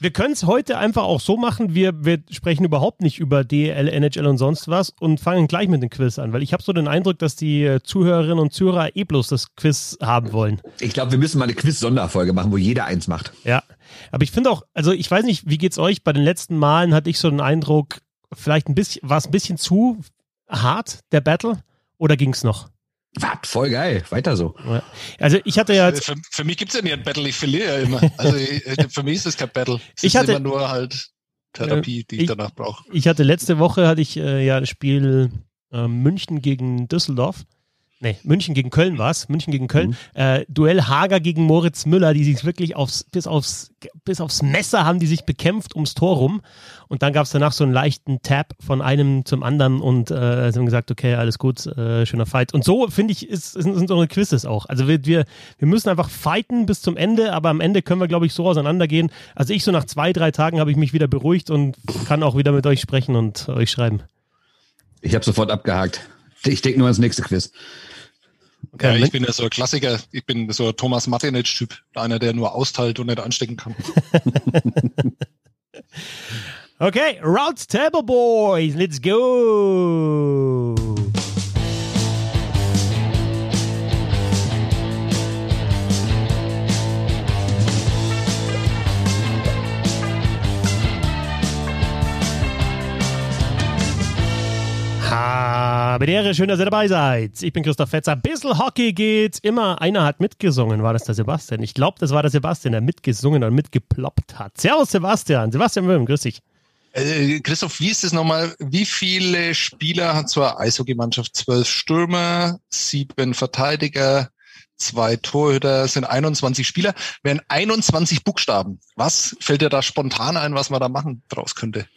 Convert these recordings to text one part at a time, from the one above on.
wir können es heute einfach auch so machen, wir, wir sprechen überhaupt nicht über DL, NHL und sonst was und fangen gleich mit dem Quiz an, weil ich habe so den Eindruck, dass die äh, Zuhörerinnen und Zuhörer eh bloß das Quiz haben wollen. Ich glaube, wir müssen mal eine Quiz-Sonderfolge machen, wo jeder eins macht. Ja, aber ich finde auch, also ich weiß nicht, wie geht's euch? Bei den letzten Malen hatte ich so den Eindruck, vielleicht ein bisschen, war es ein bisschen zu hart, der Battle, oder ging's noch? Was? Voll geil. Weiter so. Also ich hatte ja. Für, für mich gibt es ja nie ein Battle, ich verliere ja immer. Also für mich ist das kein Battle. Es ich ist hatte, immer nur halt Therapie, die ich, ich danach brauche. Ich hatte letzte Woche hatte ich äh, ja das Spiel äh, München gegen Düsseldorf. Nee, München gegen Köln war es. München gegen Köln. Mhm. Äh, Duell Hager gegen Moritz Müller, die sich wirklich aufs, bis, aufs, bis aufs Messer haben die sich bekämpft ums Tor rum. Und dann gab es danach so einen leichten Tap von einem zum anderen und äh, sie haben gesagt, okay, alles gut, äh, schöner Fight. Und so, finde ich, ist, sind, sind unsere Quizzes auch. Also wir, wir, wir müssen einfach fighten bis zum Ende, aber am Ende können wir, glaube ich, so auseinandergehen. Also ich so nach zwei, drei Tagen habe ich mich wieder beruhigt und kann auch wieder mit euch sprechen und euch schreiben. Ich habe sofort abgehakt. Ich denke nur ans nächste Quiz. Okay, ja, ich bin ja so ein Klassiker. Ich bin so ein Thomas Martinitsch-Typ. Einer, der nur austeilt und nicht anstecken kann. okay, Route Table Boys, let's go! Habe die Ehre, schön, dass ihr dabei seid. Ich bin Christoph Fetzer. Bissl Hockey geht immer. Einer hat mitgesungen. War das der Sebastian? Ich glaube, das war der Sebastian, der mitgesungen und mitgeploppt hat. Servus, Sebastian. Sebastian Möhm, grüß dich. Äh, Christoph, wie ist es nochmal? Wie viele Spieler hat eine Eishockey-Mannschaft? Zwölf Stürmer, sieben Verteidiger, zwei Torhüter, sind 21 Spieler, wären 21 Buchstaben. Was fällt dir da spontan ein, was man da machen draus könnte?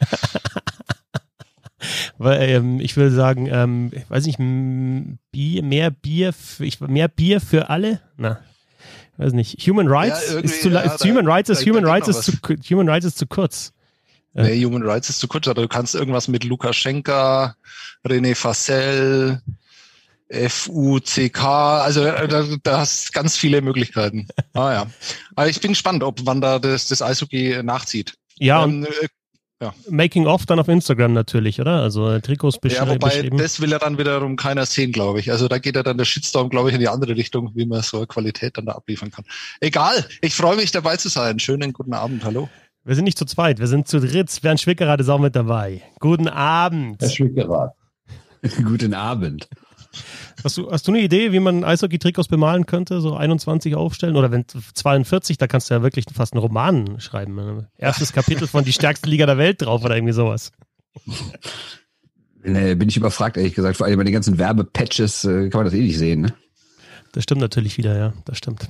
Weil, ähm, ich würde sagen, ähm, ich weiß nicht, Bier, mehr Bier, für, ich, mehr Bier für alle? Na, weiß nicht. Human Rights ja, ist zu, ja, ist da, Human Rights ist Human Rights ist zu Human Rights ist zu kurz. Nee, Human Rights ist zu kurz, aber du kannst irgendwas mit Lukaschenka, René Fassel, FUCK, also äh, da, da hast ganz viele Möglichkeiten. Ah ja. Aber ich bin gespannt, ob wann da das, das Eishockey nachzieht. Ja, ähm, äh, ja. Making of dann auf Instagram natürlich, oder? Also äh, Trikots beschreiben. Ja, wobei das will ja dann wiederum keiner sehen, glaube ich. Also da geht ja dann der Shitstorm, glaube ich, in die andere Richtung, wie man so Qualität dann da abliefern kann. Egal, ich freue mich dabei zu sein. Schönen guten Abend, hallo. Wir sind nicht zu zweit, wir sind zu dritt. Bernd Schwickerath ist auch mit dabei. Guten Abend. Herr Schwickerath. guten Abend. Hast du, hast du eine Idee, wie man Eishockey-Trikots bemalen könnte? So 21 aufstellen? Oder wenn 42, da kannst du ja wirklich fast einen Roman schreiben. Erstes Kapitel von die stärkste Liga der Welt drauf oder irgendwie sowas. Nee, bin ich überfragt, ehrlich gesagt. Vor allem bei den ganzen Werbepatches äh, kann man das eh nicht sehen. Ne? Das stimmt natürlich wieder, ja. Das stimmt.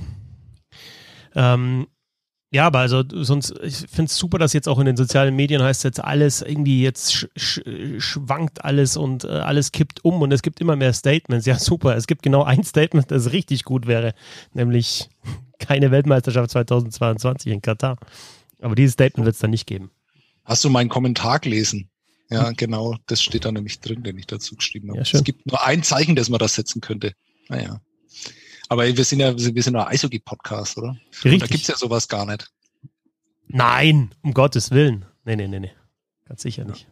Ähm, ja, aber also sonst, ich finde es super, dass jetzt auch in den sozialen Medien heißt jetzt alles irgendwie jetzt sch sch schwankt alles und äh, alles kippt um und es gibt immer mehr Statements. Ja, super. Es gibt genau ein Statement, das richtig gut wäre, nämlich keine Weltmeisterschaft 2022 in Katar. Aber dieses Statement wird es dann nicht geben. Hast du meinen Kommentar gelesen? Ja, hm. genau. Das steht da nämlich drin, den ich dazu geschrieben habe. Ja, es gibt nur ein Zeichen, das man da setzen könnte. Naja. Aber wir sind ja, wir sind ein Eishockey-Podcast, oder? Richtig. Und da gibt's ja sowas gar nicht. Nein, um Gottes Willen. Nee, nee, nee, nee. Ganz sicher nicht.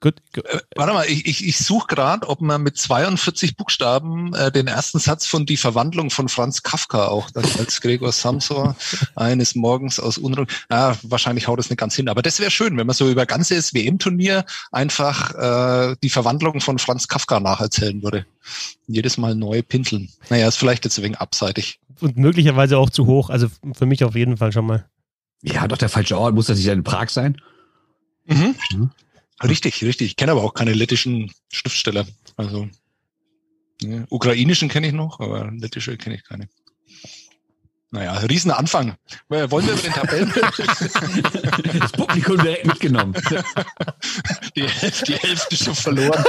Gut. Äh, warte mal, ich, ich, ich suche gerade, ob man mit 42 Buchstaben äh, den ersten Satz von Die Verwandlung von Franz Kafka auch, das als Gregor Samsor eines Morgens aus Unruhe. Ah, wahrscheinlich haut es nicht ganz hin, aber das wäre schön, wenn man so über ganzes WM-Turnier einfach äh, die Verwandlung von Franz Kafka nacherzählen würde. Jedes Mal neu pinseln. Naja, ist vielleicht jetzt wegen abseitig. Und möglicherweise auch zu hoch, also für mich auf jeden Fall schon mal. Ja, doch der falsche Ort. Muss das nicht in Prag sein? Mhm. mhm. Richtig, richtig. Ich kenne aber auch keine lettischen Schriftsteller. Also ne, ukrainischen kenne ich noch, aber lettische kenne ich keine. Naja, Riesenanfang. Wollen wir über den Tabellen? das Publikum direkt mitgenommen. Die, die Hälfte schon verloren.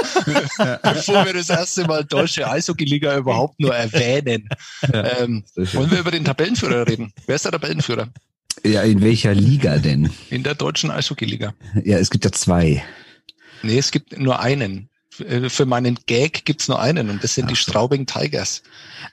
Bevor wir das erste Mal deutsche Eishockey-Liga überhaupt nur erwähnen. Ähm, wollen wir über den Tabellenführer reden? Wer ist der Tabellenführer? Ja, in welcher Liga denn? In der deutschen Eishockey-Liga. Ja, es gibt ja zwei. Nee, es gibt nur einen. äh, für meinen Gag gibt's nur einen und das sind Ach. die Straubing Tigers.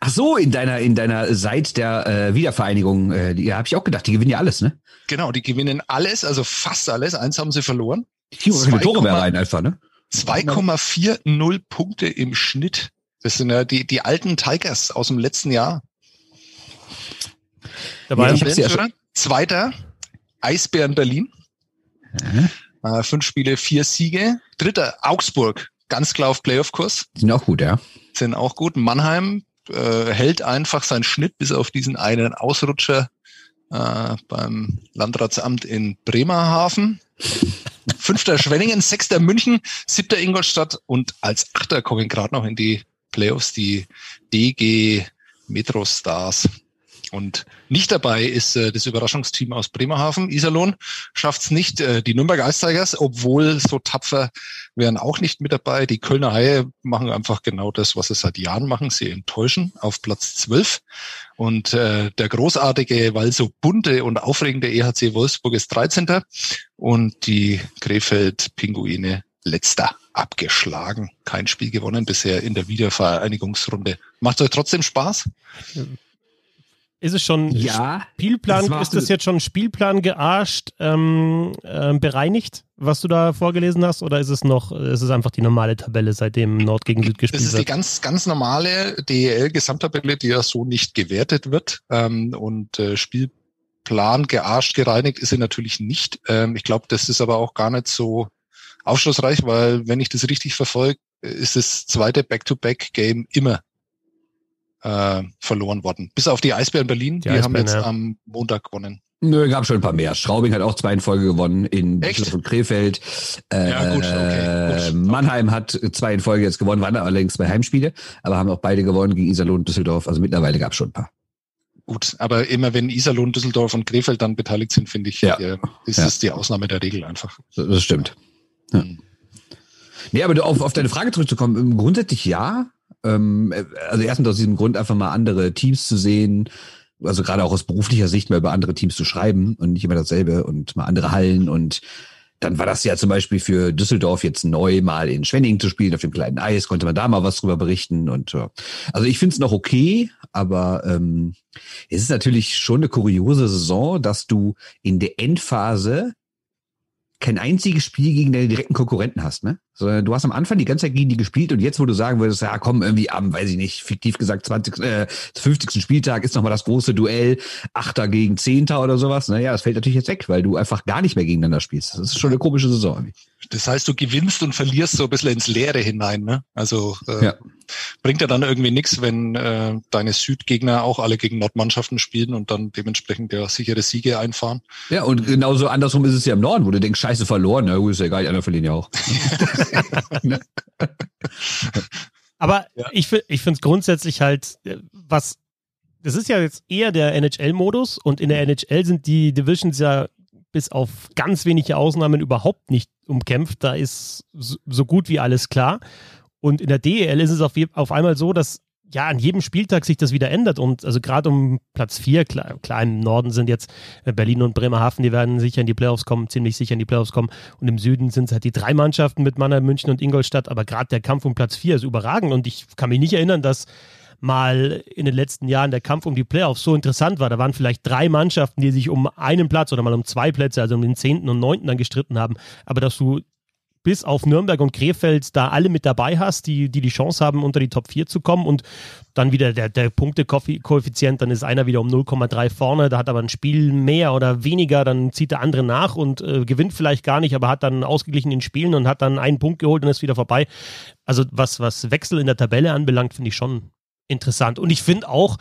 Ach so, in deiner in deiner seit der äh, Wiedervereinigung, äh, die habe ich auch gedacht, die gewinnen ja alles, ne? Genau, die gewinnen alles, also fast alles. Eins haben sie verloren. Die Tore mehr rein einfach, ne? 2,40 Punkte im Schnitt. Das sind ja die, die alten Tigers aus dem letzten Jahr. Dabei ja, ja Zweiter, Eisbären Berlin. Mhm. Äh, fünf Spiele, vier Siege. Dritter, Augsburg, ganz klar auf Playoff-Kurs. Sind auch gut, ja. Sind auch gut. Mannheim äh, hält einfach seinen Schnitt bis auf diesen einen Ausrutscher äh, beim Landratsamt in Bremerhaven. Fünfter Schwenningen, sechster München, siebter Ingolstadt und als Achter kommen gerade noch in die Playoffs die DG Metro Stars. Und nicht dabei ist äh, das Überraschungsteam aus Bremerhaven. Iserlohn schafft es nicht. Äh, die Nürnberger Eistigers, obwohl so tapfer, wären auch nicht mit dabei. Die Kölner Haie machen einfach genau das, was sie seit Jahren machen. Sie enttäuschen auf Platz 12. Und äh, der großartige, weil so bunte und aufregende EHC Wolfsburg ist 13. Und die Krefeld Pinguine letzter abgeschlagen. Kein Spiel gewonnen bisher in der Wiedervereinigungsrunde. Macht euch trotzdem Spaß? Ist es schon ja, Spielplan, das ist das jetzt schon Spielplan gearscht, ähm, äh, bereinigt, was du da vorgelesen hast, oder ist es noch, ist es einfach die normale Tabelle, seitdem Nord gegen Süd gespielt wird? Das ist die ganz, ganz normale DEL-Gesamttabelle, die ja so nicht gewertet wird. Ähm, und äh, Spielplan gearscht, gereinigt ist sie natürlich nicht. Ähm, ich glaube, das ist aber auch gar nicht so aufschlussreich, weil wenn ich das richtig verfolge, ist das zweite Back-to-Back-Game immer äh, verloren worden. Bis auf die Eisbären Berlin, die, die Eisbären, haben jetzt ja. am Montag gewonnen. Nö, gab schon ein paar mehr. Straubing hat auch zwei in Folge gewonnen in Düsseldorf und Krefeld. Äh, ja, gut, okay, gut. Mannheim hat zwei in Folge jetzt gewonnen, waren allerdings zwei Heimspiele, aber haben auch beide gewonnen gegen Iserlohn und Düsseldorf. Also mittlerweile gab es schon ein paar. Gut, aber immer wenn Iserlohn, Düsseldorf und Krefeld dann beteiligt sind, finde ich, ja. äh, ist ja. das die Ausnahme der Regel einfach. Das stimmt. Ja. Hm. Nee, aber auf, auf deine Frage zurückzukommen, grundsätzlich ja. Ähm, also erstens aus diesem Grund einfach mal andere Teams zu sehen, also gerade auch aus beruflicher Sicht mal über andere Teams zu schreiben und nicht immer dasselbe und mal andere Hallen und dann war das ja zum Beispiel für Düsseldorf jetzt neu, mal in Schwenningen zu spielen, auf dem kleinen Eis, konnte man da mal was drüber berichten. Und ja. also ich finde es noch okay, aber ähm, es ist natürlich schon eine kuriose Saison, dass du in der Endphase kein einziges Spiel gegen deine direkten Konkurrenten hast, ne? Sondern du hast am Anfang die ganze Zeit gegen die gespielt und jetzt, wo du sagen würdest, ja komm, irgendwie am, weiß ich nicht, fiktiv gesagt, 20, äh, 50. Spieltag ist nochmal das große Duell, Achter gegen Zehnter oder sowas, naja, das fällt natürlich jetzt weg, weil du einfach gar nicht mehr gegeneinander spielst. Das ist schon eine komische Saison. Irgendwie. Das heißt, du gewinnst und verlierst so ein bisschen ins Leere hinein, ne? Also äh, ja. bringt ja dann irgendwie nichts, wenn äh, deine Südgegner auch alle gegen Nordmannschaften spielen und dann dementsprechend ja sichere Siege einfahren. Ja, und genauso andersrum ist es ja im Norden, wo du denkst, scheiße verloren, na gut, ist ja egal, die anderen verlieren ja auch. Aber ja. ich, ich finde es grundsätzlich halt, äh, was, das ist ja jetzt eher der NHL-Modus und in der NHL sind die Divisions ja bis auf ganz wenige Ausnahmen überhaupt nicht umkämpft. Da ist so gut wie alles klar. Und in der DEL ist es auf, auf einmal so, dass ja an jedem Spieltag sich das wieder ändert. Und also gerade um Platz 4, klar, klar, im Norden sind jetzt äh, Berlin und Bremerhaven, die werden sicher in die Playoffs kommen, ziemlich sicher in die Playoffs kommen. Und im Süden sind es halt die drei Mannschaften mit Mannheim, München und Ingolstadt. Aber gerade der Kampf um Platz 4 ist überragend. Und ich kann mich nicht erinnern, dass mal in den letzten Jahren der Kampf um die Playoffs so interessant war. Da waren vielleicht drei Mannschaften, die sich um einen Platz oder mal um zwei Plätze, also um den zehnten und neunten dann gestritten haben. Aber dass du bis auf Nürnberg und Krefeld da alle mit dabei hast, die, die die Chance haben, unter die Top 4 zu kommen und dann wieder der, der Punktekoeffizient, dann ist einer wieder um 0,3 vorne, da hat aber ein Spiel mehr oder weniger, dann zieht der andere nach und äh, gewinnt vielleicht gar nicht, aber hat dann ausgeglichen in Spielen und hat dann einen Punkt geholt und ist wieder vorbei. Also was, was Wechsel in der Tabelle anbelangt, finde ich schon interessant. Und ich finde auch,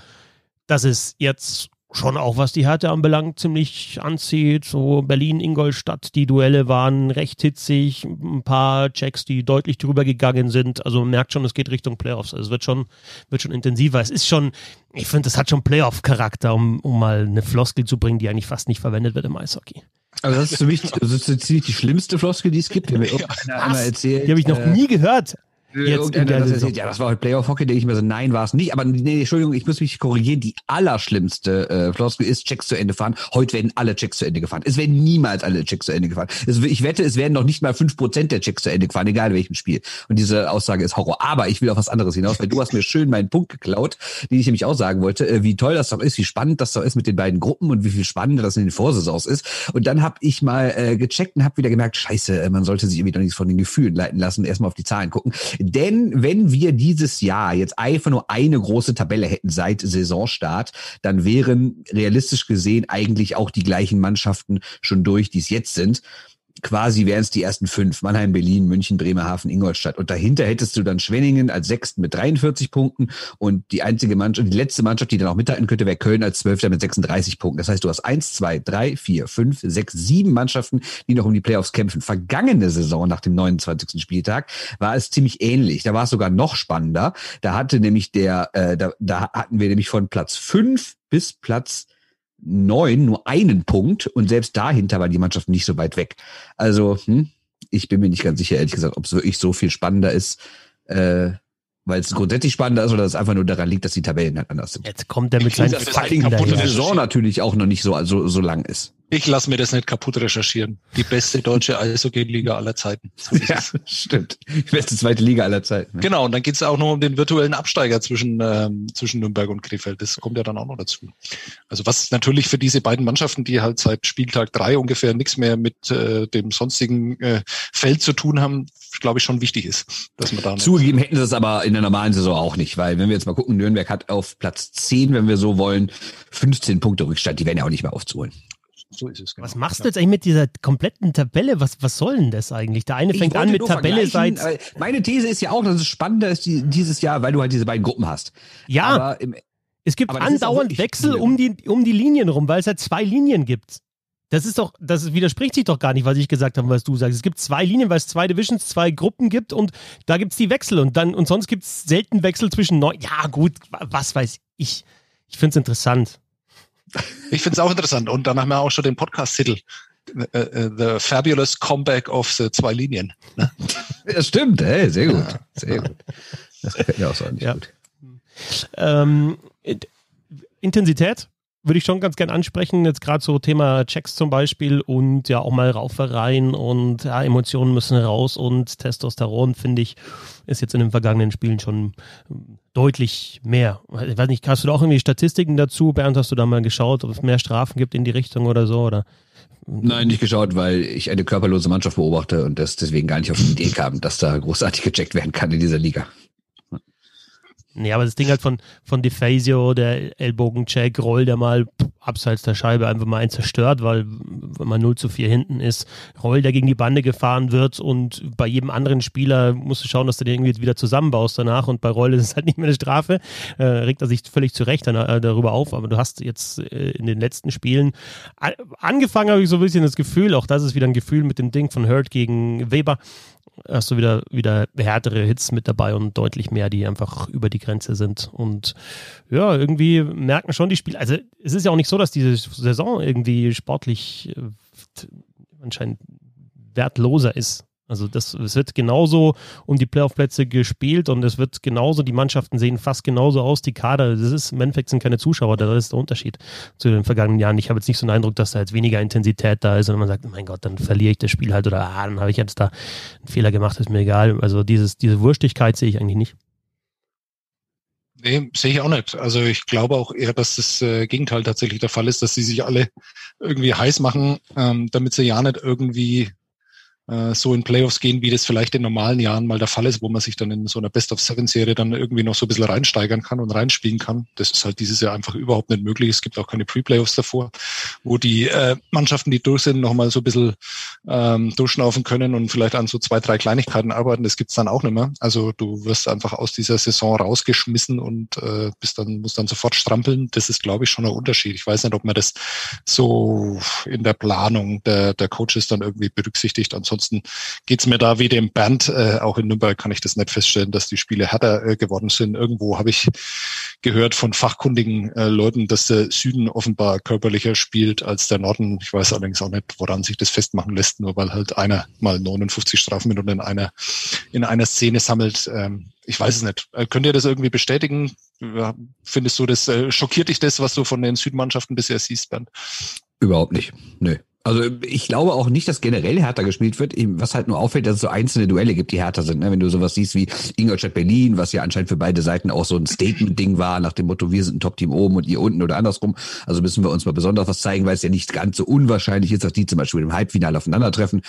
dass es jetzt schon auch, was die Härte anbelangt, ziemlich anzieht. So Berlin, Ingolstadt, die Duelle waren recht hitzig, ein paar Checks, die deutlich drüber gegangen sind. Also man merkt schon, es geht Richtung Playoffs. Also es wird schon, wird schon intensiver. Es ist schon, ich finde, es hat schon Playoff-Charakter, um, um mal eine Floskel zu bringen, die eigentlich fast nicht verwendet wird im Eishockey. Also das ist für mich das ist ziemlich die schlimmste Floskel, die es gibt. Die, mir ja, einmal erzählt, die habe ich noch äh, nie gehört. Jetzt in der das ja, das war heute Playoff Hockey, denke ich mir so, nein, war es nicht. Aber nee, Entschuldigung, ich muss mich korrigieren. Die allerschlimmste äh, Floskel ist Checks zu Ende fahren. Heute werden alle Checks zu Ende gefahren. Es werden niemals alle Checks zu Ende gefahren. Es, ich wette, es werden noch nicht mal fünf Prozent der Checks zu Ende gefahren, egal welchem Spiel. Und diese Aussage ist Horror. Aber ich will auf was anderes hinaus, weil du hast mir schön meinen Punkt geklaut, den ich nämlich auch sagen wollte, äh, wie toll das doch ist, wie spannend das doch ist mit den beiden Gruppen und wie viel spannender das in den Vorsaisons ist. Und dann habe ich mal äh, gecheckt und habe wieder gemerkt, scheiße, äh, man sollte sich irgendwie doch nichts von den Gefühlen leiten lassen, erstmal auf die Zahlen gucken. Denn wenn wir dieses Jahr jetzt einfach nur eine große Tabelle hätten seit Saisonstart, dann wären realistisch gesehen eigentlich auch die gleichen Mannschaften schon durch, die es jetzt sind quasi wären es die ersten fünf. Mannheim, Berlin, München, Bremerhaven, Ingolstadt. Und dahinter hättest du dann Schwenningen als Sechsten mit 43 Punkten und die einzige Mannschaft, die letzte Mannschaft, die dann auch mithalten könnte, wäre Köln als Zwölfter mit 36 Punkten. Das heißt, du hast eins, zwei, drei, vier, fünf, sechs, sieben Mannschaften, die noch um die Playoffs kämpfen. Vergangene Saison nach dem 29. Spieltag war es ziemlich ähnlich. Da war es sogar noch spannender. Da hatte nämlich der, äh, da, da hatten wir nämlich von Platz fünf bis Platz neun nur einen Punkt und selbst dahinter war die Mannschaft nicht so weit weg. Also hm, ich bin mir nicht ganz sicher, ehrlich gesagt, ob es wirklich so viel spannender ist, äh, weil es grundsätzlich spannender ist oder es einfach nur daran liegt, dass die Tabellen halt anders sind. Jetzt kommt er mit seinen Fakten daher. Saison natürlich auch noch nicht so, also, so lang ist. Ich lasse mir das nicht kaputt recherchieren. Die beste deutsche Eishockey-Liga aller Zeiten. So ja, stimmt. Die beste zweite Liga aller Zeiten. Ne? Genau, und dann geht es auch noch um den virtuellen Absteiger zwischen, ähm, zwischen Nürnberg und Krefeld. Das kommt ja dann auch noch dazu. Also was natürlich für diese beiden Mannschaften, die halt seit Spieltag drei ungefähr nichts mehr mit äh, dem sonstigen äh, Feld zu tun haben, glaube ich, schon wichtig ist. Dass man da Zugegeben hätten sie es aber in der normalen Saison auch nicht, weil wenn wir jetzt mal gucken, Nürnberg hat auf Platz 10, wenn wir so wollen, 15 Punkte Rückstand. Die werden ja auch nicht mehr aufzuholen. So ist es. Genau. Was machst du jetzt eigentlich mit dieser kompletten Tabelle? Was, was soll denn das eigentlich? Der eine fängt an mit Tabelle seit. Meine These ist ja auch, dass es spannender ist dieses Jahr, weil du halt diese beiden Gruppen hast. Ja. Im, es gibt andauernd Wechsel um die, um die Linien rum, weil es halt zwei Linien gibt. Das ist doch, das widerspricht sich doch gar nicht, was ich gesagt habe, was du sagst. Es gibt zwei Linien, weil es zwei Divisions, zwei Gruppen gibt und da gibt es die Wechsel und dann, und sonst gibt es selten Wechsel zwischen neun. Ja, gut, was weiß ich. Ich finde es interessant. Ich finde es auch interessant. Und dann haben wir auch schon den Podcast-Titel. The, äh, äh, the Fabulous Comeback of the zwei Linien. Ne? Ja, stimmt, hey, sehr gut. Sehr gut. Das gefällt mir auch so ja. gut. Ähm, Intensität würde ich schon ganz gern ansprechen. Jetzt gerade so Thema Checks zum Beispiel und ja auch mal Raufereien und ja, Emotionen müssen raus und Testosteron, finde ich, ist jetzt in den vergangenen Spielen schon deutlich mehr. Ich weiß nicht, hast du da auch irgendwie Statistiken dazu? Bernd, hast du da mal geschaut, ob es mehr Strafen gibt in die Richtung oder so? Oder? Nein, nicht geschaut, weil ich eine körperlose Mannschaft beobachte und das deswegen gar nicht auf die Idee kam, dass da großartig gecheckt werden kann in dieser Liga. Nee, aber das Ding halt von, von DeFazio, der Ellbogencheck, Roll, der mal abseits der Scheibe einfach mal einen zerstört, weil wenn man 0 zu 4 hinten ist, Roll, der gegen die Bande gefahren wird und bei jedem anderen Spieler musst du schauen, dass du den irgendwie wieder zusammenbaust danach und bei Roll ist es halt nicht mehr eine Strafe, äh, regt er sich völlig zurecht dann, äh, darüber auf, aber du hast jetzt äh, in den letzten Spielen angefangen habe ich so ein bisschen das Gefühl, auch das ist wieder ein Gefühl mit dem Ding von Hurt gegen Weber, hast du wieder, wieder härtere Hits mit dabei und deutlich mehr, die einfach über die Grenze sind. Und ja, irgendwie merken schon die Spieler, also es ist ja auch nicht so, dass diese Saison irgendwie sportlich äh, anscheinend wertloser ist. Also das, es wird genauso um die Playoff-Plätze gespielt und es wird genauso, die Mannschaften sehen fast genauso aus, die Kader, das ist, im Endeffekt sind keine Zuschauer, das ist der Unterschied zu den vergangenen Jahren. Ich habe jetzt nicht so den Eindruck, dass da jetzt weniger Intensität da ist, sondern man sagt, mein Gott, dann verliere ich das Spiel halt oder ah, dann habe ich jetzt da einen Fehler gemacht, ist mir egal. Also dieses, diese Wurstigkeit sehe ich eigentlich nicht. Nee, sehe ich auch nicht. Also ich glaube auch eher, dass das äh, Gegenteil tatsächlich der Fall ist, dass sie sich alle irgendwie heiß machen, ähm, damit sie ja nicht irgendwie äh, so in Playoffs gehen, wie das vielleicht in normalen Jahren mal der Fall ist, wo man sich dann in so einer Best-of-Seven-Serie dann irgendwie noch so ein bisschen reinsteigern kann und reinspielen kann. Das ist halt dieses Jahr einfach überhaupt nicht möglich. Es gibt auch keine Pre-Playoffs davor, wo die äh, Mannschaften, die durch sind, nochmal so ein bisschen ähm, durchschnaufen können und vielleicht an so zwei, drei Kleinigkeiten arbeiten. Das gibt's dann auch nicht mehr. Also du wirst einfach aus dieser Saison rausgeschmissen und äh, bist dann, musst dann sofort strampeln. Das ist, glaube ich, schon ein Unterschied. Ich weiß nicht, ob man das so in der Planung der, der Coaches dann irgendwie berücksichtigt. Ansonsten ansonsten geht's mir da wie dem Bernd. Äh, auch in Nürnberg kann ich das nicht feststellen, dass die Spiele härter äh, geworden sind. Irgendwo habe ich gehört von fachkundigen äh, Leuten, dass der Süden offenbar körperlicher spielt als der Norden. Ich weiß allerdings auch nicht, woran sich das festmachen lässt, nur weil halt einer mal 59 Strafminuten in einer, in einer Szene sammelt. Ähm, ich weiß es nicht. Äh, könnt ihr das irgendwie bestätigen? Findest du das, äh, schockiert dich das, was du von den Südmannschaften bisher siehst, Bernd? Überhaupt nicht. Nö. Also ich glaube auch nicht, dass generell härter gespielt wird. Was halt nur auffällt, dass es so einzelne Duelle gibt, die härter sind. Ne? Wenn du sowas siehst wie Ingolstadt Berlin, was ja anscheinend für beide Seiten auch so ein Statement-Ding war, nach dem Motto, wir sind ein Top-Team oben und ihr unten oder andersrum. Also müssen wir uns mal besonders was zeigen, weil es ja nicht ganz so unwahrscheinlich ist, dass die zum Beispiel im Halbfinale aufeinandertreffen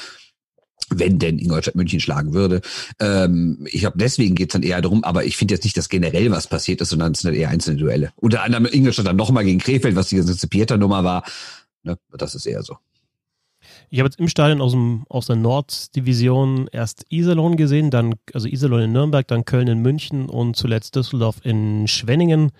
wenn denn Ingolstadt München schlagen würde. Ähm, ich glaube, deswegen geht's dann eher darum, aber ich finde jetzt nicht, dass generell was passiert ist, sondern es sind halt eher einzelne Duelle. Unter anderem Ingolstadt dann nochmal gegen Krefeld, was die ganze Pieter-Nummer war. Ne, das ist eher so. Ich habe jetzt im Stadion aus, dem, aus der Norddivision erst Iserlohn gesehen, dann, also Iserlohn in Nürnberg, dann Köln in München und zuletzt Düsseldorf in Schwenningen.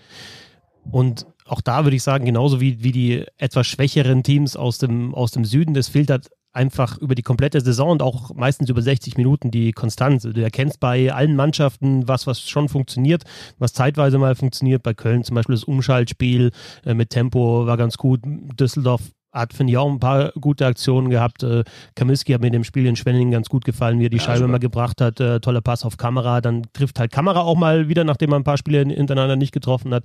Und auch da würde ich sagen, genauso wie, wie die etwas schwächeren Teams aus dem, aus dem Süden, das fehlt halt einfach über die komplette Saison und auch meistens über 60 Minuten die Konstanz. Du erkennst bei allen Mannschaften was, was schon funktioniert, was zeitweise mal funktioniert. Bei Köln zum Beispiel das Umschaltspiel äh, mit Tempo war ganz gut. Düsseldorf hat, finde ich, auch ein paar gute Aktionen gehabt. Äh, Kaminski hat mir in dem Spiel in Schwenningen ganz gut gefallen, wie er die ja, Scheibe super. mal gebracht hat. Äh, toller Pass auf Kamera. Dann trifft halt Kamera auch mal wieder, nachdem man ein paar Spiele hintereinander nicht getroffen hat.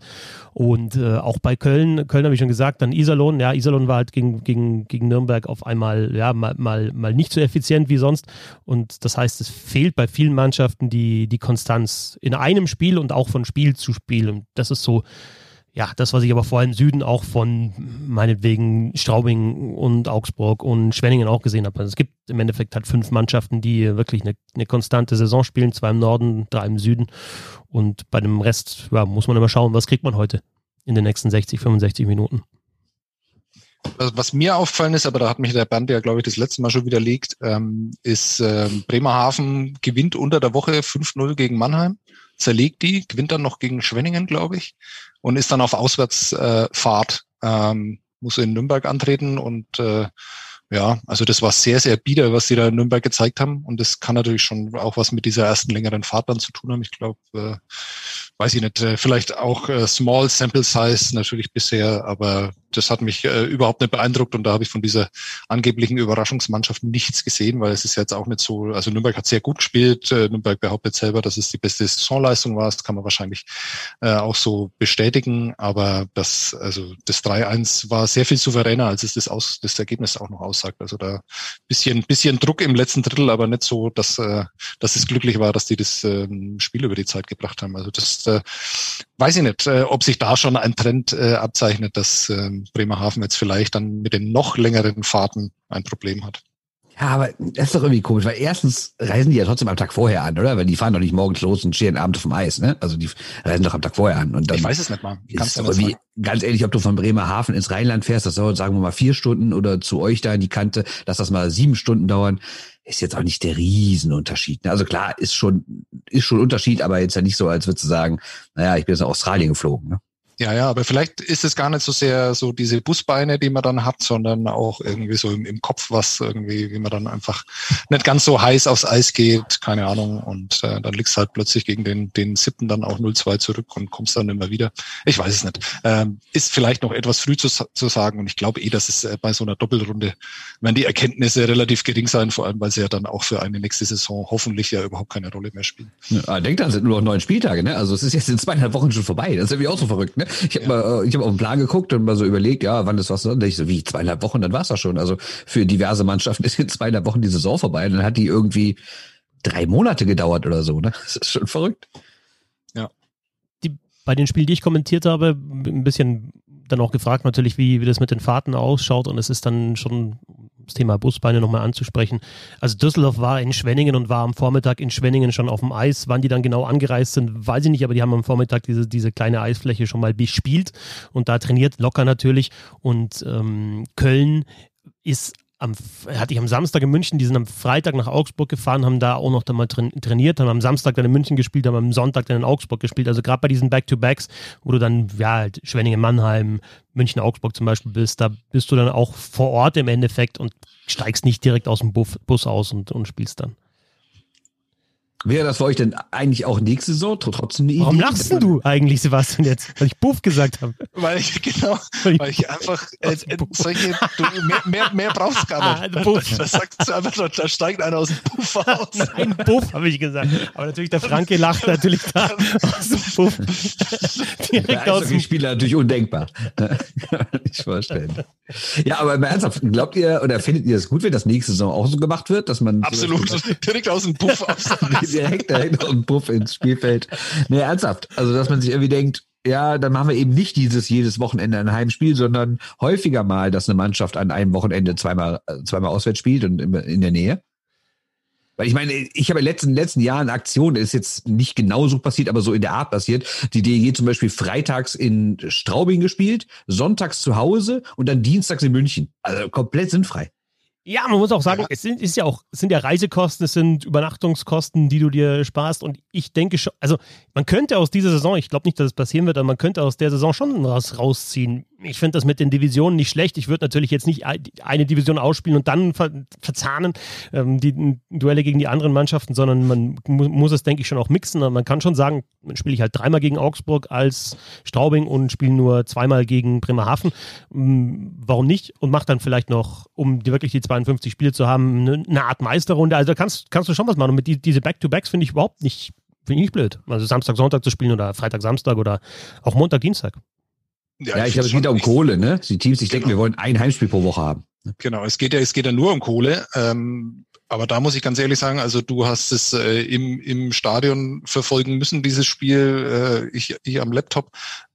Und äh, auch bei Köln, Köln habe ich schon gesagt, dann Iserlohn. Ja, Iserlohn war halt gegen, gegen, gegen Nürnberg auf einmal, ja, mal, mal, mal nicht so effizient wie sonst. Und das heißt, es fehlt bei vielen Mannschaften die, die Konstanz in einem Spiel und auch von Spiel zu Spiel. Und das ist so, ja, das, was ich aber vor allem im Süden auch von meinetwegen Straubing und Augsburg und Schwenningen auch gesehen habe. Also es gibt im Endeffekt halt fünf Mannschaften, die wirklich eine, eine konstante Saison spielen, zwei im Norden, drei im Süden. Und bei dem Rest ja, muss man immer schauen, was kriegt man heute in den nächsten 60, 65 Minuten. Was mir auffallen ist, aber da hat mich der Band ja, glaube ich, das letzte Mal schon widerlegt, ähm, ist ähm, Bremerhaven gewinnt unter der Woche 5-0 gegen Mannheim, zerlegt die, gewinnt dann noch gegen Schwenningen, glaube ich und ist dann auf Auswärtsfahrt, äh, ähm, muss in Nürnberg antreten und äh, ja, also das war sehr, sehr bieder, was sie da in Nürnberg gezeigt haben. Und das kann natürlich schon auch was mit dieser ersten längeren Fahrt dann zu tun haben. Ich glaube, äh, weiß ich nicht, äh, vielleicht auch äh, Small Sample Size natürlich bisher, aber das hat mich äh, überhaupt nicht beeindruckt. Und da habe ich von dieser angeblichen Überraschungsmannschaft nichts gesehen, weil es ist jetzt auch nicht so, also Nürnberg hat sehr gut gespielt, äh, Nürnberg behauptet selber, dass es die beste Saisonleistung war, das kann man wahrscheinlich äh, auch so bestätigen, aber das, also das 3-1 war sehr viel souveräner, als es das, aus, das Ergebnis auch noch aussagt. Also da bisschen, bisschen Druck im letzten Drittel, aber nicht so, dass, äh, dass es glücklich war, dass die das äh, Spiel über die Zeit gebracht haben. Also das äh, weiß ich nicht, äh, ob sich da schon ein Trend äh, abzeichnet, dass äh, Bremerhaven jetzt vielleicht dann mit den noch längeren Fahrten ein Problem hat. Ja, aber das ist doch irgendwie komisch, weil erstens reisen die ja trotzdem am Tag vorher an, oder? Weil die fahren doch nicht morgens los und stehen abends vom Eis, ne? Also die reisen doch am Tag vorher an. Und dann ich weiß es nicht mal. Kannst ist irgendwie, ganz ehrlich, ob du von Bremerhaven ins Rheinland fährst, das dauert, sagen wir mal, vier Stunden oder zu euch da in die Kante, dass das mal sieben Stunden dauern, ist jetzt auch nicht der Riesenunterschied. Ne? Also klar, ist schon, ist schon Unterschied, aber jetzt ja nicht so, als würdest du sagen, naja, ich bin jetzt nach Australien geflogen, ne? Ja, ja, aber vielleicht ist es gar nicht so sehr so diese Busbeine, die man dann hat, sondern auch irgendwie so im, im Kopf, was irgendwie, wie man dann einfach nicht ganz so heiß aufs Eis geht, keine Ahnung. Und äh, dann liegst halt plötzlich gegen den, den siebten dann auch 0-2 zurück und kommst dann immer wieder. Ich weiß es nicht. Ähm, ist vielleicht noch etwas früh zu, zu sagen und ich glaube eh, dass es äh, bei so einer Doppelrunde, wenn die Erkenntnisse relativ gering sein, vor allem weil sie ja dann auch für eine nächste Saison hoffentlich ja überhaupt keine Rolle mehr spielen. Ja, denkt dann, sind nur noch neun Spieltage, ne? Also es ist jetzt in zweieinhalb Wochen schon vorbei. Das ist irgendwie auch so verrückt, ne? Ich habe ja. mal, äh, ich habe auf den Plan geguckt und mal so überlegt, ja, wann ist was? Und ich so, wie, zweieinhalb Wochen, dann war's das schon. Also für diverse Mannschaften ist in zweieinhalb Wochen die Saison vorbei. Und dann hat die irgendwie drei Monate gedauert oder so, ne? Das ist schon verrückt. Ja. Die, bei den Spielen, die ich kommentiert habe, ein bisschen dann auch gefragt natürlich, wie, wie das mit den Fahrten ausschaut und es ist dann schon das Thema Busbeine nochmal anzusprechen. Also Düsseldorf war in Schwenningen und war am Vormittag in Schwenningen schon auf dem Eis. Wann die dann genau angereist sind, weiß ich nicht, aber die haben am Vormittag diese, diese kleine Eisfläche schon mal bespielt und da trainiert locker natürlich. Und ähm, Köln ist am, hatte ich am Samstag in München, die sind am Freitag nach Augsburg gefahren, haben da auch noch da mal trainiert, haben am Samstag dann in München gespielt, haben am Sonntag dann in Augsburg gespielt. Also gerade bei diesen Back-to-Backs, wo du dann, ja, halt Schwenningen, Mannheim, München, Augsburg zum Beispiel bist, da bist du dann auch vor Ort im Endeffekt und steigst nicht direkt aus dem Bus, Bus aus und, und spielst dann. Wäre das für euch denn eigentlich auch nächste Saison trotzdem eine Idee? Warum lachst du eigentlich, Sebastian, jetzt? Weil ich Buff gesagt habe. Weil ich, genau, weil ich einfach, äh, äh, solche, du, mehr, mehr, mehr brauchst du gar nicht. Ah, Buff. Das sagst du einfach, da steigt einer aus dem Buff aus. Ein Buff, habe ich gesagt. Aber natürlich, der Franke lacht natürlich da aus dem Buff. Direkt aus dem Spieler natürlich undenkbar. ich vorstellen. Ja, aber ernsthaft, glaubt ihr oder findet ihr es gut, wenn das nächste Saison auch so gemacht wird, dass man. Absolut, direkt aus dem Buff aus direkt, auf den Puff ins Spielfeld. Nee, ernsthaft. Also, dass man sich irgendwie denkt, ja, dann machen wir eben nicht dieses jedes Wochenende ein Heimspiel, sondern häufiger mal, dass eine Mannschaft an einem Wochenende zweimal, zweimal auswärts spielt und in der Nähe. Weil ich meine, ich habe in den letzten, letzten Jahren Aktionen, ist jetzt nicht genauso passiert, aber so in der Art passiert. Die DEG zum Beispiel freitags in Straubing gespielt, sonntags zu Hause und dann dienstags in München. Also komplett sinnfrei. Ja, man muss auch sagen, ja. es sind, ist ja auch, es sind ja Reisekosten, es sind Übernachtungskosten, die du dir sparst. Und ich denke schon, also man könnte aus dieser Saison, ich glaube nicht, dass es passieren wird, aber man könnte aus der Saison schon was rausziehen ich finde das mit den Divisionen nicht schlecht. Ich würde natürlich jetzt nicht eine Division ausspielen und dann ver verzahnen ähm, die Duelle gegen die anderen Mannschaften, sondern man mu muss es, denke ich, schon auch mixen. Man kann schon sagen, spiele ich halt dreimal gegen Augsburg als Straubing und spiele nur zweimal gegen Bremerhaven. Ähm, warum nicht? Und mach dann vielleicht noch, um die, wirklich die 52 Spiele zu haben, eine, eine Art Meisterrunde. Also da kannst, kannst du schon was machen. Und mit die, diese Back-to-Backs finde ich überhaupt nicht, finde ich nicht blöd. Also Samstag, Sonntag zu spielen oder Freitag, Samstag oder auch Montag, Dienstag. Ja, ja ich, glaube, es geht um Kohle, ne? Die Teams, ich genau. denke, wir wollen ein Heimspiel pro Woche haben. Genau, es geht ja, es geht ja nur um Kohle. Ähm, aber da muss ich ganz ehrlich sagen, also du hast es äh, im, im Stadion verfolgen müssen, dieses Spiel, äh, ich, ich am Laptop.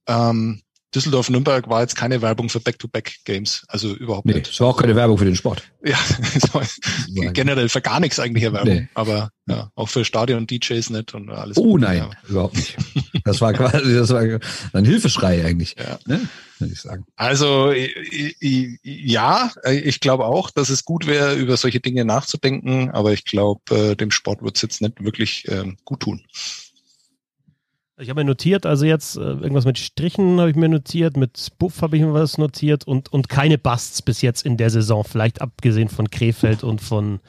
Ähm, Düsseldorf-Nürnberg war jetzt keine Werbung für Back-to-Back-Games. Also überhaupt nee, nicht. Es war auch keine Werbung für den Sport. Ja, generell für gar nichts eigentlich Werbung. Nee. Aber ja, auch für Stadion-DJs nicht und alles. Oh nein, ja. überhaupt nicht. Das war quasi, das war ein Hilfeschrei eigentlich. Ja. Ne? Würde ich sagen. Also ja, ich glaube auch, dass es gut wäre, über solche Dinge nachzudenken, aber ich glaube, äh, dem Sport wird es jetzt nicht wirklich ähm, gut tun. Ich habe mir notiert, also jetzt äh, irgendwas mit Strichen habe ich mir notiert, mit Buff habe ich mir was notiert und, und keine Busts bis jetzt in der Saison, vielleicht abgesehen von Krefeld und von,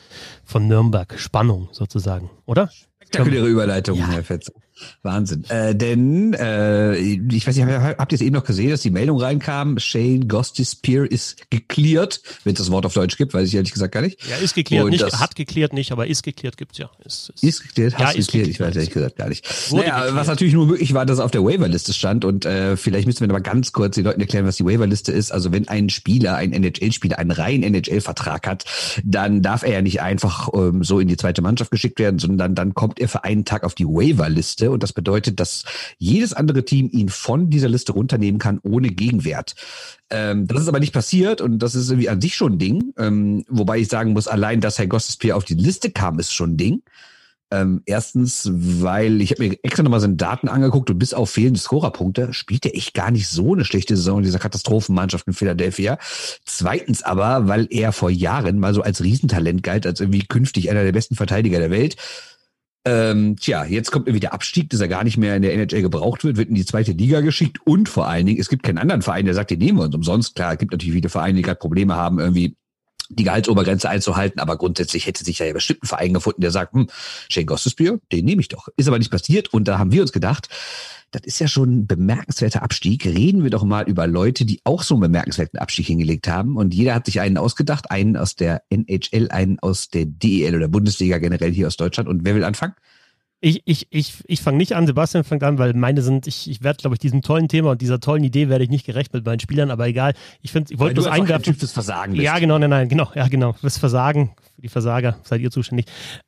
von Nürnberg. Spannung sozusagen, oder? Spektakuläre Überleitung, ja. Herr Fetzer. Wahnsinn. Äh, denn, äh, ich weiß nicht, habt ihr es eben noch gesehen, dass die Meldung reinkam, Shane Gostispear ist geklärt, wenn es das Wort auf Deutsch gibt, weiß ich ehrlich gesagt gar nicht. Ja, ist geklärt, nicht, hat geklärt nicht, aber ist geklärt gibt's ja. Ist, ist, ist geklärt, ja, ist geklärt, ich weiß ehrlich gesagt gar nicht. naja, geklärt. was natürlich nur möglich war, dass er auf der Waiverliste stand und äh, vielleicht müssen wir aber ganz kurz den Leuten erklären, was die Waiverliste ist. Also wenn ein Spieler, ein NHL-Spieler, einen reinen NHL-Vertrag hat, dann darf er ja nicht einfach ähm, so in die zweite Mannschaft geschickt werden, sondern dann kommt er für einen Tag auf die Waiverliste Liste und das bedeutet, dass jedes andere Team ihn von dieser Liste runternehmen kann ohne Gegenwert. Ähm, das ist aber nicht passiert und das ist irgendwie an sich schon ein Ding. Ähm, wobei ich sagen muss, allein, dass Herr Gossespier auf die Liste kam, ist schon ein Ding. Ähm, erstens, weil ich habe mir extra nochmal seine Daten angeguckt und bis auf fehlende Scorerpunkte spielt er echt gar nicht so eine schlechte Saison in dieser Katastrophenmannschaft in Philadelphia. Zweitens aber, weil er vor Jahren mal so als Riesentalent galt, als irgendwie künftig einer der besten Verteidiger der Welt. Ähm, tja, jetzt kommt irgendwie der Abstieg, dass er gar nicht mehr in der NHL gebraucht wird, wird in die zweite Liga geschickt und vor allen Dingen, es gibt keinen anderen Verein, der sagt, den nehmen wir uns umsonst. Klar, es gibt natürlich viele Vereine, die gerade Probleme haben, irgendwie die Gehaltsobergrenze einzuhalten, aber grundsätzlich hätte sich ja bestimmt ein Verein gefunden, der sagt, hm, Shane Gostisbehere, den nehme ich doch. Ist aber nicht passiert und da haben wir uns gedacht, das ist ja schon ein bemerkenswerter Abstieg. Reden wir doch mal über Leute, die auch so einen bemerkenswerten Abstieg hingelegt haben. Und jeder hat sich einen ausgedacht, einen aus der NHL, einen aus der DEL oder Bundesliga generell hier aus Deutschland. Und wer will anfangen? Ich, ich, ich, ich fange nicht an, Sebastian fängt an, weil meine sind, ich, ich werde, glaube ich, diesem tollen Thema und dieser tollen Idee werde ich nicht gerecht mit meinen Spielern, aber egal. Ich finde, ich wollte bloß einwerfen. Typ des Versagen bist. Ja, genau, nein, nein, genau, ja, genau. Fürs Versagen, für die Versager seid ihr zuständig.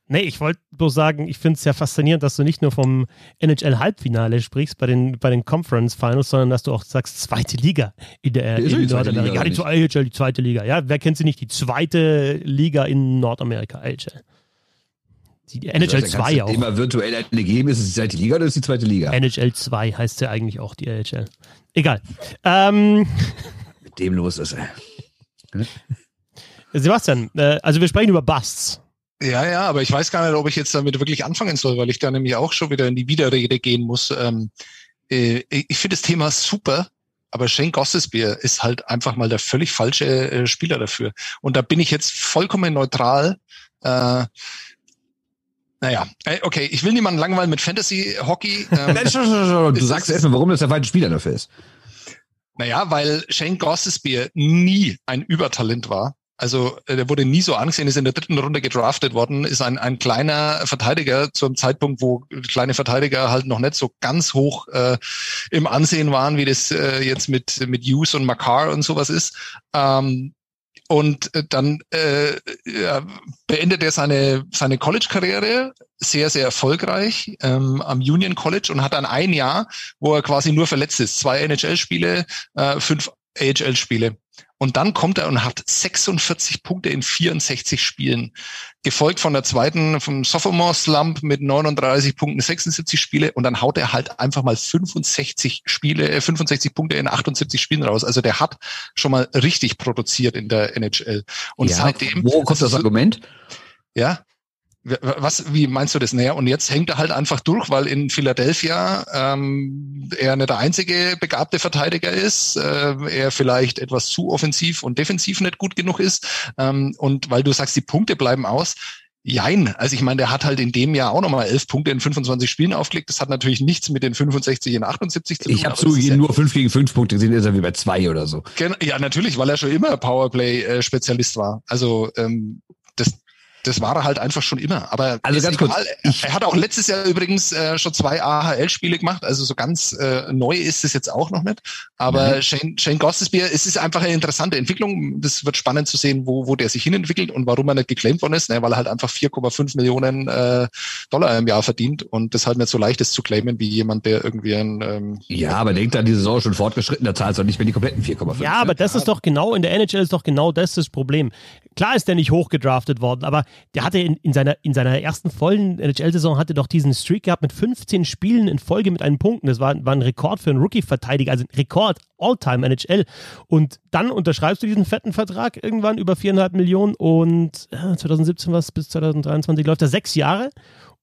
Nee, ich wollte bloß sagen, ich finde es ja faszinierend, dass du nicht nur vom NHL-Halbfinale sprichst bei den, bei den Conference Finals, sondern dass du auch sagst, zweite Liga in der in Nordamerika. Ja, die, die zweite Liga. Ja, wer kennt sie nicht? Die zweite Liga in Nordamerika, AHL. Die NHL 2 auch. Immer virtuell eine geben, ist es die zweite Liga oder ist es die zweite Liga? NHL 2 heißt ja eigentlich auch die NHL. Egal. Ähm, Mit dem los ist er. Sebastian, äh, also wir sprechen über Busts. Ja, ja, aber ich weiß gar nicht, ob ich jetzt damit wirklich anfangen soll, weil ich da nämlich auch schon wieder in die Widerrede gehen muss. Ähm, äh, ich finde das Thema super, aber Shane Gossesbeer ist halt einfach mal der völlig falsche äh, Spieler dafür. Und da bin ich jetzt vollkommen neutral. Äh, naja, äh, okay, ich will niemanden langweilen mit Fantasy-Hockey. Ähm, du sagst erstmal, warum das der falsche Spieler dafür ist. Naja, weil Shane Gossesbeer nie ein Übertalent war. Also äh, der wurde nie so angesehen, ist in der dritten Runde gedraftet worden, ist ein, ein kleiner Verteidiger zum Zeitpunkt, wo kleine Verteidiger halt noch nicht so ganz hoch äh, im Ansehen waren, wie das äh, jetzt mit, mit Hughes und Makar und sowas ist. Ähm, und äh, dann äh, beendet er seine, seine College-Karriere sehr, sehr erfolgreich ähm, am Union College und hat dann ein Jahr, wo er quasi nur verletzt ist. Zwei NHL-Spiele, äh, fünf AHL-Spiele. Und dann kommt er und hat 46 Punkte in 64 Spielen. Gefolgt von der zweiten, vom Sophomore Slump mit 39 Punkten, 76 Spiele. Und dann haut er halt einfach mal 65 Spiele, 65 äh, Punkte in 78 Spielen raus. Also der hat schon mal richtig produziert in der NHL. Und ja, seitdem. Wo kommt das Argument? Ja, was, wie meinst du das näher? Und jetzt hängt er halt einfach durch, weil in Philadelphia ähm, er nicht der einzige begabte Verteidiger ist, äh, er vielleicht etwas zu offensiv und defensiv nicht gut genug ist. Ähm, und weil du sagst, die Punkte bleiben aus. Jein. Also ich meine, der hat halt in dem Jahr auch nochmal elf Punkte in 25 Spielen aufgelegt. Das hat natürlich nichts mit den 65 in 78 zu tun. Ich habe zugegeben, ja nur fünf gegen fünf Punkte gesehen, ist er wie bei zwei oder so. Ja, natürlich, weil er schon immer Powerplay-Spezialist war. Also ähm, das, das war er halt einfach schon immer. Aber also ganz kurz, er, hat auch letztes Jahr übrigens äh, schon zwei AHL-Spiele gemacht, also so ganz äh, neu ist es jetzt auch noch nicht. Aber mhm. Shane, Shane Gossesbeer, es ist einfach eine interessante Entwicklung. Das wird spannend zu sehen, wo, wo der sich hinentwickelt und warum er nicht geclaimed worden ist, ne, weil er halt einfach 4,5 Millionen äh, Dollar im Jahr verdient und das halt nicht so leicht ist zu claimen wie jemand, der irgendwie ein ähm, Ja, aber denkt an die Saison schon fortgeschritten, da zahlt er nicht mehr die kompletten 4,5. Ja, aber das ist doch genau, in der NHL ist doch genau das das Problem. Klar ist der nicht hochgedraftet worden, aber der hatte in, in, seiner, in seiner ersten vollen NHL-Saison hatte doch diesen Streak gehabt mit 15 Spielen in Folge mit einem Punkten. Das war, war ein Rekord für einen Rookie-Verteidiger, also ein Rekord All-Time NHL. Und dann unterschreibst du diesen fetten Vertrag irgendwann über viereinhalb Millionen und äh, 2017 was bis 2023 läuft er sechs Jahre.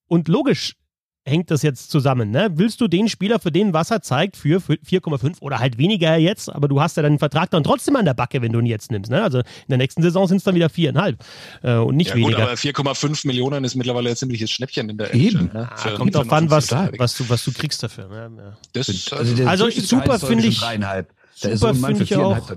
Und logisch, hängt das jetzt zusammen? Ne? Willst du den Spieler, für den Wasser zeigt, für 4,5 oder halt weniger jetzt, aber du hast ja deinen Vertrag dann trotzdem an der Backe, wenn du ihn jetzt nimmst. Ne? Also in der nächsten Saison sind es dann wieder 4,5 äh, und nicht ja, weniger. Gut, aber 4,5 Millionen ist mittlerweile ein ziemliches Schnäppchen in der Eben. Ne? Ah, kommt drauf an, was, was, du, was du kriegst dafür. Ne? Ja. Das, also, also super finde ich. Super finde ich auch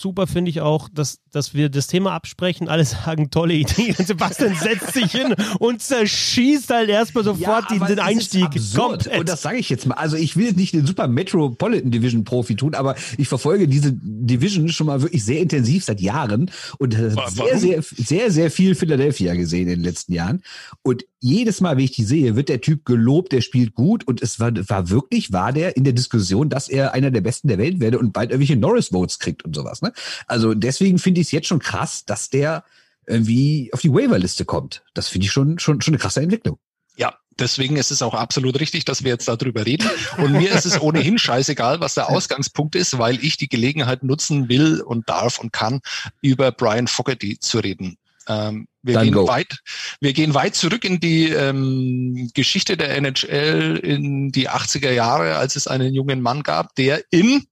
super finde ich auch, dass, dass wir das Thema absprechen, alle sagen, tolle Idee. Und Sebastian setzt sich hin und zerschießt halt erstmal sofort ja, den Einstieg. Komplett. Und das sage ich jetzt mal. Also ich will jetzt nicht den Super Metropolitan Division Profi tun, aber ich verfolge diese Division schon mal wirklich sehr intensiv seit Jahren und sehr, sehr, sehr, sehr viel Philadelphia gesehen in den letzten Jahren. Und jedes Mal, wenn ich die sehe, wird der Typ gelobt, der spielt gut und es war, war wirklich, war der in der Diskussion, dass er einer der Besten der Welt werde und bald irgendwelche Norris-Votes kriegt und sowas. Ne? Also deswegen finde ich es jetzt schon krass, dass der irgendwie auf die Waiver-Liste kommt. Das finde ich schon, schon, schon eine krasse Entwicklung. Ja, deswegen ist es auch absolut richtig, dass wir jetzt darüber reden. Und mir ist es ohnehin scheißegal, was der Ausgangspunkt ist, weil ich die Gelegenheit nutzen will und darf und kann, über Brian Fogarty zu reden. Ähm, wir, gehen weit, wir gehen weit zurück in die ähm, Geschichte der NHL in die 80er Jahre, als es einen jungen Mann gab, der in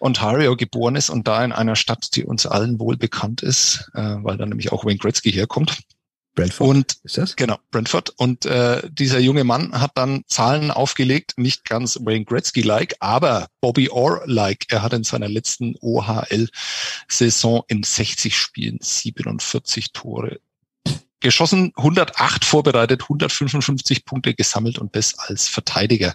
Ontario geboren ist und da in einer Stadt, die uns allen wohl bekannt ist, äh, weil da nämlich auch Wayne Gretzky herkommt. Brentford. Und ist das? Genau, Brentford. Und äh, dieser junge Mann hat dann Zahlen aufgelegt, nicht ganz Wayne Gretzky-like, aber Bobby Orr-like. Er hat in seiner letzten OHL-Saison in 60 Spielen 47 Tore geschossen, 108 vorbereitet, 155 Punkte gesammelt und das als Verteidiger.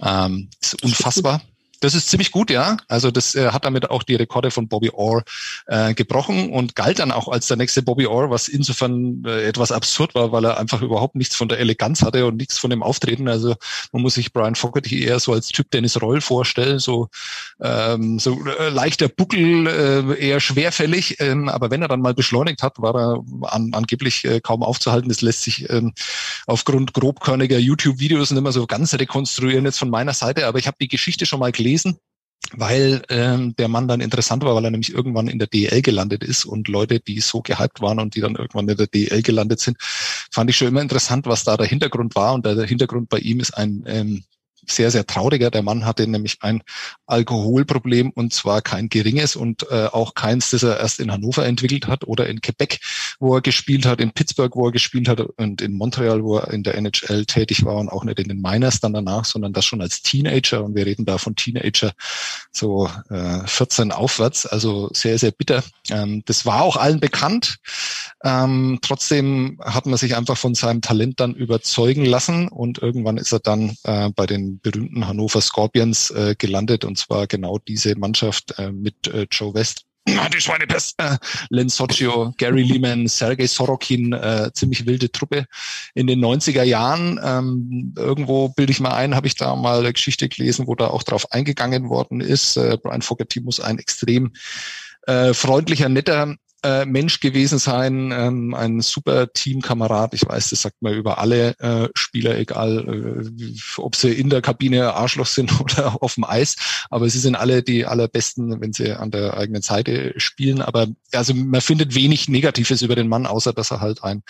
Ähm, ist unfassbar. Das ist ziemlich gut, ja. Also das äh, hat damit auch die Rekorde von Bobby Orr äh, gebrochen und galt dann auch als der nächste Bobby Orr, was insofern äh, etwas absurd war, weil er einfach überhaupt nichts von der Eleganz hatte und nichts von dem Auftreten. Also man muss sich Brian Fogarty eher so als Typ Dennis Roll vorstellen, so ähm, so äh, leichter Buckel, äh, eher schwerfällig. Ähm, aber wenn er dann mal beschleunigt hat, war er an, angeblich äh, kaum aufzuhalten. Das lässt sich ähm, aufgrund grobkörniger YouTube-Videos nicht mehr so ganz rekonstruieren jetzt von meiner Seite. Aber ich habe die Geschichte schon mal gelesen gelesen. weil ähm, der Mann dann interessant war, weil er nämlich irgendwann in der DL gelandet ist und Leute, die so gehypt waren und die dann irgendwann in der DL gelandet sind, fand ich schon immer interessant, was da der Hintergrund war. Und der Hintergrund bei ihm ist ein ähm, sehr, sehr trauriger. Der Mann hatte nämlich ein Alkoholproblem und zwar kein geringes und äh, auch keins, das er erst in Hannover entwickelt hat oder in Quebec, wo er gespielt hat, in Pittsburgh, wo er gespielt hat und in Montreal, wo er in der NHL tätig war und auch nicht in den Miners dann danach, sondern das schon als Teenager und wir reden da von Teenager so äh, 14 aufwärts, also sehr, sehr bitter. Ähm, das war auch allen bekannt. Ähm, trotzdem hat man sich einfach von seinem Talent dann überzeugen lassen und irgendwann ist er dann äh, bei den berühmten Hannover Scorpions äh, gelandet und zwar genau diese Mannschaft äh, mit äh, Joe West die Schweinepest, äh, Len Socio, Gary Lehman, Sergei Sorokin, äh, ziemlich wilde Truppe in den 90er Jahren. Ähm, irgendwo bilde ich mal ein, habe ich da mal eine Geschichte gelesen, wo da auch drauf eingegangen worden ist. Äh, Brian Fogerty muss ein extrem äh, freundlicher, netter äh, Mensch gewesen sein, ähm, ein super Teamkamerad. Ich weiß, das sagt man über alle äh, Spieler, egal äh, ob sie in der Kabine Arschloch sind oder auf dem Eis. Aber sie sind alle die allerbesten, wenn sie an der eigenen Seite spielen. Aber also man findet wenig Negatives über den Mann, außer dass er halt ein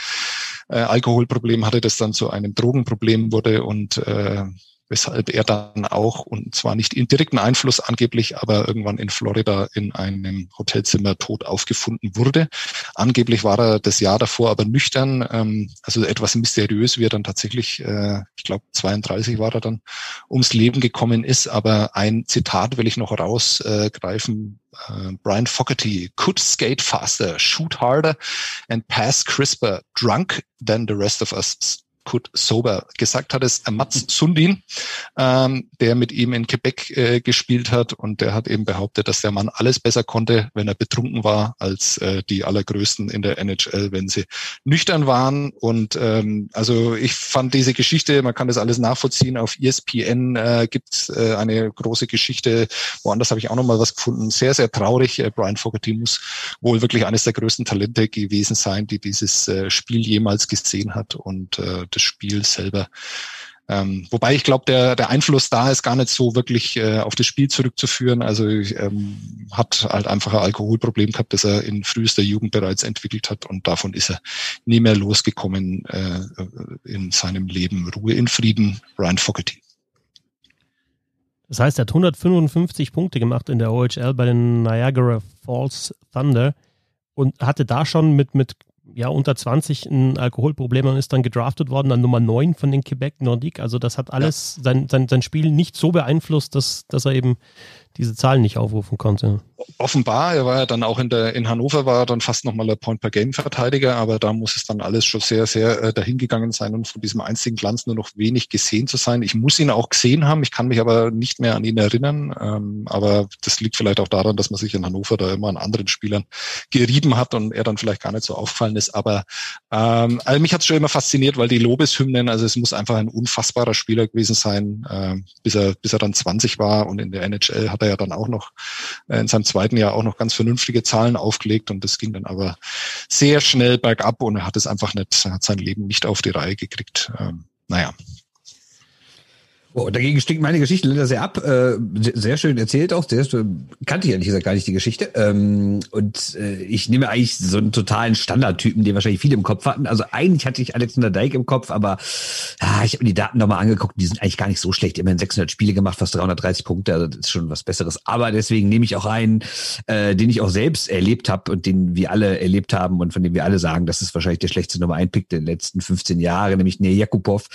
äh, Alkoholproblem hatte, das dann zu einem Drogenproblem wurde und äh, weshalb er dann auch, und zwar nicht in direkten Einfluss angeblich, aber irgendwann in Florida in einem Hotelzimmer tot aufgefunden wurde. Angeblich war er das Jahr davor aber nüchtern, ähm, also etwas mysteriös, wie er dann tatsächlich, äh, ich glaube 32 war er dann, ums Leben gekommen ist. Aber ein Zitat will ich noch rausgreifen. Uh, Brian Fogerty could skate faster, shoot harder and pass crisper, drunk than the rest of us Kurt Sober gesagt hat, ist Mats Sundin, ähm, der mit ihm in Quebec äh, gespielt hat. Und der hat eben behauptet, dass der Mann alles besser konnte, wenn er betrunken war, als äh, die allergrößten in der NHL, wenn sie nüchtern waren. Und ähm, also ich fand diese Geschichte, man kann das alles nachvollziehen, auf ESPN äh, gibt äh, eine große Geschichte, woanders habe ich auch nochmal was gefunden, sehr, sehr traurig. Äh, Brian Fogerty muss wohl wirklich eines der größten Talente gewesen sein, die dieses äh, Spiel jemals gesehen hat. Und äh, des Spiels selber. Ähm, wobei ich glaube, der, der Einfluss da ist gar nicht so wirklich äh, auf das Spiel zurückzuführen. Also ähm, hat halt einfach ein Alkoholproblem gehabt, das er in frühester Jugend bereits entwickelt hat und davon ist er nie mehr losgekommen äh, in seinem Leben. Ruhe in Frieden, Ryan Fogerty. Das heißt, er hat 155 Punkte gemacht in der OHL bei den Niagara Falls Thunder und hatte da schon mit, mit ja, unter 20 ein Alkoholproblem und ist dann gedraftet worden, dann Nummer 9 von den Quebec Nordique. Also das hat alles ja. sein, sein, sein Spiel nicht so beeinflusst, dass, dass er eben diese Zahlen nicht aufrufen konnte. Offenbar, er war ja dann auch in der in Hannover war er dann fast nochmal der Point per Game Verteidiger, aber da muss es dann alles schon sehr sehr äh, dahingegangen sein und von diesem einzigen Glanz nur noch wenig gesehen zu sein. Ich muss ihn auch gesehen haben, ich kann mich aber nicht mehr an ihn erinnern, ähm, aber das liegt vielleicht auch daran, dass man sich in Hannover da immer an anderen Spielern gerieben hat und er dann vielleicht gar nicht so aufgefallen ist. Aber ähm, also mich hat es schon immer fasziniert, weil die Lobeshymnen, also es muss einfach ein unfassbarer Spieler gewesen sein, äh, bis er bis er dann 20 war und in der NHL hat er ja dann auch noch äh, in seinem zweiten Jahr auch noch ganz vernünftige Zahlen aufgelegt und das ging dann aber sehr schnell bergab und er hat es einfach nicht, hat sein Leben nicht auf die Reihe gekriegt. Ähm, naja, Oh, dagegen stinkt meine Geschichte leider sehr ab. Äh, sehr schön erzählt auch. Sehr, kannte ich ehrlich gesagt gar nicht die Geschichte. Ähm, und äh, ich nehme eigentlich so einen totalen Standardtypen, den wahrscheinlich viele im Kopf hatten. Also eigentlich hatte ich Alexander Dijk im Kopf, aber ja, ich habe mir die Daten nochmal angeguckt. Die sind eigentlich gar nicht so schlecht. Immerhin 600 Spiele gemacht, fast 330 Punkte. Also das ist schon was Besseres. Aber deswegen nehme ich auch einen, äh, den ich auch selbst erlebt habe und den wir alle erlebt haben und von dem wir alle sagen, das ist wahrscheinlich der schlechteste Nummer 1 Pick der letzten 15 Jahre, nämlich Nea Jakubov.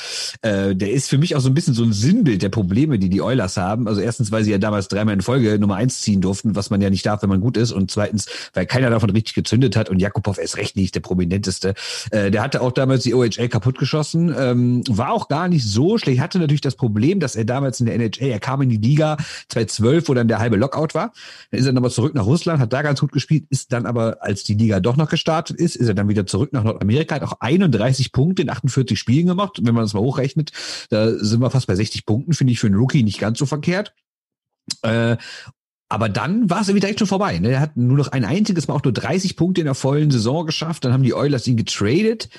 Äh, der ist für mich auch so ein bisschen so ein Sinnbild der Probleme, die die Oilers haben. Also erstens, weil sie ja damals dreimal in Folge Nummer eins ziehen durften, was man ja nicht darf, wenn man gut ist. Und zweitens, weil keiner davon richtig gezündet hat und Jakubov ist recht nicht der prominenteste. Äh, der hatte auch damals die OHL kaputtgeschossen, ähm, war auch gar nicht so schlecht. Hatte natürlich das Problem, dass er damals in der NHL, er kam in die Liga 2012, wo dann der halbe Lockout war. Dann ist er nochmal zurück nach Russland, hat da ganz gut gespielt, ist dann aber, als die Liga doch noch gestartet ist, ist er dann wieder zurück nach Nordamerika, hat auch 31 Punkte in 48 Spielen gemacht. Wenn man das mal hochrechnet, da sind wir fast bei 60 Punkten finde ich für einen Rookie nicht ganz so verkehrt. Äh, aber dann war es irgendwie direkt schon vorbei. Ne? Er hat nur noch ein einziges Mal auch nur 30 Punkte in der vollen Saison geschafft. Dann haben die Oilers ihn getradet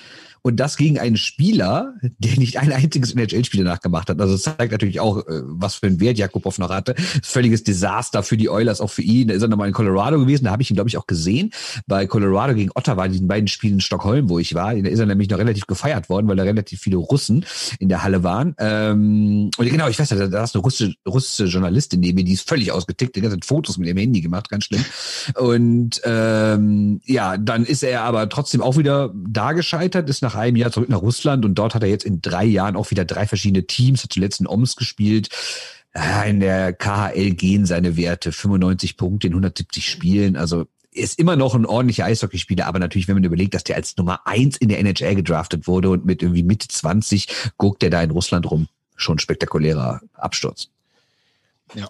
und das gegen einen Spieler, der nicht ein einziges NHL-Spiel nachgemacht hat. Also das zeigt natürlich auch, äh, was für einen Wert Jakubow noch hatte. Völliges Desaster für die Oilers, auch für ihn. Da ist er nochmal in Colorado gewesen, da habe ich ihn, glaube ich, auch gesehen. Bei Colorado gegen Ottawa, in diesen beiden Spielen in Stockholm, wo ich war, da ist er nämlich noch relativ gefeiert worden, weil da relativ viele Russen in der Halle waren. Ähm, und genau, ich weiß, da, da ist eine russische, russische Journalistin neben mir, die ist völlig ausgetickt, die ganze Fotos mit ihrem Handy gemacht, ganz schlimm. Und ähm, ja, dann ist er aber trotzdem auch wieder da gescheitert, ist nach einem Jahr zurück nach Russland und dort hat er jetzt in drei Jahren auch wieder drei verschiedene Teams, hat zuletzt in Oms gespielt. In der KHL gehen seine Werte 95 Punkte in 170 Spielen. Also ist immer noch ein ordentlicher Eishockeyspieler, aber natürlich, wenn man überlegt, dass der als Nummer eins in der NHL gedraftet wurde und mit irgendwie Mitte 20 guckt der da in Russland rum. Schon spektakulärer Absturz. Ja.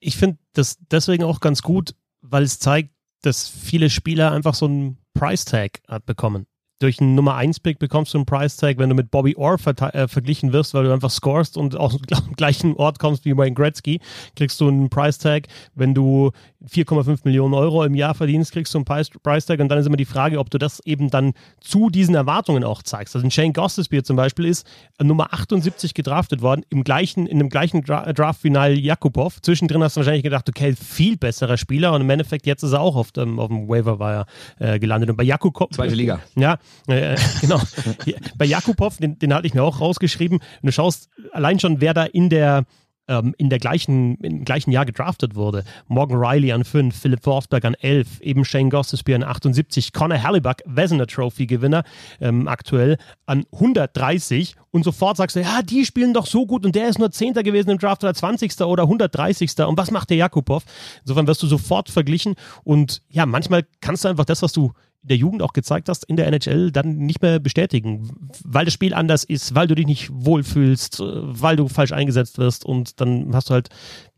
Ich finde das deswegen auch ganz gut, weil es zeigt, dass viele Spieler einfach so einen Price Tag bekommen durch einen Nummer 1 Pick bekommst du einen Price Tag, wenn du mit Bobby Orr äh, verglichen wirst, weil du einfach scorest und auch am gleichen Ort kommst wie Wayne Gretzky, kriegst du einen Price Tag. Wenn du 4,5 Millionen Euro im Jahr verdienst, kriegst du einen Price, Tag und dann ist immer die Frage, ob du das eben dann zu diesen Erwartungen auch zeigst. Also ein Shane Gostisbehere zum Beispiel ist Nummer 78 gedraftet worden, im gleichen, in dem gleichen Dra Draft-Final Jakubov. Zwischendrin hast du wahrscheinlich gedacht, okay, viel besserer Spieler und im Endeffekt jetzt ist er auch auf dem, auf dem Waiver Wire äh, gelandet. Und bei Jakubov. Zweite Liga. Ja, äh, genau. Bei Jakubov, den, den hatte ich mir auch rausgeschrieben. Und du schaust allein schon, wer da in der ähm, in der gleichen, im gleichen Jahr gedraftet wurde. Morgan Riley an 5, Philip Forsberg an 11, eben Shane Gostisbehere an 78, Connor Hallibuck, Vezina Trophy Gewinner ähm, aktuell an 130 und sofort sagst du, ja, die spielen doch so gut und der ist nur Zehnter gewesen im Draft oder 20. oder 130. Und was macht der Jakubov? Insofern wirst du sofort verglichen und ja, manchmal kannst du einfach das, was du der Jugend auch gezeigt hast, in der NHL dann nicht mehr bestätigen, weil das Spiel anders ist, weil du dich nicht wohlfühlst, äh, weil du falsch eingesetzt wirst und dann hast du halt,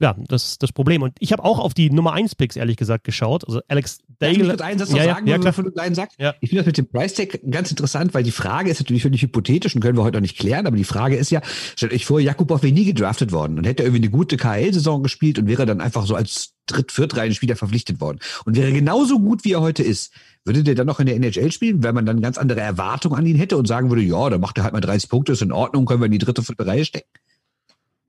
ja, das, das Problem. Und ich habe auch auf die Nummer 1 Picks, ehrlich gesagt, geschaut. Also Alex. Darf ich mit einen Satz noch ja, sagen, ja, ja, bevor du einen sagst? Ja. Ich finde das mit dem Price Tag ganz interessant, weil die Frage ist natürlich völlig hypothetisch und können wir heute noch nicht klären, aber die Frage ist ja, stellt euch vor, Jakubov wäre nie gedraftet worden und hätte irgendwie eine gute KL-Saison gespielt und wäre dann einfach so als Dritt-, Viertreihen-Spieler verpflichtet worden und wäre genauso gut, wie er heute ist. Würde der dann noch in der NHL spielen, wenn man dann ganz andere Erwartungen an ihn hätte und sagen würde, ja, dann macht er halt mal 30 Punkte, ist in Ordnung, können wir in die dritte, vierte Reihe stecken?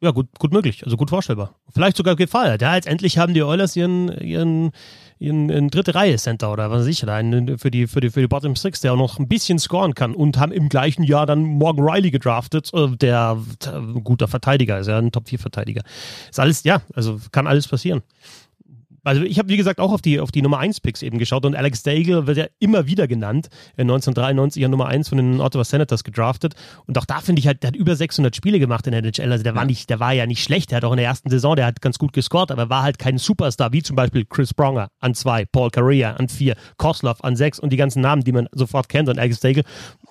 Ja, gut, gut möglich, also gut vorstellbar. Vielleicht sogar gefeiert. Ja, jetzt endlich haben die Oilers ihren, ihren, ihren, ihren dritte Reihe Center oder was weiß ich, einen für die, für die, für die Bottom Six, der auch noch ein bisschen scoren kann und haben im gleichen Jahr dann Morgan Riley gedraftet, äh, der, der ein guter Verteidiger ist, ja, ein Top 4 Verteidiger. Ist alles, ja, also kann alles passieren also ich habe wie gesagt auch auf die, auf die Nummer 1 Picks eben geschaut und Alex Daigle wird ja immer wieder genannt, 1993 ja Nummer 1 von den Ottawa Senators gedraftet und auch da finde ich halt, der hat über 600 Spiele gemacht in der NHL, also der war nicht, der war ja nicht schlecht, der hat auch in der ersten Saison, der hat ganz gut gescored, aber war halt kein Superstar, wie zum Beispiel Chris Pronger an 2, Paul Correa an 4, Koslov an 6 und die ganzen Namen, die man sofort kennt und Alex Daigle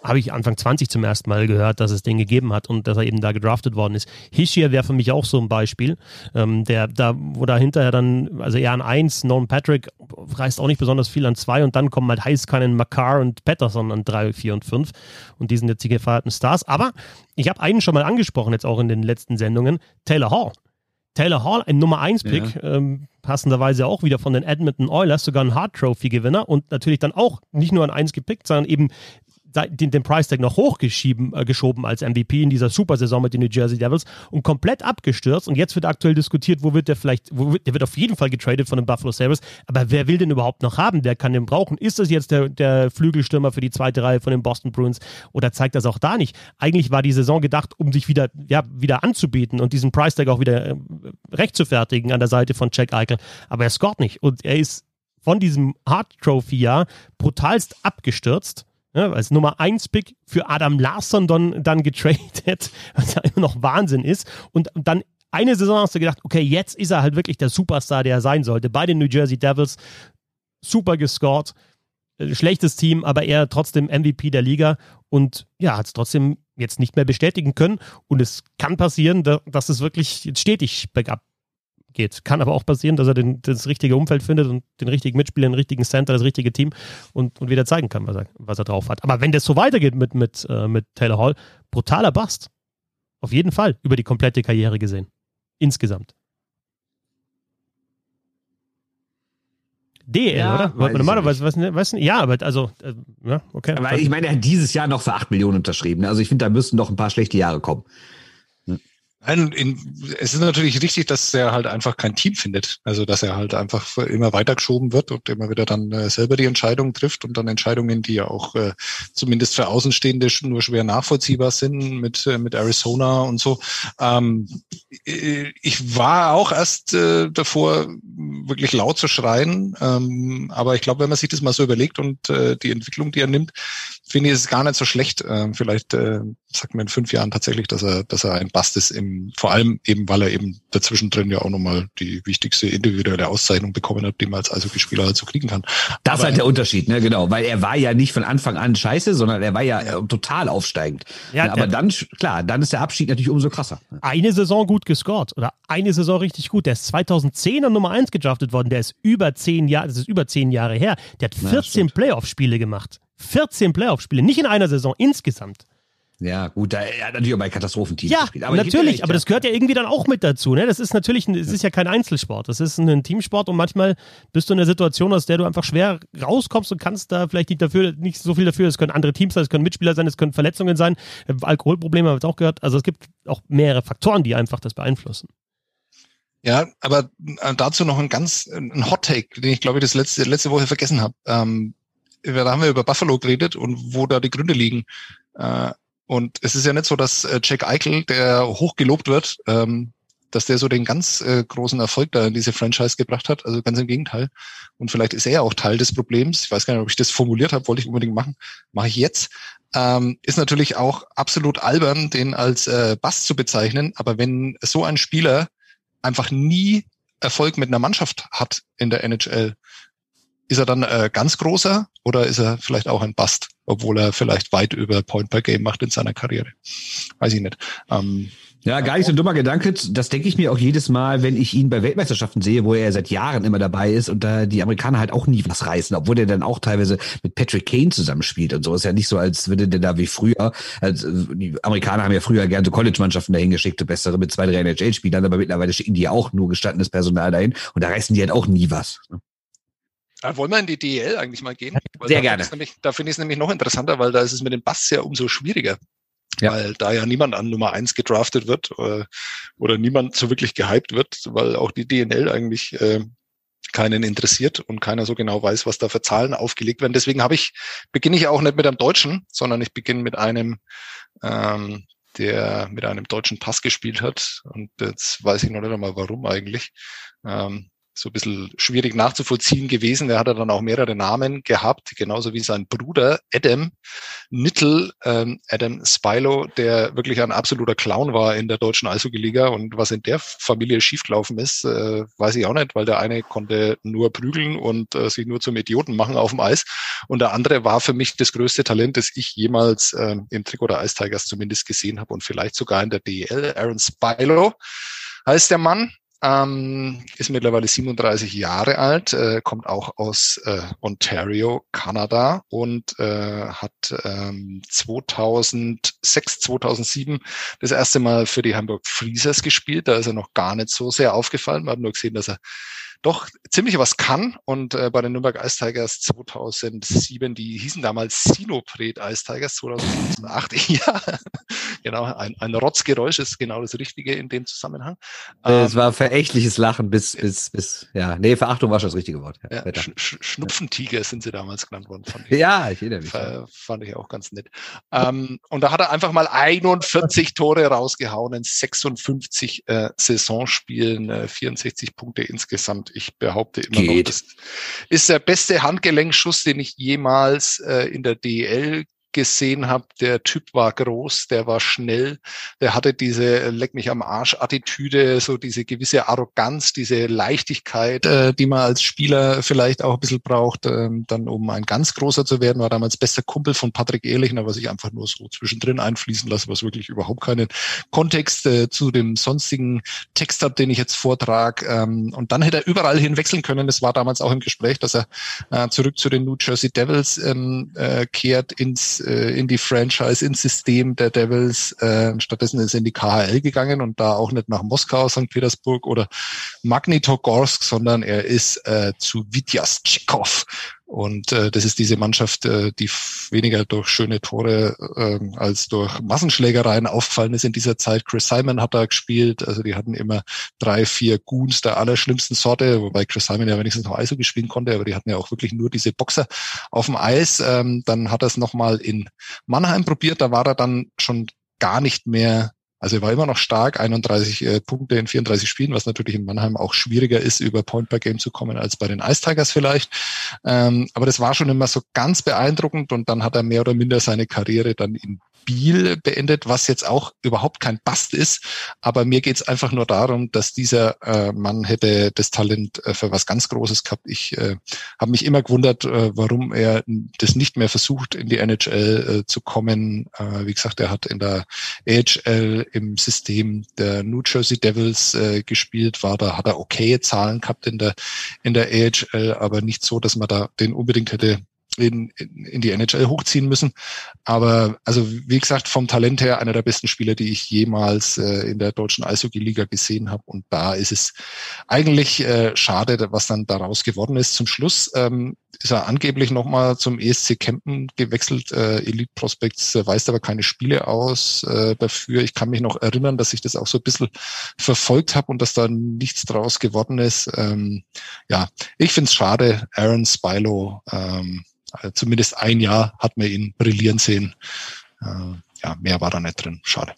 habe ich Anfang 20 zum ersten Mal gehört, dass es den gegeben hat und dass er eben da gedraftet worden ist. Hischier wäre für mich auch so ein Beispiel, ähm, der da, wo da hinterher dann, also eher an 1, Norman Patrick reißt auch nicht besonders viel an 2 und dann kommen halt Heiskanen, Makar und Patterson an 3, 4 und 5 und die sind jetzt die gefeierten Stars. Aber ich habe einen schon mal angesprochen, jetzt auch in den letzten Sendungen, Taylor Hall. Taylor Hall, ein Nummer 1 Pick, ja. ähm, passenderweise auch wieder von den Edmonton Oilers, sogar ein Hard Trophy Gewinner und natürlich dann auch nicht nur an 1 gepickt, sondern eben den, den Price Tag noch hochgeschoben äh, geschoben als MVP in dieser Supersaison mit den New Jersey Devils und komplett abgestürzt. Und jetzt wird aktuell diskutiert, wo wird der vielleicht, wo wird, der wird auf jeden Fall getradet von den Buffalo Sabres. Aber wer will den überhaupt noch haben? Wer kann den brauchen? Ist das jetzt der, der Flügelstürmer für die zweite Reihe von den Boston Bruins oder zeigt das auch da nicht? Eigentlich war die Saison gedacht, um sich wieder, ja, wieder anzubieten und diesen Price Tag auch wieder äh, recht an der Seite von Jack Eichel. Aber er scoret nicht und er ist von diesem Hart Trophy Jahr brutalst abgestürzt ja, als Nummer 1 Pick für Adam Larsson dann, dann getradet, was ja immer noch Wahnsinn ist. Und dann eine Saison hast du gedacht, okay, jetzt ist er halt wirklich der Superstar, der er sein sollte. Bei den New Jersey Devils super gescored. Äh, schlechtes Team, aber er trotzdem MVP der Liga und ja, hat es trotzdem jetzt nicht mehr bestätigen können. Und es kann passieren, dass es wirklich jetzt stetig bergab geht. Kann aber auch passieren, dass er den, das richtige Umfeld findet und den richtigen Mitspieler, den richtigen Center, das richtige Team und, und wieder zeigen kann, was er, was er drauf hat. Aber wenn das so weitergeht mit, mit, äh, mit Taylor Hall, brutaler Bust. Auf jeden Fall, über die komplette Karriere gesehen. Insgesamt. DL, ja, oder? Weiß normalerweise, was, was, ja, aber also, äh, ja, okay. Aber ich meine, er hat dieses Jahr noch für 8 Millionen unterschrieben. Also ich finde, da müssten noch ein paar schlechte Jahre kommen. Nein, in, es ist natürlich richtig, dass er halt einfach kein Team findet. Also dass er halt einfach immer weitergeschoben wird und immer wieder dann äh, selber die Entscheidung trifft und dann Entscheidungen, die ja auch äh, zumindest für Außenstehende nur schwer nachvollziehbar sind mit, äh, mit Arizona und so. Ähm, ich war auch erst äh, davor, wirklich laut zu schreien. Ähm, aber ich glaube, wenn man sich das mal so überlegt und äh, die Entwicklung, die er nimmt, finde ich es gar nicht so schlecht. Ähm, vielleicht äh, sagt man in fünf Jahren tatsächlich, dass er, dass er ein Bast ist, im, vor allem eben, weil er eben dazwischen drin ja auch nochmal die wichtigste individuelle Auszeichnung bekommen hat, die man als Eishockeyspieler halt so kriegen kann. Das ist halt der Unterschied, ne, genau, weil er war ja nicht von Anfang an scheiße, sondern er war ja, ja. total aufsteigend. Ja, aber dann, klar, dann ist der Abschied natürlich umso krasser. Eine Saison gut gescored oder eine Saison richtig gut. Der ist 2010er Nummer eins gedraftet worden. Der ist über zehn Jahre, das ist über zehn Jahre her. Der hat 14 ja, Playoff-Spiele gemacht. 14 Playoff-Spiele, nicht in einer Saison, insgesamt. Ja, gut, da, er hat natürlich auch bei Katastrophenteams ja, gespielt. Aber natürlich, aber das gehört ja irgendwie dann auch mit dazu. Ne? Das ist natürlich, es ist ja kein Einzelsport, das ist ein Teamsport und manchmal bist du in einer Situation, aus der du einfach schwer rauskommst und kannst da vielleicht nicht dafür, nicht so viel dafür. Es können andere Teams sein, es können Mitspieler sein, es können Verletzungen sein, Alkoholprobleme haben wir jetzt auch gehört. Also es gibt auch mehrere Faktoren, die einfach das beeinflussen. Ja, aber äh, dazu noch ein ganz ein Hot Take, den ich glaube ich das letzte letzte Woche vergessen habe. Ähm, da haben wir über Buffalo geredet und wo da die Gründe liegen. Äh, und es ist ja nicht so, dass äh, Jack Eichel, der hoch gelobt wird, ähm, dass der so den ganz äh, großen Erfolg da in diese Franchise gebracht hat. Also ganz im Gegenteil. Und vielleicht ist er auch Teil des Problems. Ich weiß gar nicht, ob ich das formuliert habe, wollte ich unbedingt machen. Mache ich jetzt. Ähm, ist natürlich auch absolut albern, den als äh, Bass zu bezeichnen. Aber wenn so ein Spieler einfach nie Erfolg mit einer Mannschaft hat in der NHL, ist er dann äh, ganz großer oder ist er vielleicht auch ein Bust, obwohl er vielleicht weit über Point per Game macht in seiner Karriere? Weiß ich nicht. Ähm, ja, gar nicht so ein dummer Gedanke. Das denke ich mir auch jedes Mal, wenn ich ihn bei Weltmeisterschaften sehe, wo er seit Jahren immer dabei ist und da die Amerikaner halt auch nie was reißen, obwohl er dann auch teilweise mit Patrick Kane zusammenspielt und so. Ist ja nicht so, als würde der da wie früher. Also die Amerikaner haben ja früher gerne so College-Mannschaften dahin geschickt, bessere mit zwei, drei NHL-Spielern, aber mittlerweile schicken die ja auch nur gestandenes Personal dahin und da reißen die halt auch nie was. Ne? Ja, wollen wir in die DEL eigentlich mal gehen? Weil sehr gerne. Nämlich, da finde ich es nämlich noch interessanter, weil da ist es mit dem Bass ja umso schwieriger. Ja. Weil da ja niemand an Nummer eins gedraftet wird oder, äh, oder niemand so wirklich gehypt wird, weil auch die DNL eigentlich äh, keinen interessiert und keiner so genau weiß, was da für Zahlen aufgelegt werden. Deswegen habe ich, beginne ich auch nicht mit einem Deutschen, sondern ich beginne mit einem, ähm, der mit einem deutschen Pass gespielt hat. Und jetzt weiß ich noch nicht einmal warum eigentlich. Ähm, so ein bisschen schwierig nachzuvollziehen gewesen. Der hatte dann auch mehrere Namen gehabt, genauso wie sein Bruder Adam Nittel, ähm, Adam Spilo, der wirklich ein absoluter Clown war in der deutschen Eishockey-Liga. Und was in der Familie schiefgelaufen ist, äh, weiß ich auch nicht, weil der eine konnte nur prügeln und äh, sich nur zum Idioten machen auf dem Eis. Und der andere war für mich das größte Talent, das ich jemals äh, im Trikot der Ice Tigers zumindest gesehen habe und vielleicht sogar in der DEL. Aaron Spilo heißt der Mann, ähm, ist mittlerweile 37 Jahre alt, äh, kommt auch aus äh, Ontario, Kanada und äh, hat ähm, 2006, 2007 das erste Mal für die Hamburg Freezers gespielt. Da ist er noch gar nicht so sehr aufgefallen. Man hat nur gesehen, dass er doch ziemlich was kann. Und äh, bei den Nürnberg Ice Tigers 2007, die hießen damals Sinopret Ice Tigers 2008. ja, genau, ein, ein Rotzgeräusch ist genau das Richtige in dem Zusammenhang. Äh, es ähm, war verächtliches Lachen bis, bis, bis, ja, nee, Verachtung war schon das richtige Wort. Ja, ja Sch Schnupfentiger sind sie damals genannt worden. Ja, ich erinnere mich. Fand ich auch ganz nett. Ähm, und da hat er einfach mal 41 Tore rausgehauen in 56 äh, Saisonspielen, äh, 64 Punkte insgesamt ich behaupte immer Geht. noch, das ist der beste Handgelenkschuss, den ich jemals äh, in der DL gesehen habe, der Typ war groß, der war schnell, der hatte diese Leck mich am Arsch Attitüde, so diese gewisse Arroganz, diese Leichtigkeit, äh, die man als Spieler vielleicht auch ein bisschen braucht, ähm, dann um ein ganz großer zu werden, war damals bester Kumpel von Patrick Ehrlichner, was ich einfach nur so zwischendrin einfließen lasse, was wirklich überhaupt keinen Kontext äh, zu dem sonstigen Text hat, den ich jetzt vortrage. Ähm, und dann hätte er überall hin wechseln können. Das war damals auch im Gespräch, dass er äh, zurück zu den New Jersey Devils ähm, äh, kehrt ins äh, in die Franchise, ins System der Devils. Äh, stattdessen ist er in die KHL gegangen und da auch nicht nach Moskau, St. Petersburg oder Magnitogorsk, sondern er ist äh, zu Vityas Tschikov und äh, das ist diese Mannschaft, äh, die weniger durch schöne Tore äh, als durch Massenschlägereien aufgefallen ist in dieser Zeit. Chris Simon hat da gespielt. Also die hatten immer drei, vier Goons der allerschlimmsten Sorte, wobei Chris Simon ja wenigstens noch Eishockey spielen konnte, aber die hatten ja auch wirklich nur diese Boxer auf dem Eis. Ähm, dann hat er es nochmal in Mannheim probiert. Da war er dann schon gar nicht mehr also er war immer noch stark, 31 äh, Punkte in 34 Spielen, was natürlich in Mannheim auch schwieriger ist, über Point per Game zu kommen als bei den Ice Tigers vielleicht. Ähm, aber das war schon immer so ganz beeindruckend und dann hat er mehr oder minder seine Karriere dann in Biel beendet, was jetzt auch überhaupt kein Bast ist. Aber mir geht's einfach nur darum, dass dieser äh, Mann hätte das Talent äh, für was ganz Großes gehabt. Ich äh, habe mich immer gewundert, äh, warum er das nicht mehr versucht, in die NHL äh, zu kommen. Äh, wie gesagt, er hat in der AHL im System der New Jersey Devils äh, gespielt, war da, hat er okaye Zahlen gehabt in der, in der AHL, aber nicht so, dass man da den unbedingt hätte in, in, in die NHL hochziehen müssen. Aber also wie gesagt, vom Talent her einer der besten Spieler, die ich jemals äh, in der deutschen Eishockey-Liga gesehen habe. Und da ist es eigentlich äh, schade, was dann daraus geworden ist. Zum Schluss ähm, ist er angeblich nochmal zum ESC Campen gewechselt. Äh, Elite Prospects äh, weist aber keine Spiele aus äh, dafür. Ich kann mich noch erinnern, dass ich das auch so ein bisschen verfolgt habe und dass da nichts draus geworden ist. Ähm, ja, ich finde es schade. Aaron Spilo ähm, also zumindest ein Jahr hat man ihn brillieren sehen. Äh, ja, mehr war da nicht drin. Schade.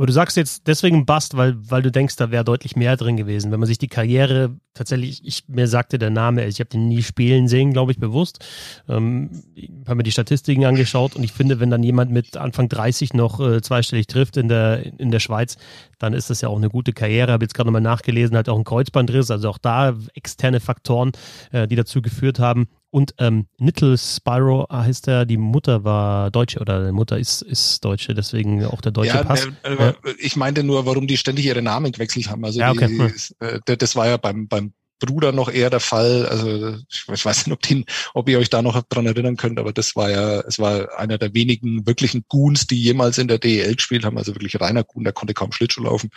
Aber du sagst jetzt deswegen Bust, weil, weil du denkst, da wäre deutlich mehr drin gewesen. Wenn man sich die Karriere tatsächlich, ich, mir sagte der Name, ich habe den nie spielen sehen, glaube ich, bewusst. Ähm, ich habe mir die Statistiken angeschaut und ich finde, wenn dann jemand mit Anfang 30 noch äh, zweistellig trifft in der, in der Schweiz, dann ist das ja auch eine gute Karriere. Habe jetzt gerade nochmal nachgelesen, hat auch ein Kreuzbandriss, also auch da externe Faktoren, äh, die dazu geführt haben. Und ähm, Nittel Spyro heißt er, die Mutter war Deutsche oder die Mutter ist, ist Deutsche, deswegen auch der deutsche ja, Pass. Äh, äh, ich meinte nur, warum die ständig ihre Namen gewechselt haben. Also ja, okay. die, hm. äh, das war ja beim, beim Bruder noch eher der Fall. Also ich weiß nicht, ob, den, ob ihr euch da noch dran erinnern könnt, aber das war ja, es war einer der wenigen wirklichen Goons, die jemals in der DEL gespielt haben. Also wirklich reiner Goon, der konnte kaum Schlittschuh laufen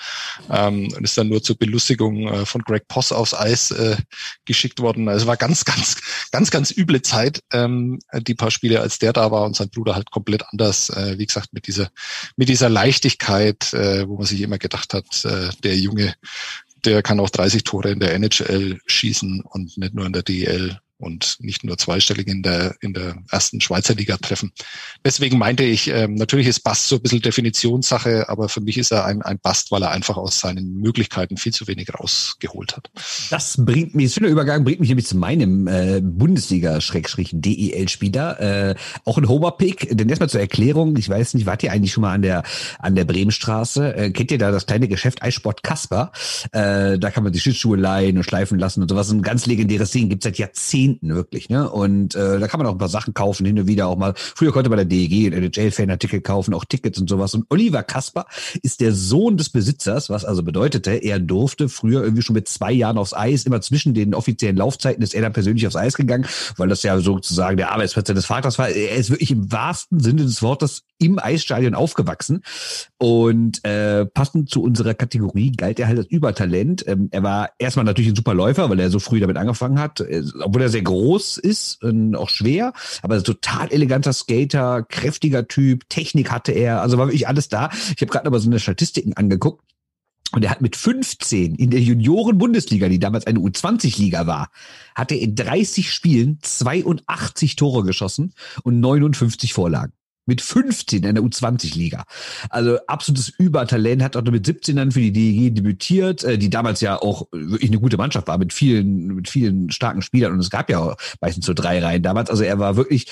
ähm, und ist dann nur zur Belustigung äh, von Greg Poss aufs Eis äh, geschickt worden. Also war ganz, ganz, ganz, ganz üble Zeit, ähm, die paar Spiele, als der da war und sein Bruder halt komplett anders. Äh, wie gesagt, mit dieser, mit dieser Leichtigkeit, äh, wo man sich immer gedacht hat, äh, der Junge der kann auch 30 Tore in der NHL schießen und nicht nur in der DEL und nicht nur zweistellig in der, in der ersten Schweizer Liga treffen. Deswegen meinte ich, ähm, natürlich ist Bast so ein bisschen Definitionssache, aber für mich ist er ein, ein Bast, weil er einfach aus seinen Möglichkeiten viel zu wenig rausgeholt hat. Das bringt mich, schöner Übergang bringt mich nämlich zu meinem äh, Bundesliga-DEL-Spieler, äh, auch ein Homer-Pick, denn erstmal zur Erklärung, ich weiß nicht, wart ihr eigentlich schon mal an der, an der Bremenstraße? Äh, kennt ihr da das kleine Geschäft Eissport Kasper? Äh, da kann man die Schlittschuhe leihen und schleifen lassen und sowas. Ein ganz legendäres Ding, gibt's seit Jahrzehnten hinten wirklich, ne? Und äh, da kann man auch ein paar Sachen kaufen, hin und wieder auch mal. Früher konnte man der DEG und NHL-Fan-Artikel kaufen, auch Tickets und sowas. Und Oliver Kasper ist der Sohn des Besitzers, was also bedeutete, er durfte früher irgendwie schon mit zwei Jahren aufs Eis, immer zwischen den offiziellen Laufzeiten ist er dann persönlich aufs Eis gegangen, weil das ja sozusagen der Arbeitsplatz des Vaters war. Er ist wirklich im wahrsten Sinne des Wortes im Eisstadion aufgewachsen. Und äh, passend zu unserer Kategorie galt er halt als Übertalent. Ähm, er war erstmal natürlich ein super Läufer, weil er so früh damit angefangen hat, äh, obwohl er sehr groß ist und auch schwer, aber total eleganter Skater, kräftiger Typ, Technik hatte er, also war wirklich alles da. Ich habe gerade aber so eine Statistiken angeguckt. Und er hat mit 15 in der Junioren-Bundesliga, die damals eine U20-Liga war, hat er in 30 Spielen 82 Tore geschossen und 59 Vorlagen mit 15 in der U20-Liga. Also absolutes Übertalent, hat auch mit 17 dann für die DEG debütiert, äh, die damals ja auch wirklich eine gute Mannschaft war, mit vielen, mit vielen starken Spielern. Und es gab ja auch meistens so drei Reihen damals. Also er war wirklich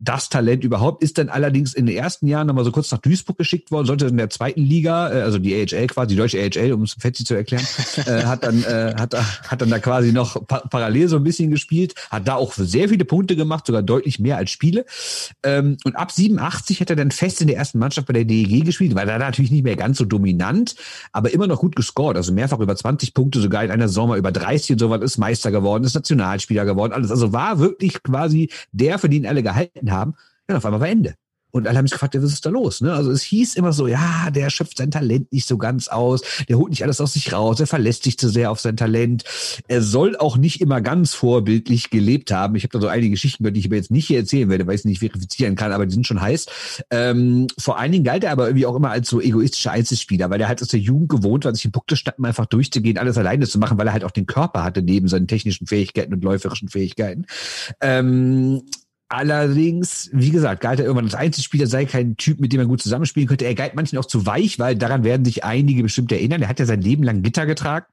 das Talent überhaupt, ist dann allerdings in den ersten Jahren nochmal so kurz nach Duisburg geschickt worden, sollte in der zweiten Liga, äh, also die AHL quasi, die deutsche AHL, um es fancy zu erklären, äh, hat dann äh, hat, hat dann da quasi noch pa parallel so ein bisschen gespielt, hat da auch sehr viele Punkte gemacht, sogar deutlich mehr als Spiele. Ähm, und ab 87 hat er dann fest in der ersten Mannschaft bei der DEG gespielt, war da natürlich nicht mehr ganz so dominant, aber immer noch gut gescored, also mehrfach über 20 Punkte, sogar in einer Sommer über 30 und so was, ist Meister geworden, ist Nationalspieler geworden, alles. Also war wirklich quasi der, für den alle gehalten haben haben. Ja, auf einmal war Ende. Und alle haben sich gefragt, ja, was ist da los? Ne? Also es hieß immer so, ja, der schöpft sein Talent nicht so ganz aus, der holt nicht alles aus sich raus, er verlässt sich zu sehr auf sein Talent. Er soll auch nicht immer ganz vorbildlich gelebt haben. Ich habe da so einige Geschichten, die ich aber jetzt nicht hier erzählen werde, weil ich es nicht verifizieren kann, aber die sind schon heiß. Ähm, vor allen Dingen galt er aber irgendwie auch immer als so egoistischer Einzelspieler, weil er halt aus der Jugend gewohnt war, sich in Punkte standen, einfach durchzugehen, alles alleine zu machen, weil er halt auch den Körper hatte neben seinen technischen Fähigkeiten und läuferischen Fähigkeiten. Ähm, Allerdings, wie gesagt, galt er irgendwann als Einzelspieler, sei kein Typ, mit dem er gut zusammenspielen könnte. Er galt manchen auch zu weich, weil daran werden sich einige bestimmt erinnern. Er hat ja sein Leben lang Gitter getragen.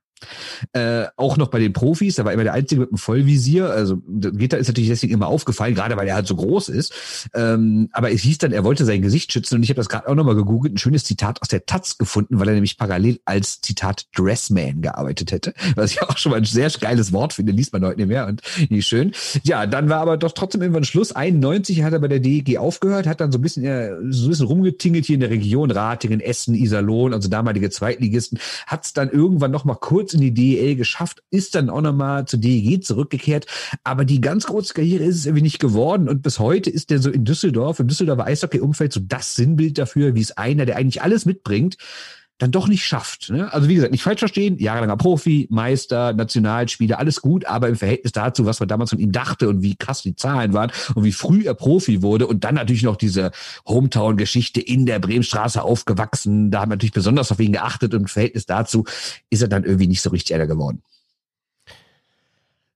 Äh, auch noch bei den Profis, da war immer der Einzige mit einem Vollvisier. Also Gitter ist natürlich deswegen immer aufgefallen, gerade weil er halt so groß ist. Ähm, aber es hieß dann, er wollte sein Gesicht schützen und ich habe das gerade auch nochmal gegoogelt, ein schönes Zitat aus der Taz gefunden, weil er nämlich parallel als Zitat Dressman gearbeitet hätte. Was ich auch schon mal ein sehr geiles Wort finde, liest man heute nicht mehr und nie schön. Ja, dann war aber doch trotzdem irgendwann Schluss. 91 hat er bei der DEG aufgehört, hat dann so ein bisschen, äh, so ein bisschen rumgetingelt hier in der Region, Ratingen, Essen, Iserlohn, also damalige Zweitligisten, hat es dann irgendwann nochmal kurz in die DEL geschafft, ist dann auch nochmal zur DEG zurückgekehrt. Aber die ganz große Karriere ist es irgendwie nicht geworden. Und bis heute ist der so in Düsseldorf, im Düsseldorfer Eishockey-Umfeld so das Sinnbild dafür, wie es einer, der eigentlich alles mitbringt, dann doch nicht schafft. Ne? Also wie gesagt, nicht falsch verstehen, jahrelanger Profi, Meister, Nationalspieler, alles gut, aber im Verhältnis dazu, was man damals von ihm dachte und wie krass die Zahlen waren und wie früh er Profi wurde und dann natürlich noch diese Hometown-Geschichte in der Bremenstraße aufgewachsen, da haben wir natürlich besonders auf ihn geachtet und im Verhältnis dazu ist er dann irgendwie nicht so richtig einer geworden.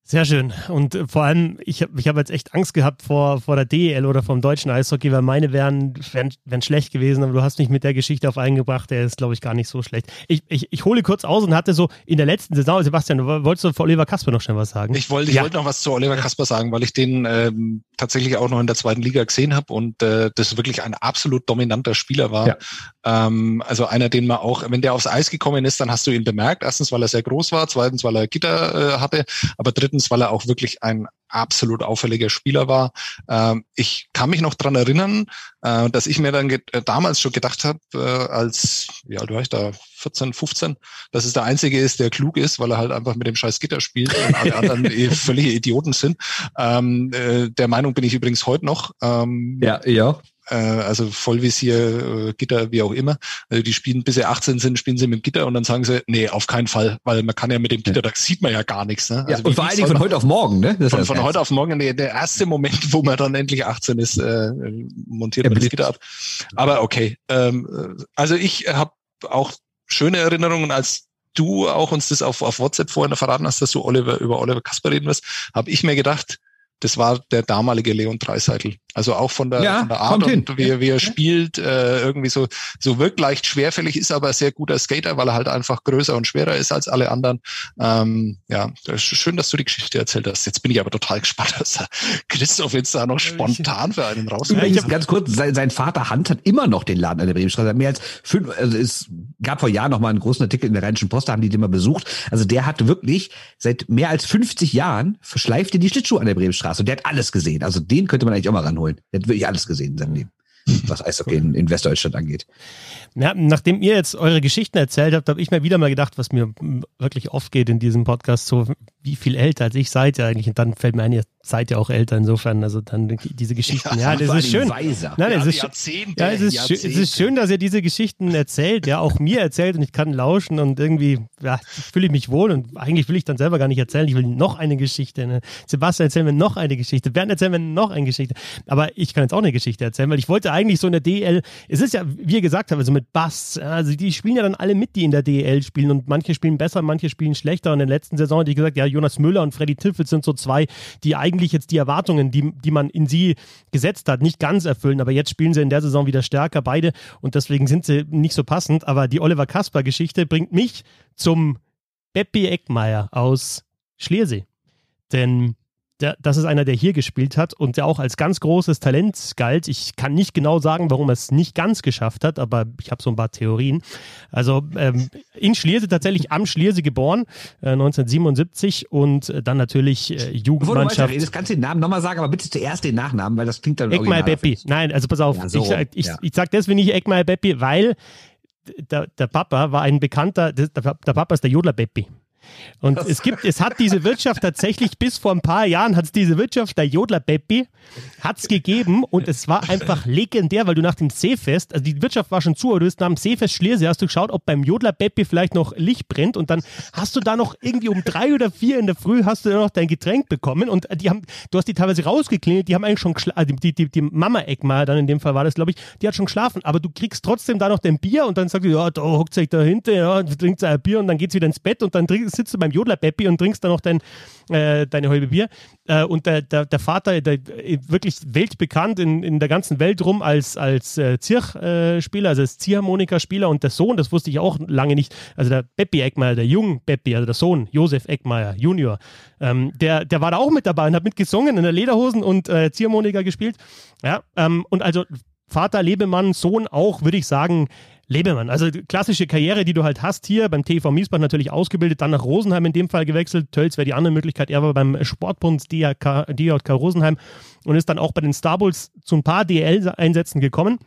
Sehr schön. Und äh, vor allem, ich habe ich hab jetzt echt Angst gehabt vor, vor der DEL oder vom deutschen Eishockey, weil meine wären, wären, wären schlecht gewesen, aber du hast mich mit der Geschichte auf eingebracht, der ist, glaube ich, gar nicht so schlecht. Ich, ich, ich hole kurz aus und hatte so in der letzten Saison, Sebastian, du wolltest du vor Oliver Kasper noch schnell was sagen? Ich wollte ich ja. wollte noch was zu Oliver Kasper sagen, weil ich den ähm, tatsächlich auch noch in der zweiten Liga gesehen habe und äh, das wirklich ein absolut dominanter Spieler war. Ja. Ähm, also einer, den man auch, wenn der aufs Eis gekommen ist, dann hast du ihn bemerkt. Erstens, weil er sehr groß war, zweitens, weil er Gitter äh, hatte, aber drittens, weil er auch wirklich ein absolut auffälliger Spieler war. Ähm, ich kann mich noch dran erinnern, äh, dass ich mir dann äh, damals schon gedacht habe, äh, als, ja, du weißt da 14, 15, dass es der Einzige ist, der klug ist, weil er halt einfach mit dem scheiß Gitter spielt und alle anderen eh völlige Idioten sind. Ähm, äh, der Meinung bin ich übrigens heute noch. Ähm, ja, ja äh, also Vollvisier, äh, Gitter, wie auch immer. Also die spielen, bis sie 18 sind, spielen sie mit dem Gitter und dann sagen sie, nee, auf keinen Fall, weil man kann ja mit dem Gitter, da sieht man ja gar nichts. Ne? Also ja, und vor allen Dingen von heute auf morgen, ne? Das von, von heute auf morgen, der, der erste Moment, wo man dann endlich 18 ist, äh, montiert man das Gitter ab. Aber okay, ähm, also ich habe auch schöne Erinnerungen, als du auch uns das auf, auf WhatsApp vorhin verraten hast, dass du Oliver über Oliver Kasper reden wirst, habe ich mir gedacht, das war der damalige Leon Dreiseitel. Also auch von der, ja, von der Art und wie, wie er spielt, äh, irgendwie so, so wirkt leicht schwerfällig, ist aber sehr guter Skater, weil er halt einfach größer und schwerer ist als alle anderen. Ähm, ja, schön, dass du die Geschichte erzählt hast. Jetzt bin ich aber total gespannt, dass Christoph jetzt da noch spontan für einen raus. Ich habe ganz kurz, sein, sein, Vater Hand hat immer noch den Laden an der Bremenstraße. Mehr als fünf, also es gab vor Jahren noch mal einen großen Artikel in der Rheinischen Post, da haben die den mal besucht. Also der hat wirklich seit mehr als 50 Jahren verschleift die Schlittschuhe an der Bremenstraße und der hat alles gesehen. Also den könnte man eigentlich auch mal ranholen holen. Der hat wirklich alles gesehen in seinem Leben, was Eishockey in, in Westdeutschland angeht. Ja, nachdem ihr jetzt eure Geschichten erzählt habt, habe ich mir wieder mal gedacht, was mir wirklich oft geht in diesem Podcast, so wie viel älter als ich seid ihr eigentlich. Und dann fällt mir ein, ihr seid ja auch älter insofern. Also dann diese Geschichten. Ja, ja das ist schön. Weiser. Nein, es ist, ja, es, ist schön, es ist schön, dass ihr diese Geschichten erzählt, ja, auch mir erzählt und ich kann lauschen und irgendwie ja, fühle ich mich wohl und eigentlich will ich dann selber gar nicht erzählen. Ich will noch eine Geschichte. Ne? Sebastian, erzähl mir noch eine Geschichte. Bernd, erzähl mir noch eine Geschichte. Aber ich kann jetzt auch eine Geschichte erzählen, weil ich wollte eigentlich so in der DL, es ist ja, wie ihr gesagt habt, also mit Bass, also die spielen ja dann alle mit, die in der DL spielen und manche spielen besser, manche spielen schlechter. Und in der letzten Saison hat die gesagt, ja, Jonas Müller und Freddy Tiffels sind so zwei, die eigentlich jetzt die Erwartungen, die, die man in sie gesetzt hat, nicht ganz erfüllen. Aber jetzt spielen sie in der Saison wieder stärker, beide. Und deswegen sind sie nicht so passend. Aber die Oliver Kasper-Geschichte bringt mich zum Beppi Eckmeier aus Schliersee. Denn der, das ist einer, der hier gespielt hat und der auch als ganz großes Talent galt. Ich kann nicht genau sagen, warum er es nicht ganz geschafft hat, aber ich habe so ein paar Theorien. Also ähm, in Schlierse, tatsächlich am Schlierse geboren, äh, 1977 und äh, dann natürlich äh, Jugendmannschaft. Bevor du kannst du den Namen nochmal sagen, aber bitte zuerst den Nachnamen, weil das klingt dann Ekmal Beppi. Nein, also pass auf, ja, so, ich, ich, ja. ich sag deswegen nicht Ekmal Beppi, weil der, der Papa war ein bekannter, der, der Papa ist der Jodler Beppi. Und es gibt, es hat diese Wirtschaft tatsächlich bis vor ein paar Jahren hat es diese Wirtschaft, der Jodler Beppi, hat es gegeben und es war einfach legendär, weil du nach dem Seefest, also die Wirtschaft war schon zu, aber du bist nach dem Seefest Schliersee, hast du geschaut, ob beim Jodler Beppi vielleicht noch Licht brennt und dann hast du da noch irgendwie um drei oder vier in der Früh hast du noch dein Getränk bekommen und die haben, du hast die teilweise rausgeklingelt, die haben eigentlich schon also die, die, die Mama Eckmeier dann in dem Fall war das, glaube ich, die hat schon geschlafen, aber du kriegst trotzdem da noch dein Bier und dann sagt die, ja, da hockt sich dahinter, ja, trinkt ein Bier und dann geht's wieder ins Bett und dann trink, sitzt du beim Jodler Beppi und trinkst dann noch dein, äh, deine halbe Bier. Äh, und der, der, der Vater, der, wirklich weltbekannt in, in der ganzen Welt rum als, als äh, Zirchspieler, also als Ziehharmonikaspieler und der Sohn, das wusste ich auch lange nicht, also der Beppi Eckmeier, der Jung Beppi, also der Sohn, Josef Eckmeier, Junior, ähm, der, der war da auch mit dabei und hat mitgesungen in der Lederhosen und äh, Ziehharmonika gespielt. Ja, ähm, und also Vater, Lebemann, Sohn auch, würde ich sagen, Lebemann. Also klassische Karriere, die du halt hast hier beim TV Miesbach natürlich ausgebildet, dann nach Rosenheim in dem Fall gewechselt. Tölz wäre die andere Möglichkeit. Er war beim Sportbund DJK, DJK Rosenheim und ist dann auch bei den Starbulls zu ein paar DL-Einsätzen gekommen.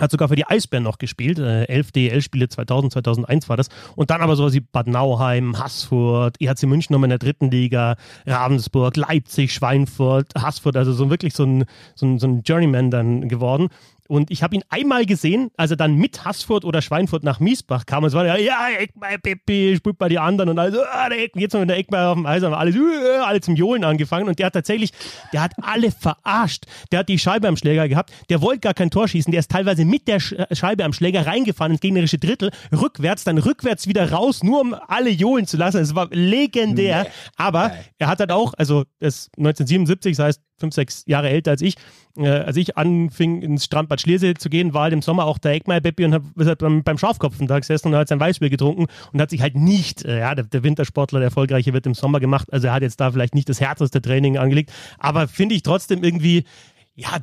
Hat sogar für die Eisbären noch gespielt. Äh, elf DL-Spiele 2000, 2001 war das. Und dann aber sowas wie Bad Nauheim, Haßfurt, EHC München nochmal in der dritten Liga, Ravensburg, Leipzig, Schweinfurt, Haßfurt. Also so wirklich so ein, so ein, so ein Journeyman dann geworden. Und ich habe ihn einmal gesehen, als er dann mit Haßfurt oder Schweinfurt nach Miesbach kam. Es war ja, ja, Eckmeier, Peppi, spielt bei die anderen. Und also, ah, der Eck, jetzt mal mit der Eckmeier auf dem Eis, haben alle, uh, alle zum Johlen angefangen. Und der hat tatsächlich, der hat alle verarscht. Der hat die Scheibe am Schläger gehabt. Der wollte gar kein Tor schießen. Der ist teilweise mit der Scheibe am Schläger reingefahren ins gegnerische Drittel, rückwärts, dann rückwärts wieder raus, nur um alle johlen zu lassen. Es war legendär. Nee. Aber er hat halt auch, also das ist 1977, das heißt fünf, sechs Jahre älter als ich. Äh, als ich anfing, ins Strandbad Schliersee zu gehen, war halt im Sommer auch der Eckmeier-Beppi und hat halt beim, beim Schafkopfen da gesessen und hat sein Weißbier getrunken und hat sich halt nicht, äh, ja, der, der, Wintersportler, der erfolgreiche, wird im Sommer gemacht. Also er hat jetzt da vielleicht nicht das härteste Training angelegt, aber finde ich trotzdem irgendwie, ja,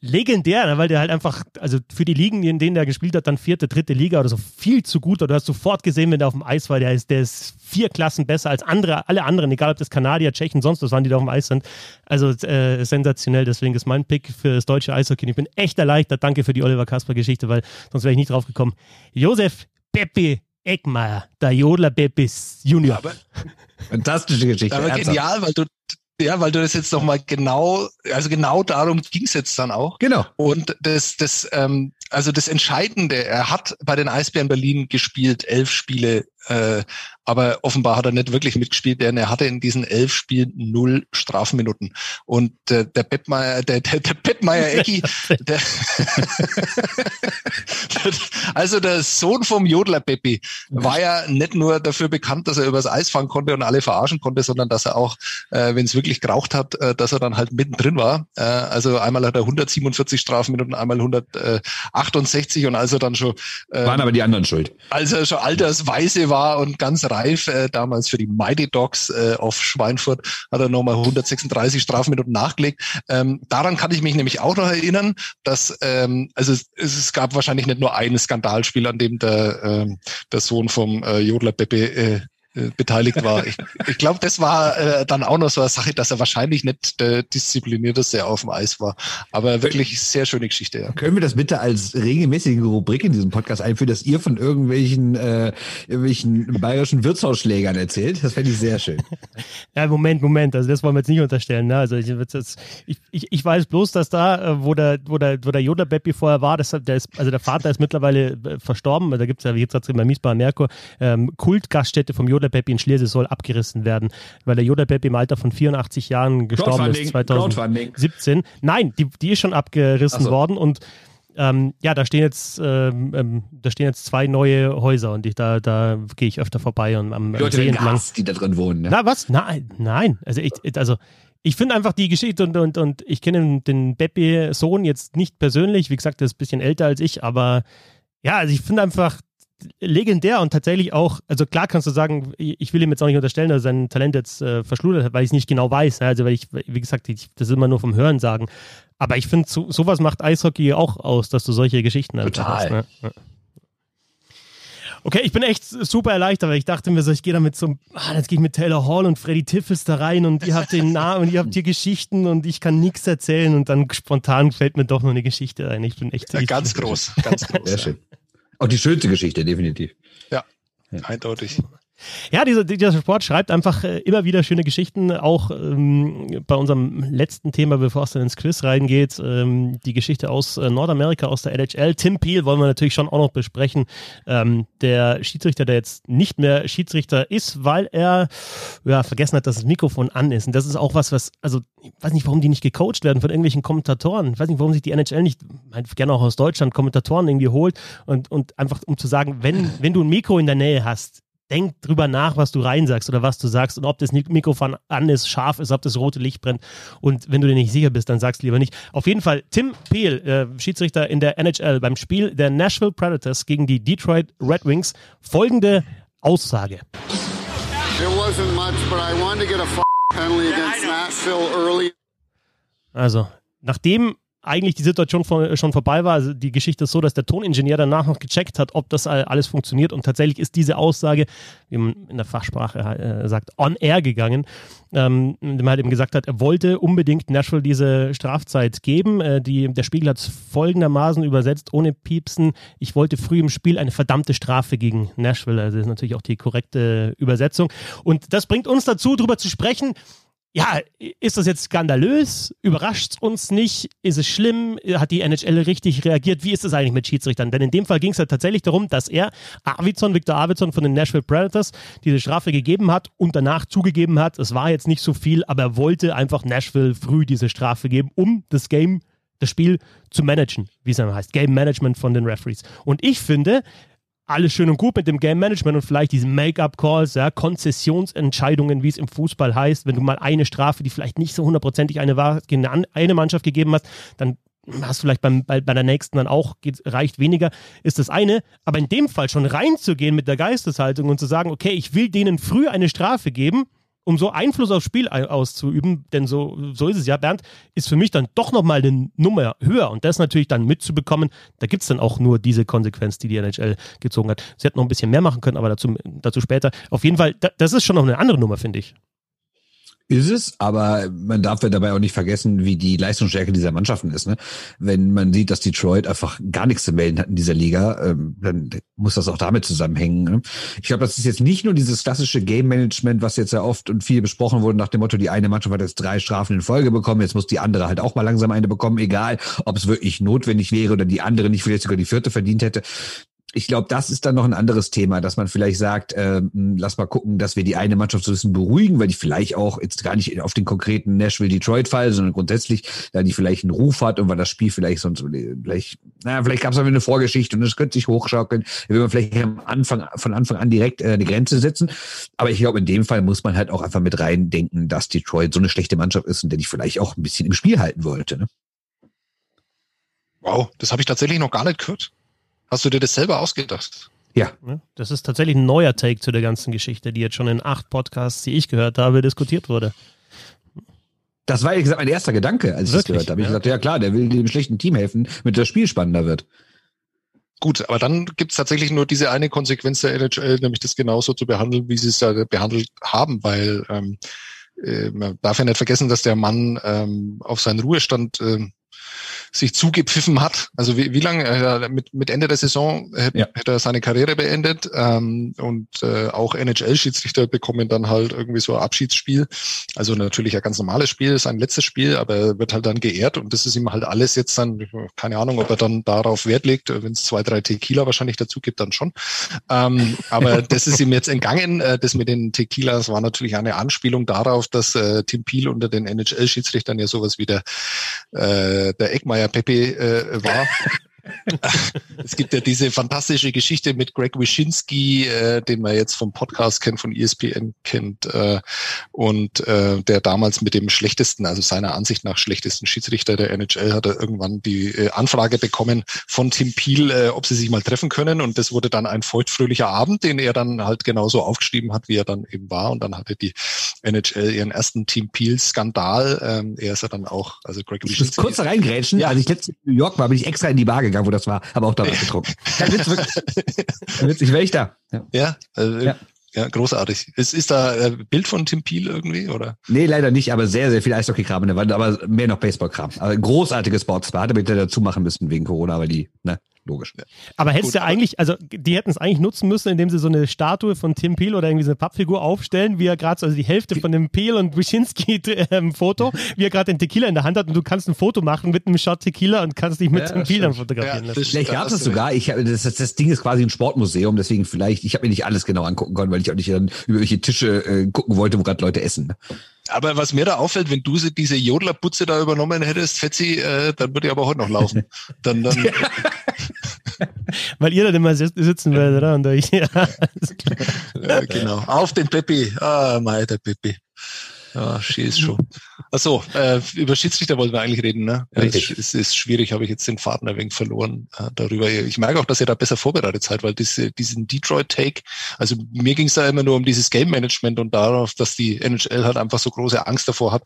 legendär, ne, weil der halt einfach, also für die Ligen, in denen der gespielt hat, dann vierte, dritte Liga oder so, viel zu gut. Oder du hast sofort gesehen, wenn der auf dem Eis war, der ist, der ist vier Klassen besser als andere, alle anderen, egal ob das Kanadier, Tschechen, sonst was waren, die da auf dem Eis sind. Also äh, sensationell, deswegen ist mein Pick für das deutsche Eishockey. Ich bin echt erleichtert. Danke für die Oliver Kasper-Geschichte, weil sonst wäre ich nicht drauf gekommen. Josef Peppi Eckmeier, der Jodler Beppis Junior. Aber, fantastische Geschichte. Aber genial, weil du ja, weil du das jetzt noch mal genau, also genau darum ging es jetzt dann auch. Genau. Und das, das, ähm, also das Entscheidende, er hat bei den Eisbären Berlin gespielt, elf Spiele äh, aber offenbar hat er nicht wirklich mitgespielt, denn er hatte in diesen elf Spielen null Strafminuten. Und äh, der Bettmeier, der, der, der Bettmeier Ecki, der also der Sohn vom Jodler Peppi, war ja nicht nur dafür bekannt, dass er übers Eis fahren konnte und alle verarschen konnte, sondern dass er auch, äh, wenn es wirklich geraucht hat, äh, dass er dann halt mittendrin war. Äh, also einmal hat er 147 Strafminuten, einmal 168 und als er dann schon äh, waren aber die anderen schuld. Als er schon altersweise war und ganz reif, äh, damals für die Mighty Dogs äh, auf Schweinfurt, hat er nochmal 136 Strafminuten nachgelegt. Ähm, daran kann ich mich nämlich auch noch erinnern, dass ähm, also es, es gab wahrscheinlich nicht nur ein Skandalspiel, an dem der, ähm, der Sohn vom äh, Jodler Pepe äh, äh, beteiligt war. Ich, ich glaube, das war äh, dann auch noch so eine Sache, dass er wahrscheinlich nicht der disziplinierteste auf dem Eis war. Aber wirklich sehr schöne Geschichte. Ja. Können wir das bitte als regelmäßige Rubrik in diesem Podcast einführen, dass ihr von irgendwelchen, äh, irgendwelchen bayerischen Wirtshausschlägern erzählt? Das fände ich sehr schön. ja, Moment, Moment. Also das wollen wir jetzt nicht unterstellen. Ne? Also ich, jetzt, ich, ich, ich weiß bloß, dass da, äh, wo der, wo der, wo der Jodler Beppi vorher war, das, der ist, also der Vater ist mittlerweile äh, verstorben. Da gibt es ja, wie jetzt in Miesbach Merkur, ähm, Kultgaststätte vom Jodler Peppi in Schleswig soll abgerissen werden, weil der Peppi im Alter von 84 Jahren gestorben ist 2017. Nein, die, die ist schon abgerissen so. worden und ähm, ja, da stehen jetzt ähm, ähm, da stehen jetzt zwei neue Häuser und ich, da, da gehe ich öfter vorbei und am, Leute See entlang. Gas, die da drin wohnen. Ne? Na was? Nein, nein. Also ich, also ich finde einfach die Geschichte und, und, und ich kenne den Beppi-Sohn jetzt nicht persönlich. Wie gesagt, der ist ein bisschen älter als ich, aber ja, also ich finde einfach legendär und tatsächlich auch, also klar kannst du sagen, ich will ihm jetzt auch nicht unterstellen, dass er sein Talent jetzt äh, verschludert hat, weil ich es nicht genau weiß. Also, weil ich, wie gesagt, ich, das ist immer nur vom Hören sagen. Aber ich finde, so, sowas macht Eishockey auch aus, dass du solche Geschichten Total. hast. Ne? Ja. Okay, ich bin echt super erleichtert, weil ich dachte mir so, ich gehe damit so, ah, jetzt gehe ich mit Taylor Hall und Freddy Tiffels da rein und ihr habt den Namen und ihr habt hier Geschichten und ich kann nichts erzählen und dann spontan fällt mir doch noch eine Geschichte ein. Ich bin echt ja, ganz groß, ganz groß. Sehr schön. Auch die schönste Geschichte, definitiv. Ja, ja. eindeutig. Ja, dieser, dieser Sport schreibt einfach äh, immer wieder schöne Geschichten. Auch ähm, bei unserem letzten Thema, bevor es dann ins Quiz reingeht, ähm, die Geschichte aus äh, Nordamerika, aus der LHL. Tim Peel wollen wir natürlich schon auch noch besprechen. Ähm, der Schiedsrichter, der jetzt nicht mehr Schiedsrichter ist, weil er ja, vergessen hat, dass das Mikrofon an ist. Und das ist auch was, was, also ich weiß nicht, warum die nicht gecoacht werden von irgendwelchen Kommentatoren. Ich weiß nicht, warum sich die NHL nicht, gerne auch aus Deutschland, Kommentatoren irgendwie holt und, und einfach um zu sagen, wenn, wenn du ein Mikro in der Nähe hast, denk drüber nach, was du reinsagst oder was du sagst und ob das Mikrofon an ist, scharf ist, ob das rote Licht brennt. Und wenn du dir nicht sicher bist, dann sagst lieber nicht. Auf jeden Fall, Tim Peel, äh, Schiedsrichter in der NHL beim Spiel der Nashville Predators gegen die Detroit Red Wings, folgende Aussage. Also, nachdem eigentlich die Situation von, schon vorbei war. Also die Geschichte ist so, dass der Toningenieur danach noch gecheckt hat, ob das alles funktioniert. Und tatsächlich ist diese Aussage, wie man in der Fachsprache äh, sagt, on air gegangen. Ähm, dem halt eben gesagt hat, er wollte unbedingt Nashville diese Strafzeit geben. Äh, die, der Spiegel hat es folgendermaßen übersetzt, ohne Piepsen. Ich wollte früh im Spiel eine verdammte Strafe gegen Nashville. Also das ist natürlich auch die korrekte Übersetzung. Und das bringt uns dazu, darüber zu sprechen, ja, ist das jetzt skandalös? Überrascht uns nicht? Ist es schlimm? Hat die NHL richtig reagiert? Wie ist es eigentlich mit Schiedsrichtern? Denn in dem Fall ging es ja tatsächlich darum, dass er Arvidsson, Victor Arvidsson von den Nashville Predators diese Strafe gegeben hat und danach zugegeben hat, es war jetzt nicht so viel, aber er wollte einfach Nashville früh diese Strafe geben, um das Game, das Spiel zu managen, wie es dann heißt. Game Management von den Referees. Und ich finde, alles schön und gut mit dem Game Management und vielleicht diesen Make-up-Calls, ja, Konzessionsentscheidungen, wie es im Fußball heißt, wenn du mal eine Strafe, die vielleicht nicht so hundertprozentig eine war, eine Mannschaft gegeben hast, dann hast du vielleicht beim, bei, bei der nächsten dann auch, geht, reicht weniger, ist das eine. Aber in dem Fall schon reinzugehen mit der Geisteshaltung und zu sagen, okay, ich will denen früh eine Strafe geben, um so Einfluss aufs Spiel auszuüben, denn so, so ist es ja, Bernd, ist für mich dann doch nochmal eine Nummer höher und das natürlich dann mitzubekommen, da gibt es dann auch nur diese Konsequenz, die die NHL gezogen hat. Sie hätten noch ein bisschen mehr machen können, aber dazu, dazu später. Auf jeden Fall, das ist schon noch eine andere Nummer, finde ich. Ist es, aber man darf ja dabei auch nicht vergessen, wie die Leistungsstärke dieser Mannschaften ist. Ne? Wenn man sieht, dass Detroit einfach gar nichts zu melden hat in dieser Liga, ähm, dann muss das auch damit zusammenhängen. Ne? Ich glaube, das ist jetzt nicht nur dieses klassische Game Management, was jetzt ja oft und viel besprochen wurde, nach dem Motto, die eine Mannschaft hat jetzt drei Strafen in Folge bekommen, jetzt muss die andere halt auch mal langsam eine bekommen, egal ob es wirklich notwendig wäre oder die andere nicht vielleicht sogar die vierte verdient hätte ich glaube, das ist dann noch ein anderes Thema, dass man vielleicht sagt, äh, lass mal gucken, dass wir die eine Mannschaft so ein bisschen beruhigen, weil die vielleicht auch jetzt gar nicht auf den konkreten Nashville-Detroit-Fall, sondern grundsätzlich, da die vielleicht einen Ruf hat und weil das Spiel vielleicht sonst vielleicht, naja, vielleicht gab es eine Vorgeschichte und es könnte sich hochschaukeln, will man vielleicht am Anfang, von Anfang an direkt äh, eine Grenze setzen. Aber ich glaube, in dem Fall muss man halt auch einfach mit reindenken, dass Detroit so eine schlechte Mannschaft ist und der dich vielleicht auch ein bisschen im Spiel halten wollte. Ne? Wow, das habe ich tatsächlich noch gar nicht gehört. Hast du dir das selber ausgedacht? Ja. Das ist tatsächlich ein neuer Take zu der ganzen Geschichte, die jetzt schon in acht Podcasts, die ich gehört habe, diskutiert wurde. Das war, ehrlich gesagt, mein erster Gedanke, als ich das gehört habe. Ich ja. gesagt, ja klar, der will dem schlechten Team helfen, damit das Spiel spannender wird. Gut, aber dann gibt es tatsächlich nur diese eine Konsequenz der NHL, nämlich das genauso zu behandeln, wie sie es ja behandelt haben, weil ähm, äh, man darf ja nicht vergessen, dass der Mann ähm, auf seinen Ruhestand äh, sich zugepfiffen hat. Also wie, wie lange äh, mit, mit Ende der Saison hätte, ja. hätte er seine Karriere beendet ähm, und äh, auch NHL-Schiedsrichter bekommen dann halt irgendwie so ein Abschiedsspiel. Also natürlich ein ganz normales Spiel, sein letztes Spiel, aber er wird halt dann geehrt und das ist ihm halt alles jetzt dann, keine Ahnung, ob er dann darauf Wert legt, wenn es zwei, drei Tequila wahrscheinlich dazu gibt, dann schon. Ähm, aber das ist ihm jetzt entgangen. Äh, das mit den Tequilas war natürlich eine Anspielung darauf, dass äh, Tim Peel unter den NHL-Schiedsrichtern ja sowas wie der, äh, der Eckmeier Pepe äh, war. es gibt ja diese fantastische Geschichte mit Greg Wyszynski, äh, den man jetzt vom Podcast kennt, von ESPN kennt, äh, und äh, der damals mit dem schlechtesten, also seiner Ansicht nach schlechtesten Schiedsrichter der NHL, hat er irgendwann die äh, Anfrage bekommen von Tim Peel, äh, ob sie sich mal treffen können. Und das wurde dann ein feuchtfröhlicher Abend, den er dann halt genauso aufgeschrieben hat, wie er dann eben war. Und dann hatte die NHL ihren ersten Tim Peel-Skandal. Ähm, er ist ja dann auch, also Greg Wyszynski. Ich muss kurz reingrätschen. Ja. Als ich letztens in New York war, bin ich extra in die Bar gegangen gegangen, wo das war, aber auch da was getrunken. Kein Witz, wirklich. Witzig, wäre ich da. Ja, ja, also, ja. ja. großartig. Ist, ist da ein äh, Bild von Tim Peel irgendwie, oder? Nee, leider nicht, aber sehr, sehr viel Eishockey-Kram in der Wand, aber mehr noch Baseball-Kram. Also großartige Sportsbar. Hatte bitte dazu machen müssen wegen Corona, aber die, ne, logisch. Aber hättest du eigentlich, also die hätten es eigentlich nutzen müssen, indem sie so eine Statue von Tim Peel oder irgendwie so eine Pappfigur aufstellen, wie er gerade so, also die Hälfte von dem Peel und Wyszynski-Foto, ähm, wie er gerade den Tequila in der Hand hat und du kannst ein Foto machen mit einem Shot Tequila und kannst dich mit ja, Tim Peel dann fotografieren ja, lassen. Vielleicht gab es das sogar. Ich hab, das, das Ding ist quasi ein Sportmuseum, deswegen vielleicht, ich habe mir nicht alles genau angucken können, weil ich auch nicht dann über welche Tische äh, gucken wollte, wo gerade Leute essen. Ne? Aber was mir da auffällt, wenn du diese Jodlerputze da übernommen hättest, Fetzi, äh, dann würde ich aber heute noch laufen. Dann, dann Weil ihr dann immer sitzen werdet, oder? Und euch, ja. ja, genau. Auf den Peppi. Ah, mei, der Peppi. Ja, schieß schon. Achso, äh, über Schiedsrichter wollten wir eigentlich reden, ne? Es ist, ist, schwierig, habe ich jetzt den Faden ein wenig verloren äh, darüber. Ich merke auch, dass ihr da besser vorbereitet seid, weil diese, diesen Detroit-Take, also mir ging es da immer nur um dieses Game-Management und darauf, dass die NHL halt einfach so große Angst davor hat,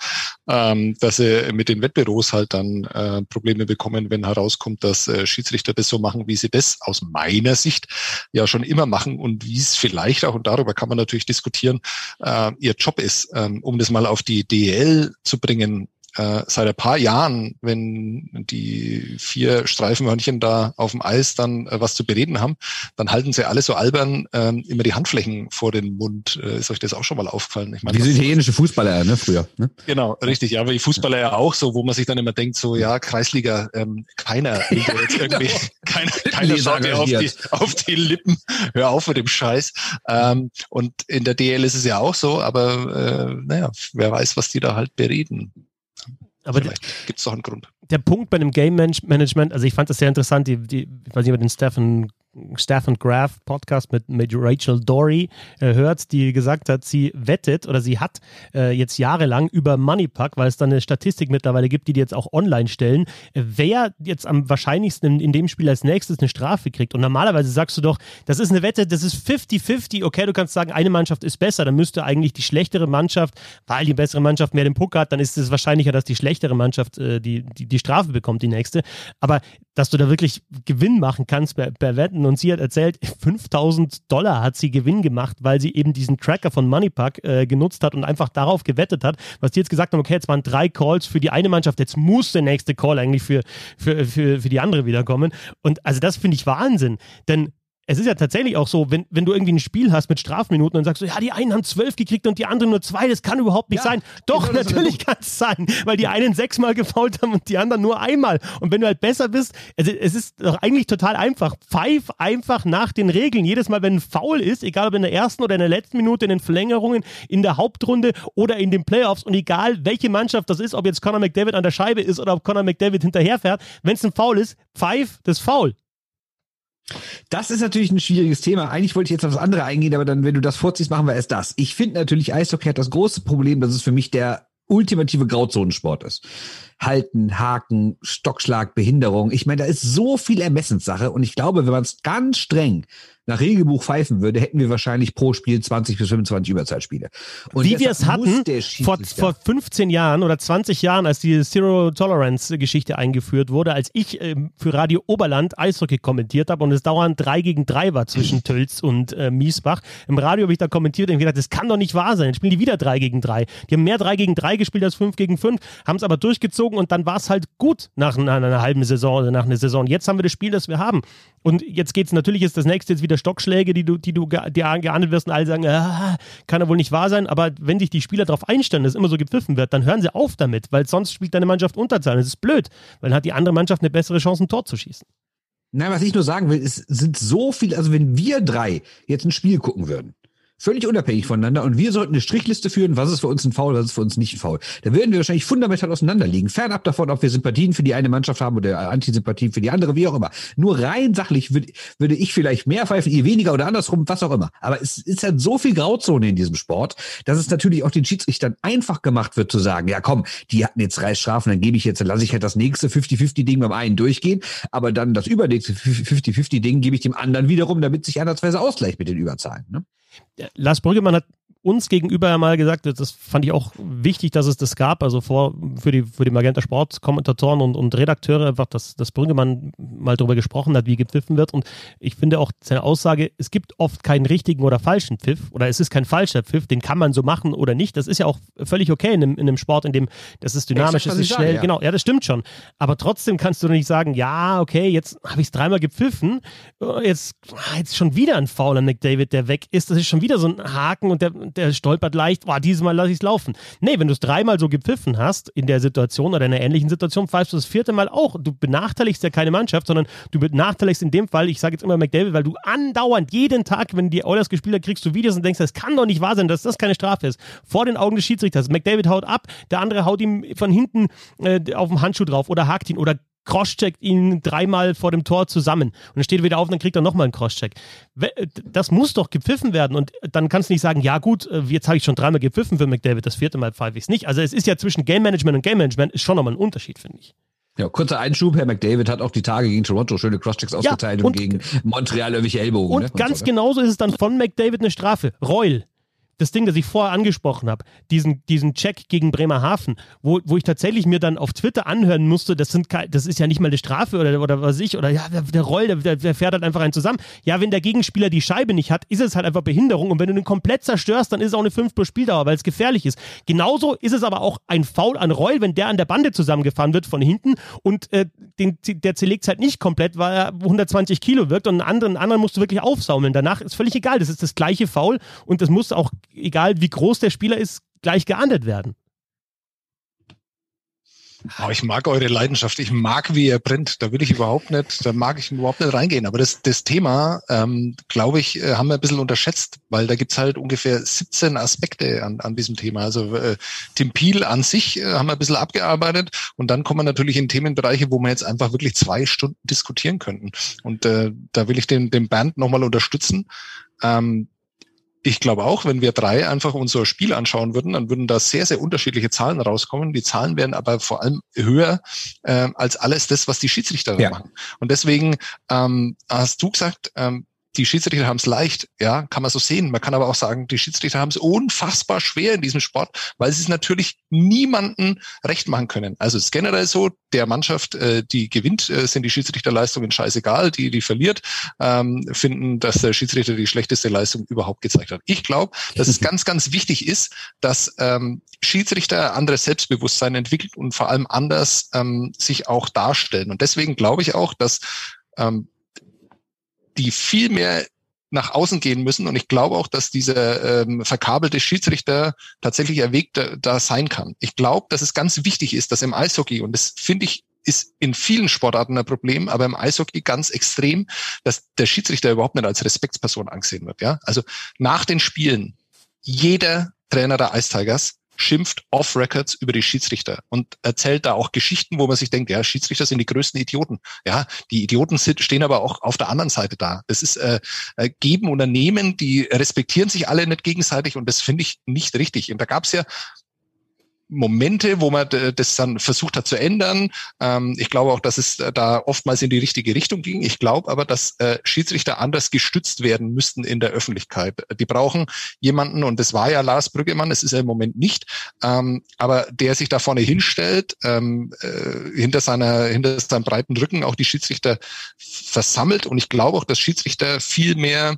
ähm, dass sie mit den Wettbüros halt dann äh, Probleme bekommen, wenn herauskommt, dass äh, Schiedsrichter das so machen, wie sie das aus meiner Sicht ja schon immer machen und wie es vielleicht auch, und darüber kann man natürlich diskutieren, äh, ihr Job ist, ähm, um das mal auf die DEL zu bringen, äh, seit ein paar Jahren, wenn die vier Streifenhörnchen da auf dem Eis dann äh, was zu bereden haben, dann halten sie alle so albern äh, immer die Handflächen vor den Mund. Äh, ist euch das auch schon mal aufgefallen? Ich meine, Diese italienische Fußballer, ne, früher. Ne? Genau, richtig. Ja, aber die Fußballer ja auch so, wo man sich dann immer denkt, so, ja, Kreisliga, ähm, keiner ja, jetzt irgendwie, genau. keiner, keiner schaut dir auf die, auf die Lippen, hör auf mit dem Scheiß. Ähm, und in der DL ist es ja auch so, aber äh, naja, wer weiß, was die da halt bereden. Aber gibt es doch einen Grund. Der Punkt bei dem Game Management, also ich fand das sehr interessant, die, die ich weiß nicht, ob den Stefan Graf Podcast mit, mit Rachel Dory äh, hört, die gesagt hat, sie wettet oder sie hat äh, jetzt jahrelang über Moneypack, weil es da eine Statistik mittlerweile gibt, die die jetzt auch online stellen, äh, wer jetzt am wahrscheinlichsten in, in, dem Spiel als nächstes eine Strafe kriegt. Und normalerweise sagst du doch, das ist eine Wette, das ist 50-50. Okay, du kannst sagen, eine Mannschaft ist besser, dann müsste eigentlich die schlechtere Mannschaft, weil die bessere Mannschaft mehr den Puck hat, dann ist es wahrscheinlicher, dass die schlechtere Mannschaft äh, die, die, die Strafe bekommt, die nächste. Aber dass du da wirklich Gewinn machen kannst bei, bei Wetten und sie hat erzählt, 5000 Dollar hat sie Gewinn gemacht, weil sie eben diesen Tracker von Moneypack äh, genutzt hat und einfach darauf gewettet hat, was die jetzt gesagt haben, okay, jetzt waren drei Calls für die eine Mannschaft, jetzt muss der nächste Call eigentlich für, für, für, für die andere wiederkommen. Und also das finde ich Wahnsinn, denn es ist ja tatsächlich auch so, wenn, wenn du irgendwie ein Spiel hast mit Strafminuten und sagst du, ja, die einen haben zwölf gekriegt und die anderen nur zwei, das kann überhaupt nicht ja, sein. Doch, genau natürlich kann es sein, weil die einen sechsmal gefault haben und die anderen nur einmal. Und wenn du halt besser bist, also es ist doch eigentlich total einfach. Pfeif einfach nach den Regeln. Jedes Mal, wenn ein Foul ist, egal ob in der ersten oder in der letzten Minute, in den Verlängerungen, in der Hauptrunde oder in den Playoffs und egal welche Mannschaft das ist, ob jetzt Conor McDavid an der Scheibe ist oder ob Conor McDavid hinterherfährt, wenn es ein Foul ist, pfeif das Foul. Das ist natürlich ein schwieriges Thema. Eigentlich wollte ich jetzt auf das andere eingehen, aber dann, wenn du das vorziehst, machen wir erst das. Ich finde natürlich, Eishockey hat das große Problem, dass es für mich der ultimative Grauzonensport ist. Halten, Haken, Stockschlag, Behinderung. Ich meine, da ist so viel Ermessenssache und ich glaube, wenn man es ganz streng nach Regelbuch pfeifen würde, hätten wir wahrscheinlich pro Spiel 20 bis 25 Überzeitspiele. Und Wie wir es hatten vor, vor 15 Jahren oder 20 Jahren, als die Zero Tolerance Geschichte eingeführt wurde, als ich äh, für Radio Oberland Eishockey kommentiert habe und es dauernd 3 gegen 3 war zwischen Tölz und äh, Miesbach. Im Radio habe ich da kommentiert und gedacht, das kann doch nicht wahr sein. Jetzt spielen die wieder 3 gegen 3. Die haben mehr 3 gegen 3 gespielt als 5 gegen 5, haben es aber durchgezogen und dann war es halt gut nach, nach einer halben Saison oder nach einer Saison. Jetzt haben wir das Spiel, das wir haben. Und jetzt geht es natürlich, ist das nächste jetzt wieder Stockschläge, die du, die du ge geahndet wirst und alle sagen, ah, kann ja wohl nicht wahr sein. Aber wenn sich die Spieler darauf einstellen, dass immer so gepfiffen wird, dann hören sie auf damit, weil sonst spielt deine Mannschaft Unterzahl. Das ist blöd, weil dann hat die andere Mannschaft eine bessere Chance, ein Tor zu schießen. Nein, was ich nur sagen will, es sind so viele, also wenn wir drei jetzt ein Spiel gucken würden, Völlig unabhängig voneinander. Und wir sollten eine Strichliste führen, was ist für uns ein Foul, was ist für uns nicht ein Foul. Da würden wir wahrscheinlich fundamental auseinanderliegen. Fernab davon, ob wir Sympathien für die eine Mannschaft haben oder Antisympathien für die andere, wie auch immer. Nur rein sachlich würde, würde ich vielleicht mehr pfeifen, ihr weniger oder andersrum, was auch immer. Aber es ist halt so viel Grauzone in diesem Sport, dass es natürlich auch den Schiedsrichtern einfach gemacht wird zu sagen, ja komm, die hatten jetzt drei Strafen, dann gebe ich jetzt, dann lasse ich halt das nächste 50-50-Ding beim einen durchgehen, aber dann das übernächste 50-50-Ding gebe ich dem anderen wiederum, damit sich andersweise ausgleicht mit den Überzahlen. Ne? Lars Brüggemann hat uns gegenüber ja mal gesagt, das fand ich auch wichtig, dass es das gab, also vor, für die, für die Magenta Sport Kommentatoren und, und Redakteure einfach, dass, dass Brüngemann mal darüber gesprochen hat, wie gepfiffen wird. Und ich finde auch seine Aussage, es gibt oft keinen richtigen oder falschen Pfiff oder es ist kein falscher Pfiff, den kann man so machen oder nicht, das ist ja auch völlig okay in einem, in einem Sport, in dem das ist dynamisch, das ist schnell, sage, ja. genau, ja, das stimmt schon, aber trotzdem kannst du nicht sagen, ja, okay, jetzt habe ich es dreimal gepfiffen, jetzt, jetzt schon wieder ein Foul an McDavid, der weg ist, das ist schon wieder so ein Haken und der, der stolpert leicht, boah, dieses Mal lasse ich es laufen. Nee, wenn du es dreimal so gepfiffen hast in der Situation oder in einer ähnlichen Situation, pfeifst du das vierte Mal auch. Du benachteiligst ja keine Mannschaft, sondern du benachteiligst in dem Fall, ich sage jetzt immer McDavid, weil du andauernd jeden Tag, wenn die Oilers gespielt hat, kriegst du Videos und denkst, das kann doch nicht wahr sein, dass das keine Strafe ist. Vor den Augen des Schiedsrichters. McDavid haut ab, der andere haut ihm von hinten äh, auf den Handschuh drauf oder hakt ihn oder crosscheckt ihn dreimal vor dem Tor zusammen. Und dann steht er wieder auf und dann kriegt er nochmal einen Crosscheck. Das muss doch gepfiffen werden. Und dann kannst du nicht sagen, ja gut, äh, jetzt habe ich schon dreimal gepfiffen für McDavid, das vierte Mal pfeife ich es nicht. Also es ist ja zwischen Game Management und Game Management ist schon nochmal ein Unterschied, finde ich. Ja, kurzer Einschub, Herr McDavid hat auch die Tage gegen Toronto schöne Crosschecks ausgeteilt ja, und, und, gegen Montreal irgendwelche Ellbogen. Und ne? ganz so, ne? genauso ist es dann von McDavid eine Strafe. Reul das Ding, das ich vorher angesprochen habe, diesen, diesen Check gegen Bremerhaven, wo, wo ich tatsächlich mir dann auf Twitter anhören musste, das, sind, das ist ja nicht mal eine Strafe oder, oder was ich, oder ja, der, der Roll, der, der fährt halt einfach einen zusammen. Ja, wenn der Gegenspieler die Scheibe nicht hat, ist es halt einfach Behinderung und wenn du den komplett zerstörst, dann ist es auch eine 5 plus Spieldauer, weil es gefährlich ist. Genauso ist es aber auch ein Foul an Reul, wenn der an der Bande zusammengefahren wird von hinten und äh, den, der zerlegt es halt nicht komplett, weil er 120 Kilo wirkt und einen anderen, einen anderen musst du wirklich aufsaumeln. Danach ist völlig egal, das ist das gleiche Foul und das muss auch egal wie groß der Spieler ist, gleich geahndet werden. Oh, ich mag eure Leidenschaft. Ich mag, wie ihr brennt. Da will ich überhaupt nicht, da mag ich überhaupt nicht reingehen. Aber das, das Thema, ähm, glaube ich, äh, haben wir ein bisschen unterschätzt, weil da gibt's halt ungefähr 17 Aspekte an, an diesem Thema. Also äh, Tim Peel an sich äh, haben wir ein bisschen abgearbeitet und dann kommen wir natürlich in Themenbereiche, wo wir jetzt einfach wirklich zwei Stunden diskutieren könnten. Und äh, da will ich den, den Band nochmal unterstützen. Ähm, ich glaube auch, wenn wir drei einfach unser Spiel anschauen würden, dann würden da sehr, sehr unterschiedliche Zahlen rauskommen. Die Zahlen werden aber vor allem höher äh, als alles das, was die Schiedsrichter ja. machen. Und deswegen ähm, hast du gesagt, ähm, die Schiedsrichter haben es leicht, ja, kann man so sehen. Man kann aber auch sagen, die Schiedsrichter haben es unfassbar schwer in diesem Sport, weil sie es natürlich niemanden recht machen können. Also es ist generell so, der Mannschaft, äh, die gewinnt, äh, sind die Schiedsrichterleistungen scheißegal. Die, die verliert, ähm, finden, dass der Schiedsrichter die schlechteste Leistung überhaupt gezeigt hat. Ich glaube, dass es ganz, ganz wichtig ist, dass ähm, Schiedsrichter anderes Selbstbewusstsein entwickelt und vor allem anders ähm, sich auch darstellen. Und deswegen glaube ich auch, dass ähm, die viel mehr nach außen gehen müssen. Und ich glaube auch, dass dieser ähm, verkabelte Schiedsrichter tatsächlich erwägt da, da sein kann. Ich glaube, dass es ganz wichtig ist, dass im Eishockey, und das finde ich ist in vielen Sportarten ein Problem, aber im Eishockey ganz extrem, dass der Schiedsrichter überhaupt nicht als Respektsperson angesehen wird. Ja, also nach den Spielen jeder Trainer der Ice Tigers schimpft off-Records über die Schiedsrichter und erzählt da auch Geschichten, wo man sich denkt, ja, Schiedsrichter sind die größten Idioten. Ja, die Idioten sind, stehen aber auch auf der anderen Seite da. Das ist äh, äh Geben und Nehmen, die respektieren sich alle nicht gegenseitig und das finde ich nicht richtig. Und da gab es ja Momente, wo man das dann versucht hat zu ändern. Ähm, ich glaube auch, dass es da oftmals in die richtige Richtung ging. Ich glaube aber, dass äh, Schiedsrichter anders gestützt werden müssten in der Öffentlichkeit. Die brauchen jemanden, und das war ja Lars Brüggemann, das ist er im Moment nicht, ähm, aber der sich da vorne hinstellt, ähm, äh, hinter seiner, hinter seinem breiten Rücken auch die Schiedsrichter versammelt. Und ich glaube auch, dass Schiedsrichter viel mehr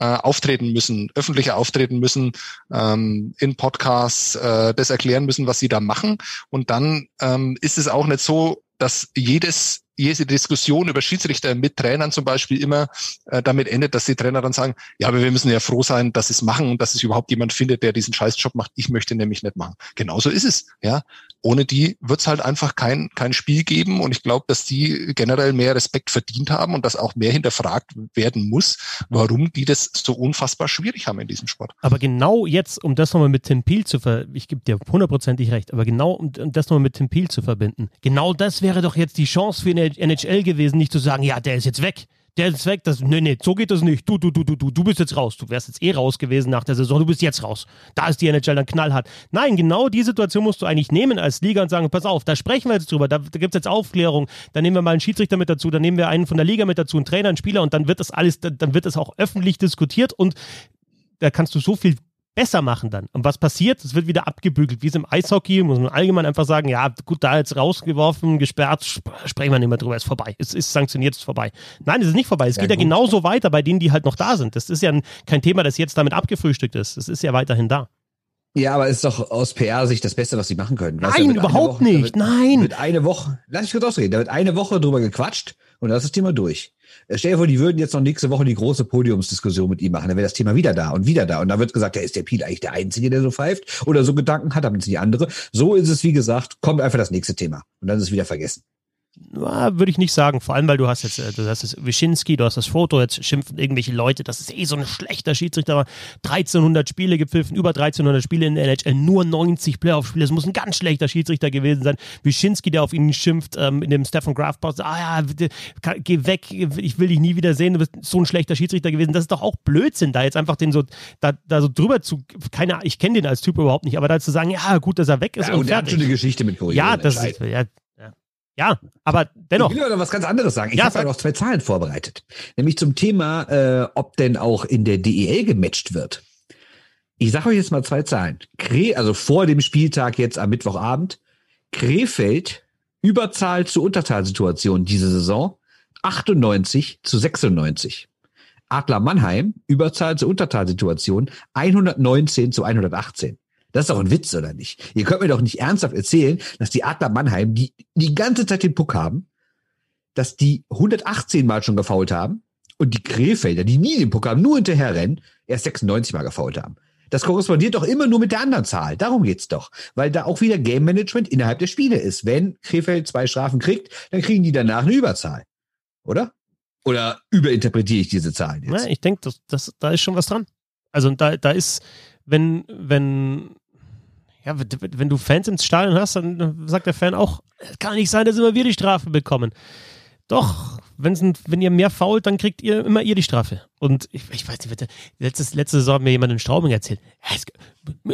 äh, auftreten müssen, öffentlicher auftreten müssen, ähm, in Podcasts äh, das erklären müssen, was sie da machen. Und dann ähm, ist es auch nicht so, dass jedes jede Diskussion über Schiedsrichter mit Trainern zum Beispiel immer äh, damit endet, dass die Trainer dann sagen, ja, aber wir müssen ja froh sein, dass sie es machen und dass es überhaupt jemand findet, der diesen Scheißjob macht. Ich möchte nämlich nicht machen. Genauso ist es. Ja, ohne die wird es halt einfach kein kein Spiel geben und ich glaube, dass die generell mehr Respekt verdient haben und dass auch mehr hinterfragt werden muss, warum die das so unfassbar schwierig haben in diesem Sport. Aber genau jetzt, um das nochmal mit Tim Peel zu ver, ich gebe dir hundertprozentig recht, aber genau um das nochmal mit Tim Peel zu verbinden, genau das wäre doch jetzt die Chance für eine NHL gewesen, nicht zu sagen, ja, der ist jetzt weg. Der ist weg. Das, nee, nee, so geht das nicht. Du, du, du, du, du, bist jetzt raus. Du wärst jetzt eh raus gewesen nach der Saison. Du bist jetzt raus. Da ist die NHL dann knallhart. Nein, genau die Situation musst du eigentlich nehmen als Liga und sagen, pass auf, da sprechen wir jetzt drüber. Da, da gibt es jetzt Aufklärung. Dann nehmen wir mal einen Schiedsrichter mit dazu. Dann nehmen wir einen von der Liga mit dazu, einen Trainer, einen Spieler und dann wird das alles, dann wird das auch öffentlich diskutiert und da kannst du so viel besser machen dann. Und was passiert? Es wird wieder abgebügelt. Wie es im Eishockey, muss man allgemein einfach sagen, ja, gut, da jetzt rausgeworfen, gesperrt, sp sprechen wir nicht mehr drüber, ist vorbei. Es ist sanktioniert, ist vorbei. Nein, es ist nicht vorbei. Es ja, geht gut. ja genauso weiter bei denen, die halt noch da sind. Das ist ja kein Thema, das jetzt damit abgefrühstückt ist. Es ist ja weiterhin da. Ja, aber ist doch aus PR-Sicht das Beste, was sie machen können. Nein, überhaupt Woche, nicht. Wird, Nein. Wird eine Woche, lass ich kurz ausreden, da wird eine Woche drüber gequatscht und das ist das Thema durch. Äh, stell dir vor, die würden jetzt noch nächste Woche die große Podiumsdiskussion mit ihm machen. Dann wäre das Thema wieder da und wieder da. Und da wird gesagt, ja, ist der Piel eigentlich der Einzige, der so pfeift oder so Gedanken hat, aber die andere. So ist es, wie gesagt, kommt einfach das nächste Thema. Und dann ist es wieder vergessen. Würde ich nicht sagen, vor allem, weil du hast jetzt, äh, du hast jetzt Wyszynski, du hast das Foto, jetzt schimpfen irgendwelche Leute, das ist eh so ein schlechter Schiedsrichter, 1300 Spiele gepfiffen, über 1300 Spiele in der NHL, nur 90 Playoff-Spiele, das muss ein ganz schlechter Schiedsrichter gewesen sein. Wyszynski, der auf ihn schimpft, ähm, in dem Stefan Graf Post, ah ja, geh weg, ich will dich nie wieder sehen, du bist so ein schlechter Schiedsrichter gewesen, das ist doch auch Blödsinn, da jetzt einfach den so, da, da so drüber zu, keine ich kenne den als Typ überhaupt nicht, aber da zu sagen, ja, gut, dass er weg ist ja, und, und er hat schon eine Geschichte mit Korea. Ja, das ist, ja, ja, aber dennoch. Ich will aber was ganz anderes sagen. Ich ja, habe noch zwei Zahlen vorbereitet. Nämlich zum Thema, äh, ob denn auch in der DEL gematcht wird. Ich sage euch jetzt mal zwei Zahlen. Kre also vor dem Spieltag jetzt am Mittwochabend. Krefeld, Überzahl zu Unterzahlsituation diese Saison, 98 zu 96. Adler Mannheim, Überzahl zu Unterzahlsituation, 119 zu 118. Das ist doch ein Witz, oder nicht? Ihr könnt mir doch nicht ernsthaft erzählen, dass die Adler Mannheim, die die ganze Zeit den Puck haben, dass die 118 Mal schon gefault haben und die Krefelder, die nie den Puck haben, nur hinterher rennen, erst 96 Mal gefault haben. Das korrespondiert doch immer nur mit der anderen Zahl. Darum geht's doch. Weil da auch wieder Game Management innerhalb der Spiele ist. Wenn Krefeld zwei Strafen kriegt, dann kriegen die danach eine Überzahl. Oder? Oder überinterpretiere ich diese Zahlen jetzt? Ja, ich denke, das, das, da ist schon was dran. Also da, da ist, wenn, wenn, ja, wenn du Fans ins Stadion hast, dann sagt der Fan auch, es kann nicht sein, dass immer wir die Strafe bekommen. Doch, wenn's wenn ihr mehr fault, dann kriegt ihr immer ihr die Strafe. Und ich, ich weiß nicht, letztes, letzte Saison hat mir jemand in Straubing erzählt. Es,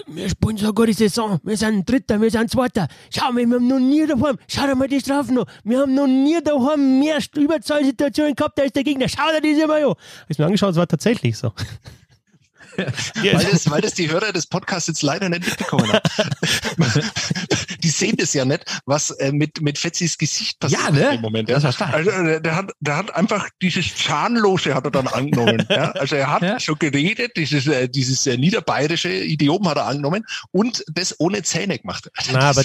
wir spielen so gute Saison. Wir sind Dritter, wir sind Zweiter. Schau mal, wir haben noch nie daheim. Schau dir mal die Strafen noch. Wir haben noch nie daheim mehr Überzahlsituationen gehabt als der Gegner. Schau dir diese mal an. Ich mir angeschaut, es war tatsächlich so weil, das, weil das die Hörer des Podcasts jetzt leider nicht mitbekommen haben. die sehen das ja nicht, was äh, mit, mit Fetzis Gesicht passiert ja, ne? im Moment. Ja. Das also, äh, der, hat, der hat einfach dieses Zahnlose hat er dann angenommen. ja? Also er hat ja. schon geredet, dieses, äh, dieses äh, niederbayerische Idiom hat er angenommen und das ohne Zähne gemacht. Na, aber,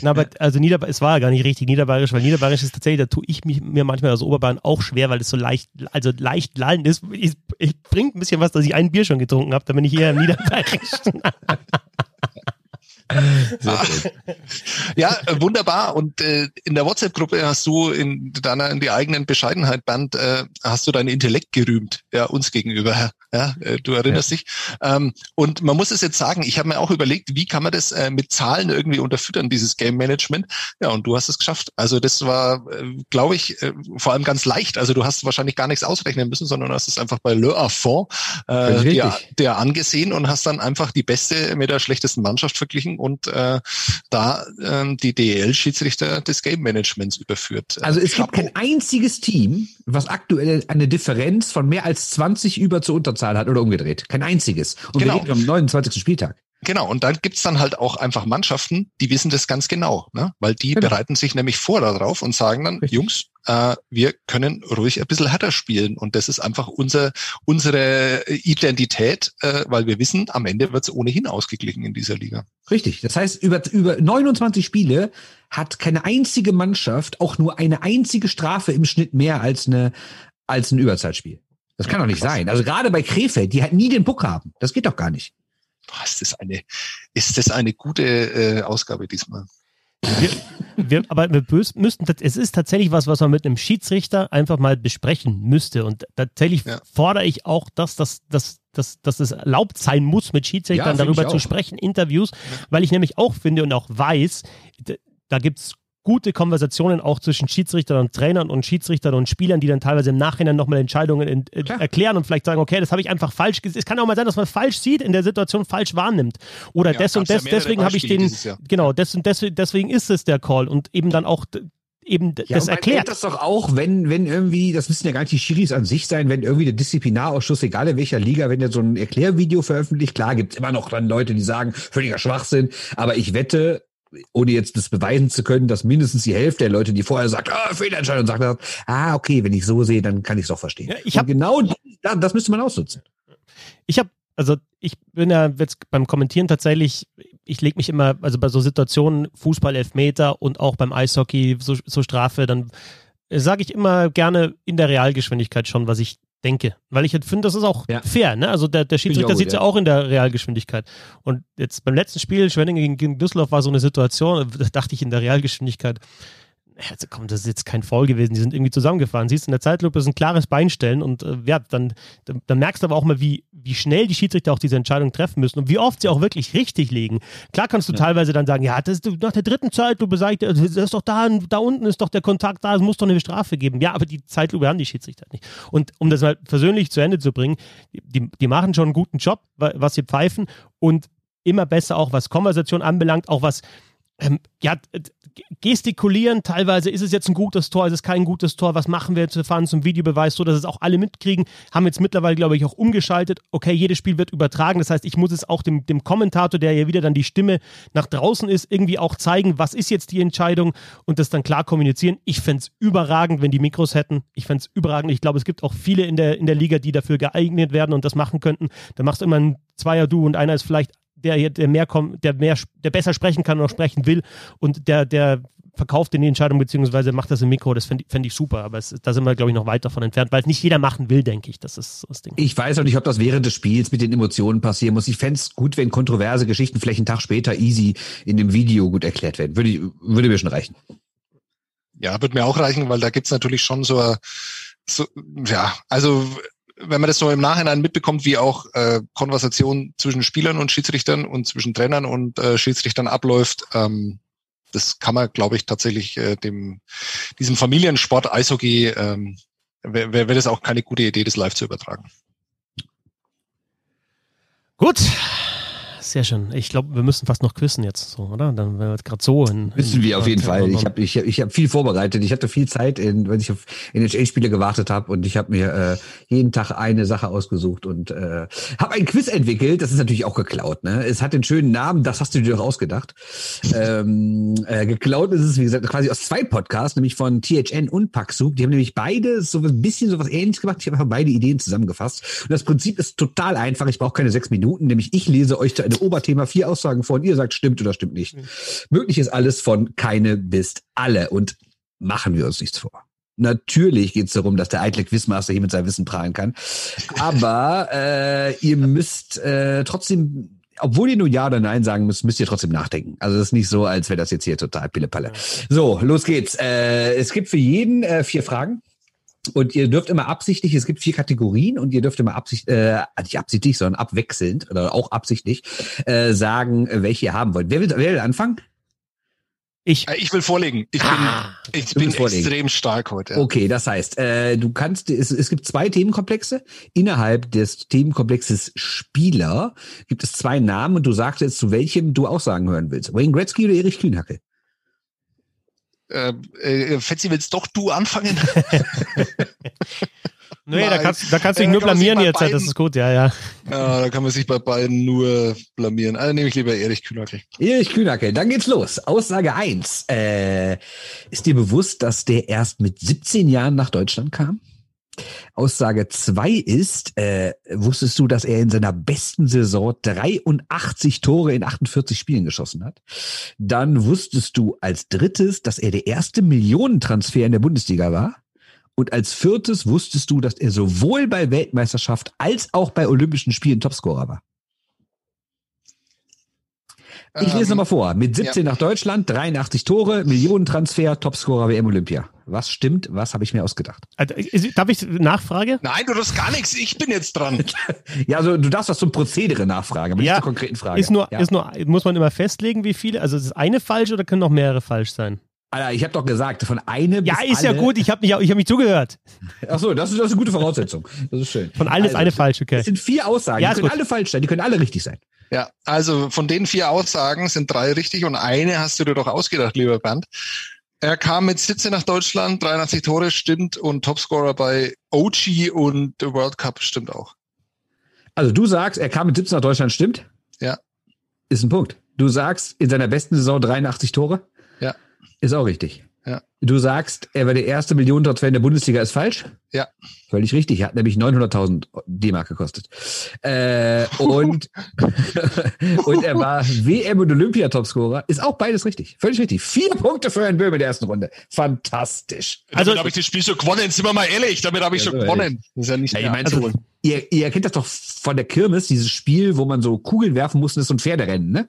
na, aber also es war ja gar nicht richtig niederbayerisch, weil niederbayerisch ist tatsächlich, da tue ich mich, mir manchmal als Oberbayern auch schwer, weil es so leicht, also leicht lallend ist. Ich, ich bringt ein bisschen was, dass ich ein Bier schon getrunken habe, da bin ich eher im Niederbayerischen. ja, äh, wunderbar. Und äh, in der WhatsApp-Gruppe hast du in deiner in die eigenen Bescheidenheit, Band, äh, hast du deinen Intellekt gerühmt, ja, uns gegenüber. Ja, äh, du erinnerst ja. dich. Ähm, und man muss es jetzt sagen, ich habe mir auch überlegt, wie kann man das äh, mit Zahlen irgendwie unterfüttern, dieses Game Management. Ja, und du hast es geschafft. Also das war, äh, glaube ich, äh, vor allem ganz leicht. Also du hast wahrscheinlich gar nichts ausrechnen müssen, sondern hast es einfach bei Le Affond äh, der, der angesehen und hast dann einfach die beste mit der schlechtesten Mannschaft verglichen und äh, da äh, die DEL-Schiedsrichter des Game Managements überführt. Also es gibt kein einziges Team, was aktuell eine Differenz von mehr als 20 über zur Unterzahl hat oder umgedreht. Kein einziges. Und genau. wir reden am 29. Spieltag. Genau, und dann gibt's dann halt auch einfach Mannschaften, die wissen das ganz genau, ne? weil die genau. bereiten sich nämlich vor darauf und sagen dann, Richtig. Jungs, äh, wir können ruhig ein bisschen härter spielen und das ist einfach unser, unsere Identität, äh, weil wir wissen, am Ende wird's ohnehin ausgeglichen in dieser Liga. Richtig, das heißt, über, über 29 Spiele hat keine einzige Mannschaft auch nur eine einzige Strafe im Schnitt mehr als, eine, als ein Überzeitspiel. Das kann doch nicht sein. Also gerade bei Krefeld, die halt nie den Puck haben. Das geht doch gar nicht. Boah, ist das eine, ist das eine gute äh, Ausgabe diesmal? Wir, wir, aber wir müssten, es ist tatsächlich was, was man mit einem Schiedsrichter einfach mal besprechen müsste. Und tatsächlich ja. fordere ich auch, dass, dass, dass, dass, dass es erlaubt sein muss, mit Schiedsrichtern ja, darüber zu sprechen, Interviews, weil ich nämlich auch finde und auch weiß, da gibt es gute Konversationen auch zwischen Schiedsrichtern und Trainern und Schiedsrichtern und Spielern, die dann teilweise im Nachhinein nochmal Entscheidungen in, in, erklären und vielleicht sagen, okay, das habe ich einfach falsch gesehen. Es kann auch mal sein, dass man falsch sieht, in der Situation falsch wahrnimmt. Oder ja, des und des, ja deswegen habe ich den, genau, des und des, deswegen ist es der Call und eben dann auch eben ja, das erklärt. das doch auch, wenn, wenn irgendwie, das müssen ja gar nicht die Schiris an sich sein, wenn irgendwie der Disziplinarausschuss, egal in welcher Liga, wenn der so ein Erklärvideo veröffentlicht, klar gibt's immer noch dann Leute, die sagen, völliger Schwachsinn, aber ich wette, ohne jetzt das beweisen zu können, dass mindestens die Hälfte der Leute, die vorher sagt, ah, Fehlentscheidung, sagt, ah, okay, wenn ich so sehe, dann kann ich es auch verstehen. Ja, ich hab, genau das müsste man ausnutzen. Ich habe, also ich bin ja jetzt beim Kommentieren tatsächlich, ich lege mich immer, also bei so Situationen, Fußball, Elfmeter und auch beim Eishockey, so, so Strafe, dann sage ich immer gerne in der Realgeschwindigkeit schon, was ich denke. Weil ich finde, das ist auch ja. fair. Ne? Also der, der Schiedsrichter sieht es ja auch in der Realgeschwindigkeit. Und jetzt beim letzten Spiel, Schwenningen gegen Düsseldorf, war so eine Situation, da dachte ich in der Realgeschwindigkeit, also komm, das ist jetzt kein Foul gewesen, die sind irgendwie zusammengefahren. Siehst du, in der Zeitlupe ist ein klares Beinstellen und äh, ja, dann, dann, dann, merkst du aber auch mal, wie, wie schnell die Schiedsrichter auch diese Entscheidung treffen müssen und wie oft sie auch wirklich richtig liegen. Klar kannst du ja. teilweise dann sagen, ja, das ist nach der dritten Zeit, du besagst, das ist doch da, da unten ist doch der Kontakt da, es muss doch eine Strafe geben. Ja, aber die Zeitlupe haben die Schiedsrichter nicht. Und um das mal persönlich zu Ende zu bringen, die, die machen schon einen guten Job, was sie pfeifen und immer besser auch, was Konversation anbelangt, auch was ähm, ja, gestikulieren, teilweise ist es jetzt ein gutes Tor, ist es kein gutes Tor, was machen wir jetzt, wir fahren zum Videobeweis, so dass es auch alle mitkriegen, haben jetzt mittlerweile, glaube ich, auch umgeschaltet, okay, jedes Spiel wird übertragen, das heißt, ich muss es auch dem, dem Kommentator, der ja wieder dann die Stimme nach draußen ist, irgendwie auch zeigen, was ist jetzt die Entscheidung und das dann klar kommunizieren. Ich fände es überragend, wenn die Mikros hätten, ich fände es überragend, ich glaube, es gibt auch viele in der, in der Liga, die dafür geeignet werden und das machen könnten, da machst du immer ein Zweier-Du und einer ist vielleicht der, der mehr kommt, der mehr, der besser sprechen kann und auch sprechen will und der, der verkauft in die Entscheidung beziehungsweise macht das im Mikro, das fände fänd ich super, aber es, da sind wir, glaube ich, noch weit davon entfernt, weil es nicht jeder machen will, denke ich, das ist das Ding. Ich weiß auch nicht, ob das während des Spiels mit den Emotionen passieren muss. Ich fände es gut, wenn kontroverse Geschichten vielleicht einen Tag später easy in dem Video gut erklärt werden. Würde, würde mir schon reichen. Ja, würde mir auch reichen, weil da gibt's natürlich schon so, so ja, also wenn man das so im Nachhinein mitbekommt, wie auch äh, Konversation zwischen Spielern und Schiedsrichtern und zwischen Trainern und äh, Schiedsrichtern abläuft, ähm, das kann man, glaube ich, tatsächlich äh, dem diesem Familiensport Eishockey ähm, wäre wär das auch keine gute Idee, das live zu übertragen. Gut, sehr schön. Ich glaube, wir müssen fast noch quizzen jetzt, so, oder? Dann wären wir gerade so in. Wissen wir auf jeden Fall. Ich habe ich, ich hab viel vorbereitet. Ich hatte viel Zeit, in, wenn ich auf NHL-Spiele gewartet habe und ich habe mir äh, jeden Tag eine Sache ausgesucht und äh, habe ein Quiz entwickelt. Das ist natürlich auch geklaut. Ne? Es hat den schönen Namen, das hast du dir doch ausgedacht. ähm, äh, geklaut ist es, wie gesagt, quasi aus zwei Podcasts, nämlich von THN und Paxub. Die haben nämlich beide so ein bisschen so was ähnliches gemacht. Ich habe einfach beide Ideen zusammengefasst. Und das Prinzip ist total einfach. Ich brauche keine sechs Minuten, nämlich ich lese euch da eine Oberthema vier Aussagen vor und ihr sagt, stimmt oder stimmt nicht. Mhm. Möglich ist alles von keine bis alle und machen wir uns nichts vor. Natürlich geht es darum, dass der eitle Quizmaster hier mit seinem Wissen prahlen kann. Aber äh, ihr müsst äh, trotzdem obwohl ihr nur Ja oder Nein sagen müsst, müsst ihr trotzdem nachdenken. Also es ist nicht so, als wäre das jetzt hier total Pillepalle. So, los geht's. Äh, es gibt für jeden äh, vier Fragen. Und ihr dürft immer absichtlich, es gibt vier Kategorien und ihr dürft immer absicht, äh, nicht absichtlich, sondern abwechselnd oder auch absichtlich äh, sagen, welche ihr haben wollt. Wer will, wer will anfangen? Ich. Äh, ich will vorlegen. Ich ah, bin, ich bin extrem stark heute. Okay, das heißt, äh, du kannst, es, es gibt zwei Themenkomplexe. Innerhalb des Themenkomplexes Spieler gibt es zwei Namen und du sagst jetzt, zu welchem du Aussagen hören willst. Wayne Gretzky oder Erich Kühnhacke? Äh, äh, Fetzi, willst doch du anfangen? nee, da kannst, da kannst du dich nur blamieren jetzt, beiden, das ist gut, ja, ja. Ja, da kann man sich bei beiden nur blamieren. Also nehme ich lieber Erich Kühnacke. Erich Kühnacke, dann geht's los. Aussage eins. Äh, ist dir bewusst, dass der erst mit 17 Jahren nach Deutschland kam? Aussage 2 ist, äh, wusstest du, dass er in seiner besten Saison 83 Tore in 48 Spielen geschossen hat? Dann wusstest du als drittes, dass er der erste Millionentransfer in der Bundesliga war? Und als viertes wusstest du, dass er sowohl bei Weltmeisterschaft als auch bei Olympischen Spielen Topscorer war? Ich lese ähm, nochmal vor. Mit 17 ja. nach Deutschland, 83 Tore, Millionentransfer, Topscorer WM Olympia. Was stimmt? Was habe ich mir ausgedacht? Also, darf ich Nachfrage? Nein, du hast gar nichts. Ich bin jetzt dran. ja, also du darfst was zum Prozedere nachfragen, aber ja, nicht zur konkreten Frage. Ist nur, ja. ist nur, muss man immer festlegen, wie viele? Also ist es eine falsch oder können noch mehrere falsch sein? Alter, ich habe doch gesagt, von einem Ja, ist alle. ja gut, ich habe mich, ich hab mich zugehört. Ach so, das ist, das ist eine gute Voraussetzung. Das ist schön. Von allen also, ist eine falsch, okay. Es sind vier Aussagen, ja, die können gut. alle falsch sein, die können alle richtig sein. Ja, also von den vier Aussagen sind drei richtig und eine hast du dir doch ausgedacht, lieber Bernd. Er kam mit 17 nach Deutschland, 83 Tore stimmt und Topscorer bei OG und The World Cup stimmt auch. Also du sagst, er kam mit 17 nach Deutschland, stimmt? Ja. Ist ein Punkt. Du sagst, in seiner besten Saison 83 Tore? Ja. Ist auch richtig. Ja. Du sagst, er war der erste Millionentransfer in der Bundesliga, ist falsch? Ja. Völlig richtig. Er hat nämlich 900.000 D-Mark gekostet. Äh, und, und er war WM- und Olympia-Topscorer. Ist auch beides richtig. Völlig richtig. Vier Punkte für Herrn Böhm in der ersten Runde. Fantastisch. Also, damit habe ich das Spiel schon gewonnen. Sind wir mal ehrlich, damit habe ich ja, schon gewonnen. Das ist ja nicht ja, mehr also, ihr, ihr kennt das doch von der Kirmes, dieses Spiel, wo man so Kugeln werfen muss, ist so ein Pferderennen, ne?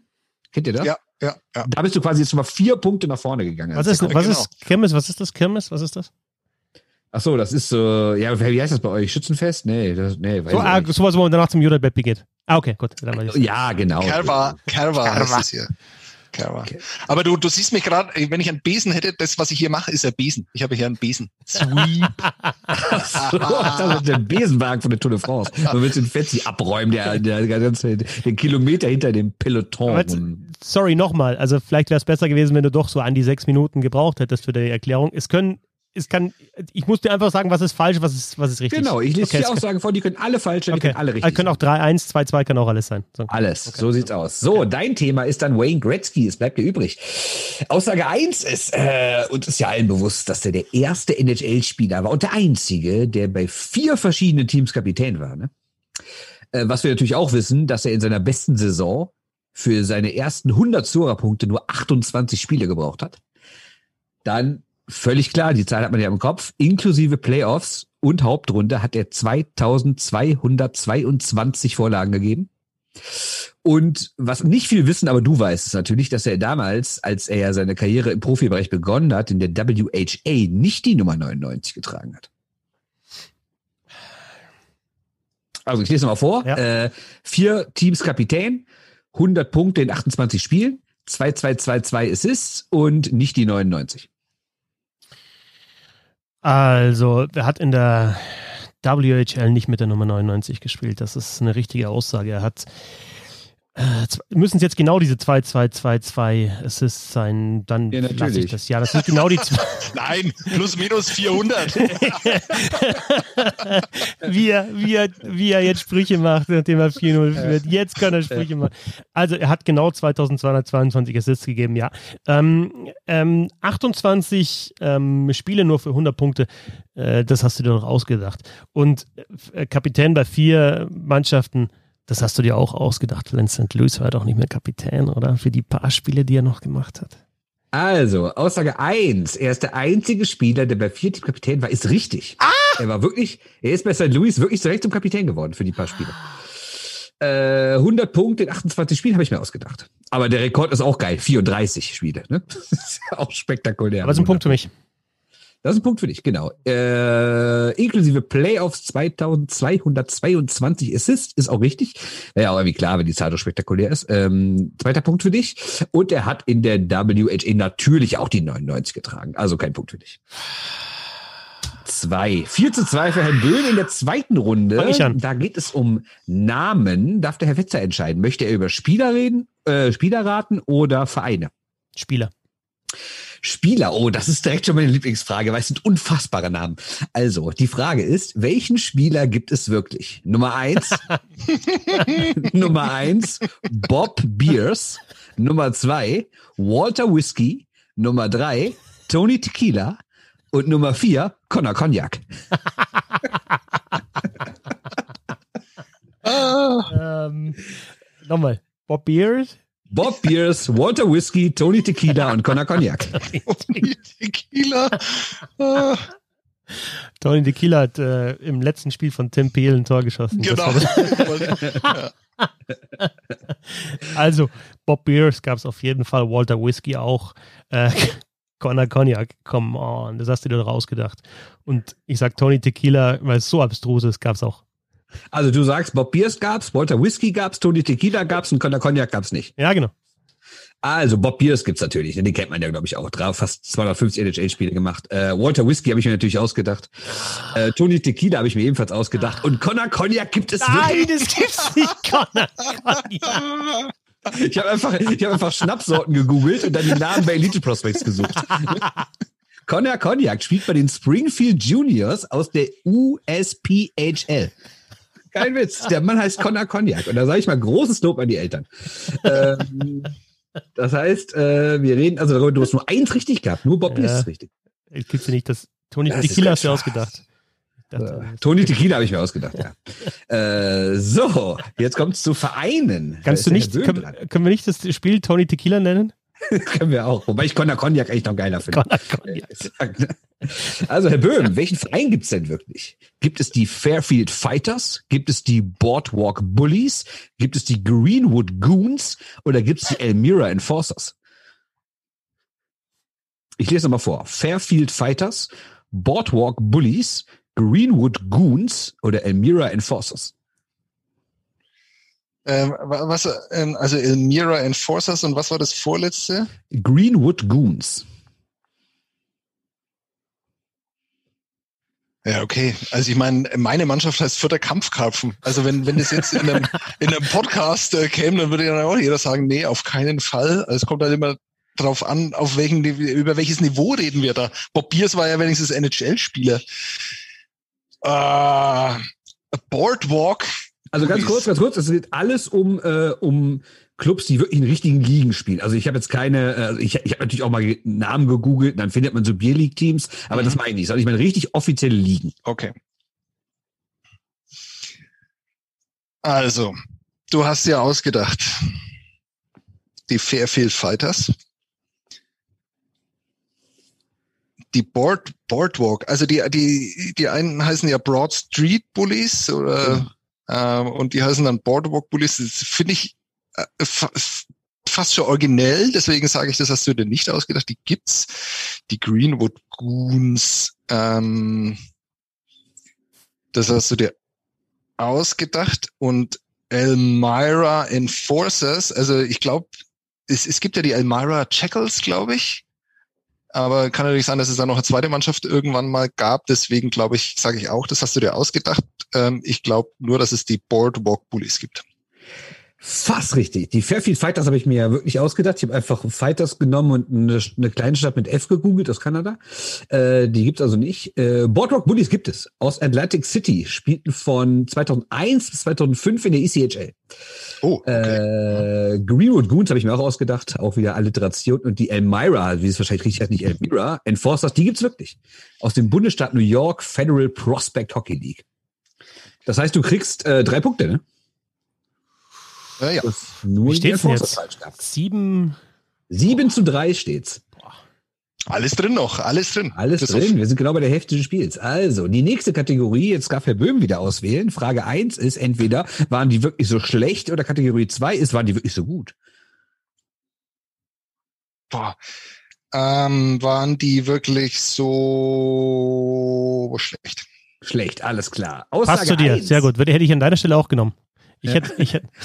Kennt ihr das? Ja, ja, ja. Da bist du quasi jetzt mal vier Punkte nach vorne gegangen. Was ist, was genau. ist Kirmes? Was ist das Kirmes? Was ist das? Ach so, das ist so, ja, wie heißt das bei euch? Schützenfest? Nee, das, nee, weiß so, ah, sowas, wo man danach zum Judabett geht. Ah, okay, gut. ja, genau. Kerwa, Kerwa, Kerwa. heißt es hier. Okay. Aber du, du siehst mich gerade, wenn ich einen Besen hätte, das, was ich hier mache, ist ein Besen. Ich habe hier einen Besen. Sweep. so, das ist der Besenwagen von der Tour de France. Man will den Fetzi abräumen, der, der, der ganze, den Kilometer hinter dem Peloton. Jetzt, sorry, nochmal. Also vielleicht wäre es besser gewesen, wenn du doch so an die sechs Minuten gebraucht hättest für die Erklärung. Es können es kann, ich muss dir einfach sagen, was ist falsch, was ist, was ist richtig. Genau, ich lese okay, dir auch sagen vor, die können alle falsch sein, okay. die können alle richtig also können auch 3-1, 2-2 kann auch alles sein. So. Alles, okay. so sieht's aus. So, dein Thema ist dann Wayne Gretzky, es bleibt dir übrig. Aussage 1 ist, äh, und ist ja allen bewusst, dass der der erste NHL-Spieler war und der einzige, der bei vier verschiedenen Teams Kapitän war. Ne? Äh, was wir natürlich auch wissen, dass er in seiner besten Saison für seine ersten 100 Zora-Punkte nur 28 Spiele gebraucht hat. Dann Völlig klar, die Zahl hat man ja im Kopf. Inklusive Playoffs und Hauptrunde hat er 2222 Vorlagen gegeben. Und was nicht viel wissen, aber du weißt es natürlich, dass er damals, als er ja seine Karriere im Profibereich begonnen hat, in der WHA nicht die Nummer 99 getragen hat. Also ich lese mal vor. Ja. Äh, vier Teams Kapitän, 100 Punkte in 28 Spielen, 2-2-2-2 Assists und nicht die 99. Also, er hat in der WHL nicht mit der Nummer 99 gespielt. Das ist eine richtige Aussage. Er hat müssen es jetzt genau diese 2-2-2-2 Assists sein, dann ja, lasse ich das. Ja, das sind genau die zwei. Nein, plus minus 400. wie, er, wie, er, wie er jetzt Sprüche macht, nachdem er 4-0 führt. Jetzt kann er Sprüche machen. Also er hat genau 2222 Assists gegeben, ja. Ähm, ähm, 28 ähm, Spiele nur für 100 Punkte, äh, das hast du dir doch ausgedacht. Und äh, Kapitän bei vier Mannschaften, das hast du dir auch ausgedacht. Lance St. Louis war doch nicht mehr Kapitän, oder? Für die paar Spiele, die er noch gemacht hat. Also, Aussage 1. Er ist der einzige Spieler, der bei vier Team Kapitän war, ist richtig. Ah! Er war wirklich, er ist bei St. Louis wirklich direkt zum Kapitän geworden für die paar Spiele. Äh, 100 Punkte in 28 Spielen habe ich mir ausgedacht. Aber der Rekord ist auch geil. 34 Spiele. Ne? Das ist auch spektakulär. Aber das ist ein Punkt für mich. Das ist ein Punkt für dich, genau. Äh, inklusive Playoffs 2222 Assists, ist auch richtig. Wäre ja auch irgendwie klar, wenn die Zahl so spektakulär ist. Ähm, zweiter Punkt für dich. Und er hat in der WHA natürlich auch die 99 getragen. Also kein Punkt für dich. Zwei. 4 zu 2 für Herrn Böhn in der zweiten Runde. Ich an. Da geht es um Namen. Darf der Herr Wetzer entscheiden? Möchte er über Spieler reden, äh, Spieler raten oder Vereine? Spieler. Spieler, oh, das ist direkt schon meine Lieblingsfrage, weil es sind unfassbare Namen. Also, die Frage ist, welchen Spieler gibt es wirklich? Nummer eins, Nummer eins, Bob Beers. Nummer zwei, Walter Whiskey. Nummer drei, Tony Tequila. Und Nummer vier, Connor Cognac. ähm, nochmal. Bob Beers, Bob Beers, Walter Whiskey, Tony Tequila und Connor Cognac. Tony Tequila. Ah. Tony Tequila hat äh, im letzten Spiel von Tim Peel ein Tor geschossen. Genau. also, Bob Beers gab es auf jeden Fall, Walter Whiskey auch. Äh, Connor Cognac, come on, das hast du dir doch rausgedacht. Und ich sag Tony Tequila, weil es so abstrus ist, gab es auch. Also du sagst, Bob Beers gab's, Walter Whiskey gab's, Tony Tequila gab's und Conor Cognac gab's nicht. Ja, genau. Also Bob Beers gibt's natürlich, den kennt man ja, glaube ich, auch. Drei, fast 250 NHL-Spiele gemacht. Äh, Walter Whiskey habe ich mir natürlich ausgedacht. Äh, Tony Tequila habe ich mir ebenfalls ausgedacht. Und Conor Cognac gibt es Nein, wirklich. das gibt's nicht, Conor Cognac. Ich habe einfach, ich hab einfach Schnappsorten gegoogelt und dann die Namen bei Elite Prospects gesucht. Connor Cognac spielt bei den Springfield Juniors aus der USPHL. Kein Witz. Der Mann heißt Connor Cognac. Und da sage ich mal großes Lob an die Eltern. Ähm, das heißt, äh, wir reden, also du hast nur eins richtig gehabt, nur Bob ja. ist richtig. Gibt's ja nicht das Tony das Tequila hast du ausgedacht. Dachte, Tony Tequila habe ich mir ausgedacht, ja. äh, so, jetzt kommt es zu Vereinen. Kannst du nicht, können, können, wir nicht das Spiel Tony Tequila nennen? Können wir auch. Wobei ich Connor Cognac eigentlich noch geiler finde. Also, Herr Böhm, welchen Verein gibt es denn wirklich? Gibt es die Fairfield Fighters? Gibt es die Boardwalk Bullies? Gibt es die Greenwood Goons? Oder gibt es die Elmira Enforcers? Ich lese nochmal vor. Fairfield Fighters, Boardwalk Bullies, Greenwood Goons oder Elmira Enforcers? Ähm, was, ähm, also Elmira Enforcers und was war das vorletzte? Greenwood Goons. Ja, okay. Also ich meine, meine Mannschaft heißt Vierter Kampfkarpfen. Also wenn, wenn das jetzt in einem, in einem Podcast äh, käme, dann würde ja auch jeder sagen, nee, auf keinen Fall. Also es kommt halt immer drauf an, auf welchen, über welches Niveau reden wir da. Bob Biers war ja wenigstens NHL-Spieler. Äh, Boardwalk. Also ganz kurz, ganz kurz, es geht alles um, äh, um Clubs, die wirklich in richtigen Ligen spielen. Also ich habe jetzt keine, äh, ich, ich habe natürlich auch mal Namen gegoogelt, dann findet man so Beer League Teams, aber mhm. das meine ich nicht, sondern ich meine richtig offizielle Ligen. Okay. Also, du hast ja ausgedacht, die Fairfield Fighters. die Board, Boardwalk, also die, die, die einen heißen ja Broad Street Bullies oder, mhm. Ähm, und die heißen dann Boardwalk Bullies. Das finde ich äh, fast schon originell, deswegen sage ich, das hast du dir nicht ausgedacht. Die gibt's. Die Greenwood Goons, ähm, das hast du dir ausgedacht und Elmira Enforcers, also ich glaube, es, es gibt ja die Elmira Jackals, glaube ich. Aber kann natürlich sein, dass es da noch eine zweite Mannschaft irgendwann mal gab. Deswegen glaube ich, sage ich auch, das hast du dir ausgedacht. Ähm, ich glaube nur, dass es die Boardwalk Bullies gibt. Fast richtig. Die Fairfield Fighters habe ich mir ja wirklich ausgedacht. Ich habe einfach Fighters genommen und eine, eine kleine Stadt mit F gegoogelt aus Kanada. Äh, die gibt's also nicht. Äh, Boardwalk Bullies gibt es. Aus Atlantic City. Spielten von 2001 bis 2005 in der ECHL. Oh, okay. Äh, Greenwood Goons habe ich mir auch ausgedacht. Auch wieder Alliteration. Und die Elmira, wie es wahrscheinlich richtig heißt, nicht Elmira. Enforcers, die gibt's wirklich. Aus dem Bundesstaat New York Federal Prospect Hockey League. Das heißt, du kriegst äh, drei Punkte, ne? Ja, ja. nur Wie steht's jetzt? Sieben. Sieben zu drei steht's. Alles drin noch, alles drin. Alles das drin. Wir sind genau bei der Hälfte des Spiels. Also, die nächste Kategorie, jetzt darf Herr Böhm wieder auswählen. Frage eins ist entweder, waren die wirklich so schlecht oder Kategorie zwei ist, waren die wirklich so gut? Boah. Ähm, waren die wirklich so schlecht? Schlecht, alles klar. Aussage Passt zu dir, eins. sehr gut. Hätte ich an deiner Stelle auch genommen. Ich hätte, ich hätte.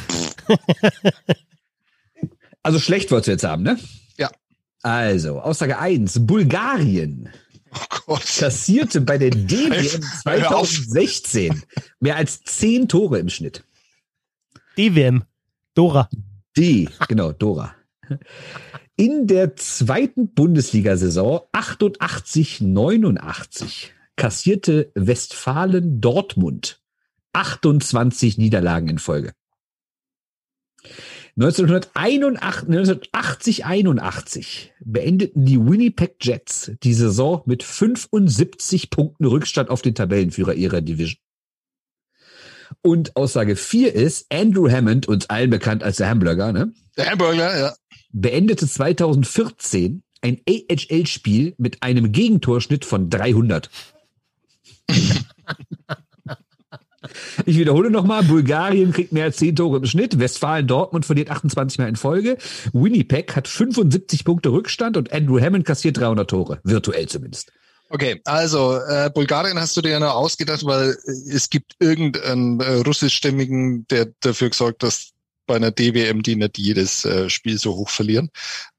also schlecht wolltest du jetzt haben, ne? Ja. Also, Aussage 1. Bulgarien oh Gott. kassierte bei der DWM 2016 mehr als 10 Tore im Schnitt. DWM. Dora. D, genau, Dora. In der zweiten Bundesliga-Saison 88-89 kassierte Westfalen Dortmund 28 Niederlagen in Folge. 1981, 81 beendeten die Winnipeg Jets die Saison mit 75 Punkten Rückstand auf den Tabellenführer ihrer Division. Und Aussage 4 ist, Andrew Hammond, uns allen bekannt als der Hamburger, ne? Der Hamburger, ja. Beendete 2014 ein AHL-Spiel mit einem Gegentorschnitt von 300. Ich wiederhole nochmal, Bulgarien kriegt mehr als 10 Tore im Schnitt, Westfalen Dortmund verliert 28 Mal in Folge, Winnipeg hat 75 Punkte Rückstand und Andrew Hammond kassiert 300 Tore, virtuell zumindest. Okay, also äh, Bulgarien hast du dir ja noch ausgedacht, weil es gibt irgendeinen äh, russischstämmigen, der dafür gesorgt, dass bei einer DWM, die nicht jedes äh, Spiel so hoch verlieren.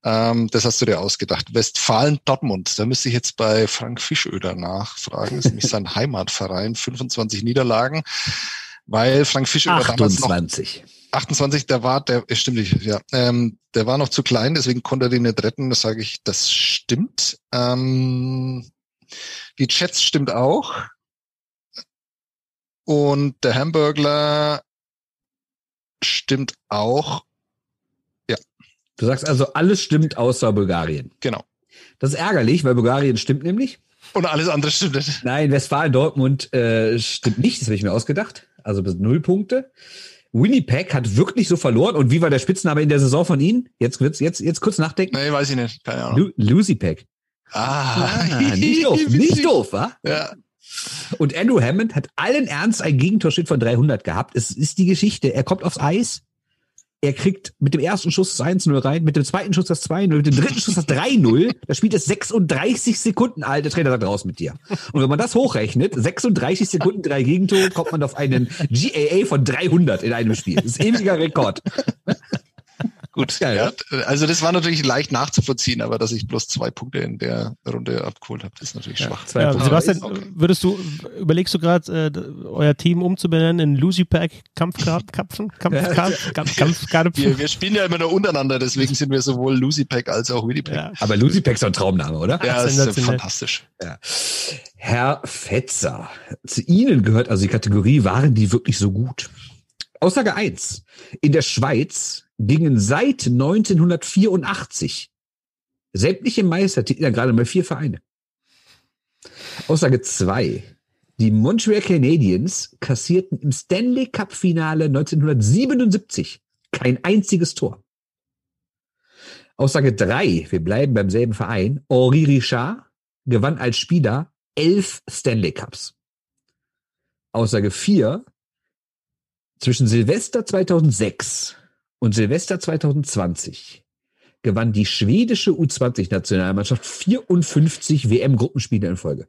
Ähm, das hast du dir ausgedacht. Westfalen-Dortmund, da müsste ich jetzt bei Frank Fischöder nachfragen. Das ist nämlich sein Heimatverein, 25 Niederlagen, weil Frank Fischöder 28. damals noch 28, der war, der stimmt nicht, ja. Ähm, der war noch zu klein, deswegen konnte er den nicht retten. Das sage ich, das stimmt. Ähm, die Chats stimmt auch. Und der Hamburgler stimmt auch. Ja. Du sagst also, alles stimmt außer Bulgarien. Genau. Das ist ärgerlich, weil Bulgarien stimmt nämlich. Und alles andere stimmt nicht. Nein, Westfalen-Dortmund äh, stimmt nicht, das habe ich mir ausgedacht. Also bis null Punkte. Winnipeg hat wirklich so verloren. Und wie war der Spitzname in der Saison von Ihnen? Jetzt jetzt, jetzt kurz nachdenken. Nee, weiß ich nicht. Keine Ahnung. Lu Lucy Pack. Ah, Ah, nicht doof, nicht doof, wa? Ja. Und Andrew Hammond hat allen Ernst ein Gegentorschnitt von 300 gehabt. Es ist die Geschichte. Er kommt aufs Eis. Er kriegt mit dem ersten Schuss das 1-0 rein, mit dem zweiten Schuss das 2-0, mit dem dritten Schuss das 3-0. Das Spiel ist 36 Sekunden alt. Der Trainer sagt raus mit dir. Und wenn man das hochrechnet, 36 Sekunden, drei Gegentore, kommt man auf einen GAA von 300 in einem Spiel. Das ist ewiger Rekord. Gut. Geil, ja, also das war natürlich leicht nachzuvollziehen, aber dass ich bloß zwei Punkte in der Runde abgeholt habe, das ist natürlich schwach. Zwei Ja. Sebastian, Okay. würdest du, überlegst du gerade, äh, euer Team umzubenennen in Lucy Pack Kampfkarpfen? Kampf, Kampf, Kampf, Kampf, Kampfkarpfen? Wir, wir spielen ja immer nur untereinander, deswegen sind wir sowohl Lucy Pack als auch Winnipeg. Ja. Aber Lucy Pack ist doch ein Traumname, oder? Ja, das ist fantastisch. Herr Fetzer, zu Ihnen gehört also die Kategorie, waren die wirklich so gut? Aussage eins: In der Schweiz gingen seit 1984 sämtliche Meistertitel, ja, gerade mal vier Vereine. Aussage zwei: Die Montreal Canadiens kassierten im Stanley Cup Finale 1977 kein einziges Tor. Aussage drei: Wir bleiben beim selben Verein. Henri Richard gewann als Spieler elf Stanley Cups. Aussage 4. Zwischen Silvester 2006 und Silvester 2020 gewann die schwedische U20-Nationalmannschaft 54 WM-Gruppenspiele in Folge.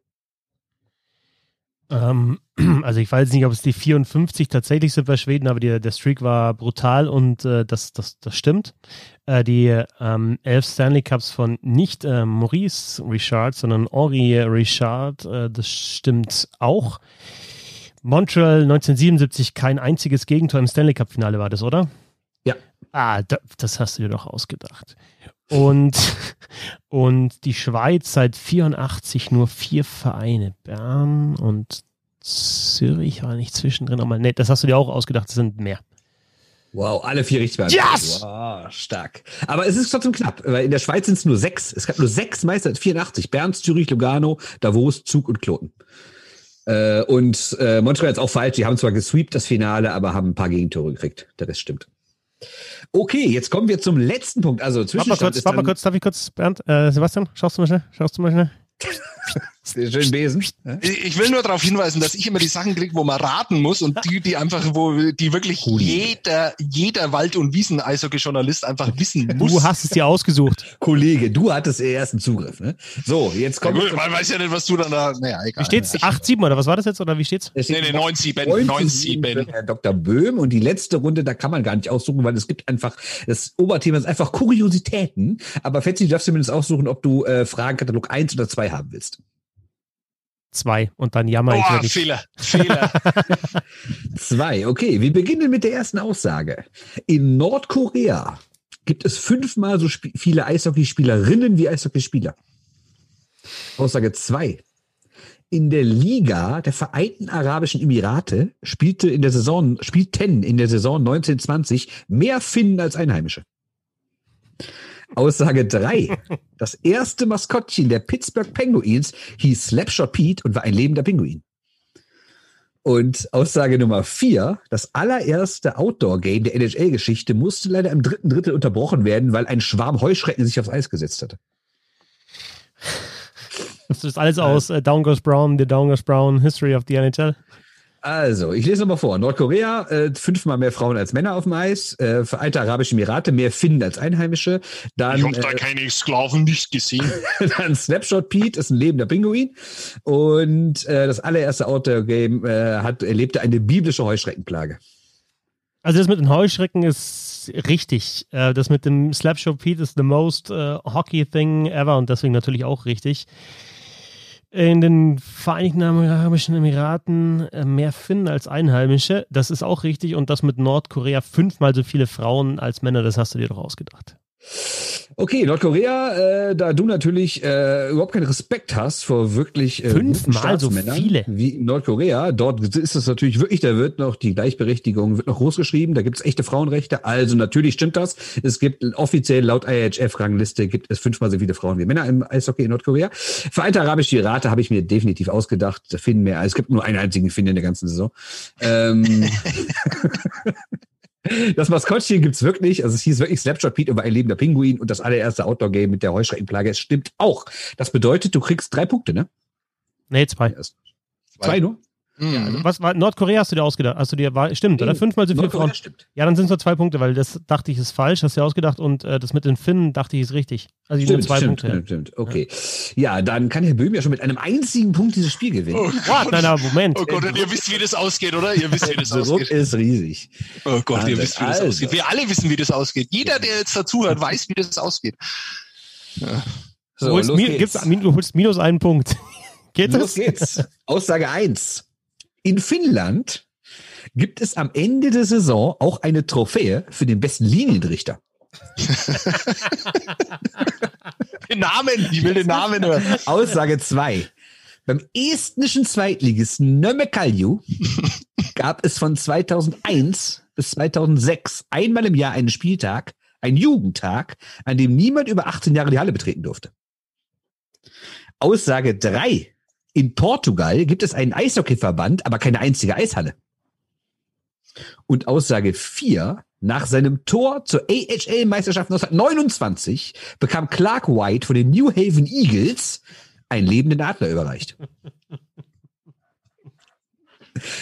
Ähm, also ich weiß nicht, ob es die 54 tatsächlich sind bei Schweden, aber die, der Streak war brutal und äh, das, das, das stimmt. Äh, die ähm, elf Stanley Cups von nicht äh, Maurice Richard, sondern Henri Richard, äh, das stimmt auch. Montreal 1977 kein einziges Gegentor im Stanley Cup Finale war das, oder? Ja. Ah, da, das hast du dir doch ausgedacht. Und, und die Schweiz seit 84 nur vier Vereine. Bern und Zürich war nicht zwischendrin. Aber nee, das hast du dir auch ausgedacht, das sind mehr. Wow, alle vier richtig beantwortet. Yes! Wow, stark. Aber es ist trotzdem knapp, weil in der Schweiz sind es nur sechs. Es gab nur sechs Meister, 84. Bern, Zürich, Lugano, Davos, Zug und Kloten. Äh, und äh, Montreal ist auch falsch. Die haben zwar gesweept das Finale, aber haben ein paar Gegentore gekriegt. Der Rest stimmt. Okay, jetzt kommen wir zum letzten Punkt. Also Warte mal Zwischenstand kurz, warte mal kurz, darf ich kurz, Bernd, äh, Sebastian, schaust du mal schnell, schaust du mal schnell? den schönen Besen. Ich ich will nur darauf hinweisen, dass ich immer die Sachen kriege, wo man raten muss und die, die einfach, wo die wirklich jeder, jeder Wald- und Wiesen-Eishockey-Journalist einfach wissen muss. Du hast es dir ausgesucht. Kollege, du hattest den ersten Zugriff. Ne? So, jetzt Ja, kommt gut, man weiß ja nicht, was du dann da. Naja, egal. Wie steht's? 8-7 oder was war das jetzt? Oder wie steht's? Es Nee, steht nee, 9-7. 9-7 für 9-7. Herr Dr. Böhm und die letzte Runde, da kann man gar nicht aussuchen, weil es gibt einfach, das Oberthema ist einfach Kuriositäten. Aber Fetzi, du darfst zumindest aussuchen, ob du äh, Fragenkatalog 1 oder 2 haben willst. Zwei. Und dann jammer ich Oh, wirklich. Fehler, Fehler. Zwei, okay. Wir beginnen mit der ersten Aussage. In Nordkorea gibt es fünfmal so sp- viele Eishockeyspielerinnen wie Eishockeyspieler. Aussage zwei. In der Liga der Vereinten Arabischen Emirate spielte in der Saison, spielten in der Saison 1920 mehr Finnen als Einheimische. Aussage drei. Das erste Maskottchen der Pittsburgh Penguins hieß Slapshot Pete und war ein lebender Pinguin. Und Aussage Nummer vier, das allererste Outdoor-Game der NHL-Geschichte musste leider im dritten Drittel unterbrochen werden, weil ein Schwarm Heuschrecken sich aufs Eis gesetzt hatte. Das ist alles aus äh, Down Goes Brown, The Down Goes Brown History of the NHL. Also, ich lese nochmal vor. Nordkorea, äh, fünfmal mehr Frauen als Männer auf dem Eis. Äh, Vereinte Arabische Emirate, mehr Finnen als Einheimische. Dann, Ich habe da äh, keine Sklaven nicht gesehen. dann Snapshot Pete ist ein lebender Pinguin. Und äh, das allererste Outdoor-Game äh, hat, erlebte eine biblische Heuschreckenplage. Also das mit den Heuschrecken ist richtig. Äh, das mit dem Slapshot Pete ist the most äh, hockey thing ever und deswegen natürlich auch richtig. In den Vereinigten Arabischen Emiraten äh, mehr Finnen als Einheimische. Das ist auch richtig. Und das mit Nordkorea fünfmal so viele Frauen als Männer, das hast du dir doch ausgedacht. Okay, Nordkorea, äh, da du natürlich äh, überhaupt keinen Respekt hast vor wirklich äh, fünfmal so viele wie Nordkorea, dort ist es natürlich wirklich, da wird noch die Gleichberechtigung wird noch groß geschrieben, da gibt es echte Frauenrechte, also natürlich stimmt das. Es gibt offiziell laut IHF-Rangliste gibt es fünfmal so viele Frauen wie Männer im Eishockey in Nordkorea. Vereinte Arabische Emirate habe ich mir definitiv ausgedacht, da finden mehr. Es gibt nur einen einzigen Finn in der ganzen Saison. Ähm, Das Maskottchen gibt's wirklich. Also es hieß wirklich Snapshot Pete über ein lebender Pinguin und das allererste Outdoor-Game mit der Heuschreckenplage. Es stimmt auch. Das bedeutet, du kriegst drei Punkte, ne? Nee, zwei. Zwei, zwei nur? Mhm. Ja, also was war Nordkorea hast du dir ausgedacht? Hast du dir war, stimmt, oder fünfmal so viele Frauen? Stimmt. Ja, dann sind es nur zwei Punkte, weil das dachte ich ist falsch, hast du dir ausgedacht und äh, das mit den Finnen dachte ich ist richtig. Also stimmt, nur zwei stimmt, Punkte. Stimmt, stimmt. Okay. Ja. ja. dann kann Herr Böhm ja schon mit einem einzigen Punkt dieses Spiel gewinnen. Oh Gott, nein, aber Moment. Oh Gott, und ihr wisst, wie das ausgeht, oder? Ihr wisst, wie das Der ausgeht. ist riesig. Oh Gott, ihr wisst, wie das also. ausgeht. Wir alle wissen, wie das ausgeht. Jeder, der jetzt dazuhört, weiß, wie das ausgeht. Ja. So, du, holst, min, gibt's, du holst minus einen Punkt. Geht los das? geht's. Aussage eins. In Finnland gibt es am Ende der Saison auch eine Trophäe für den besten Linienrichter. den Namen, ich will den Namen hören. Aussage 2. Beim estnischen Zweitligisten Nömmekalju gab es von 2001 bis 2006 einmal im Jahr einen Spieltag, einen Jugendtag, an dem niemand über 18 Jahre die Halle betreten durfte. Aussage 3. In Portugal gibt es einen Eishockeyverband, aber keine einzige Eishalle. Und Aussage 4, nach seinem Tor zur AHL-Meisterschaft 1929 bekam Clark White von den New Haven Eagles einen lebenden Adler überreicht.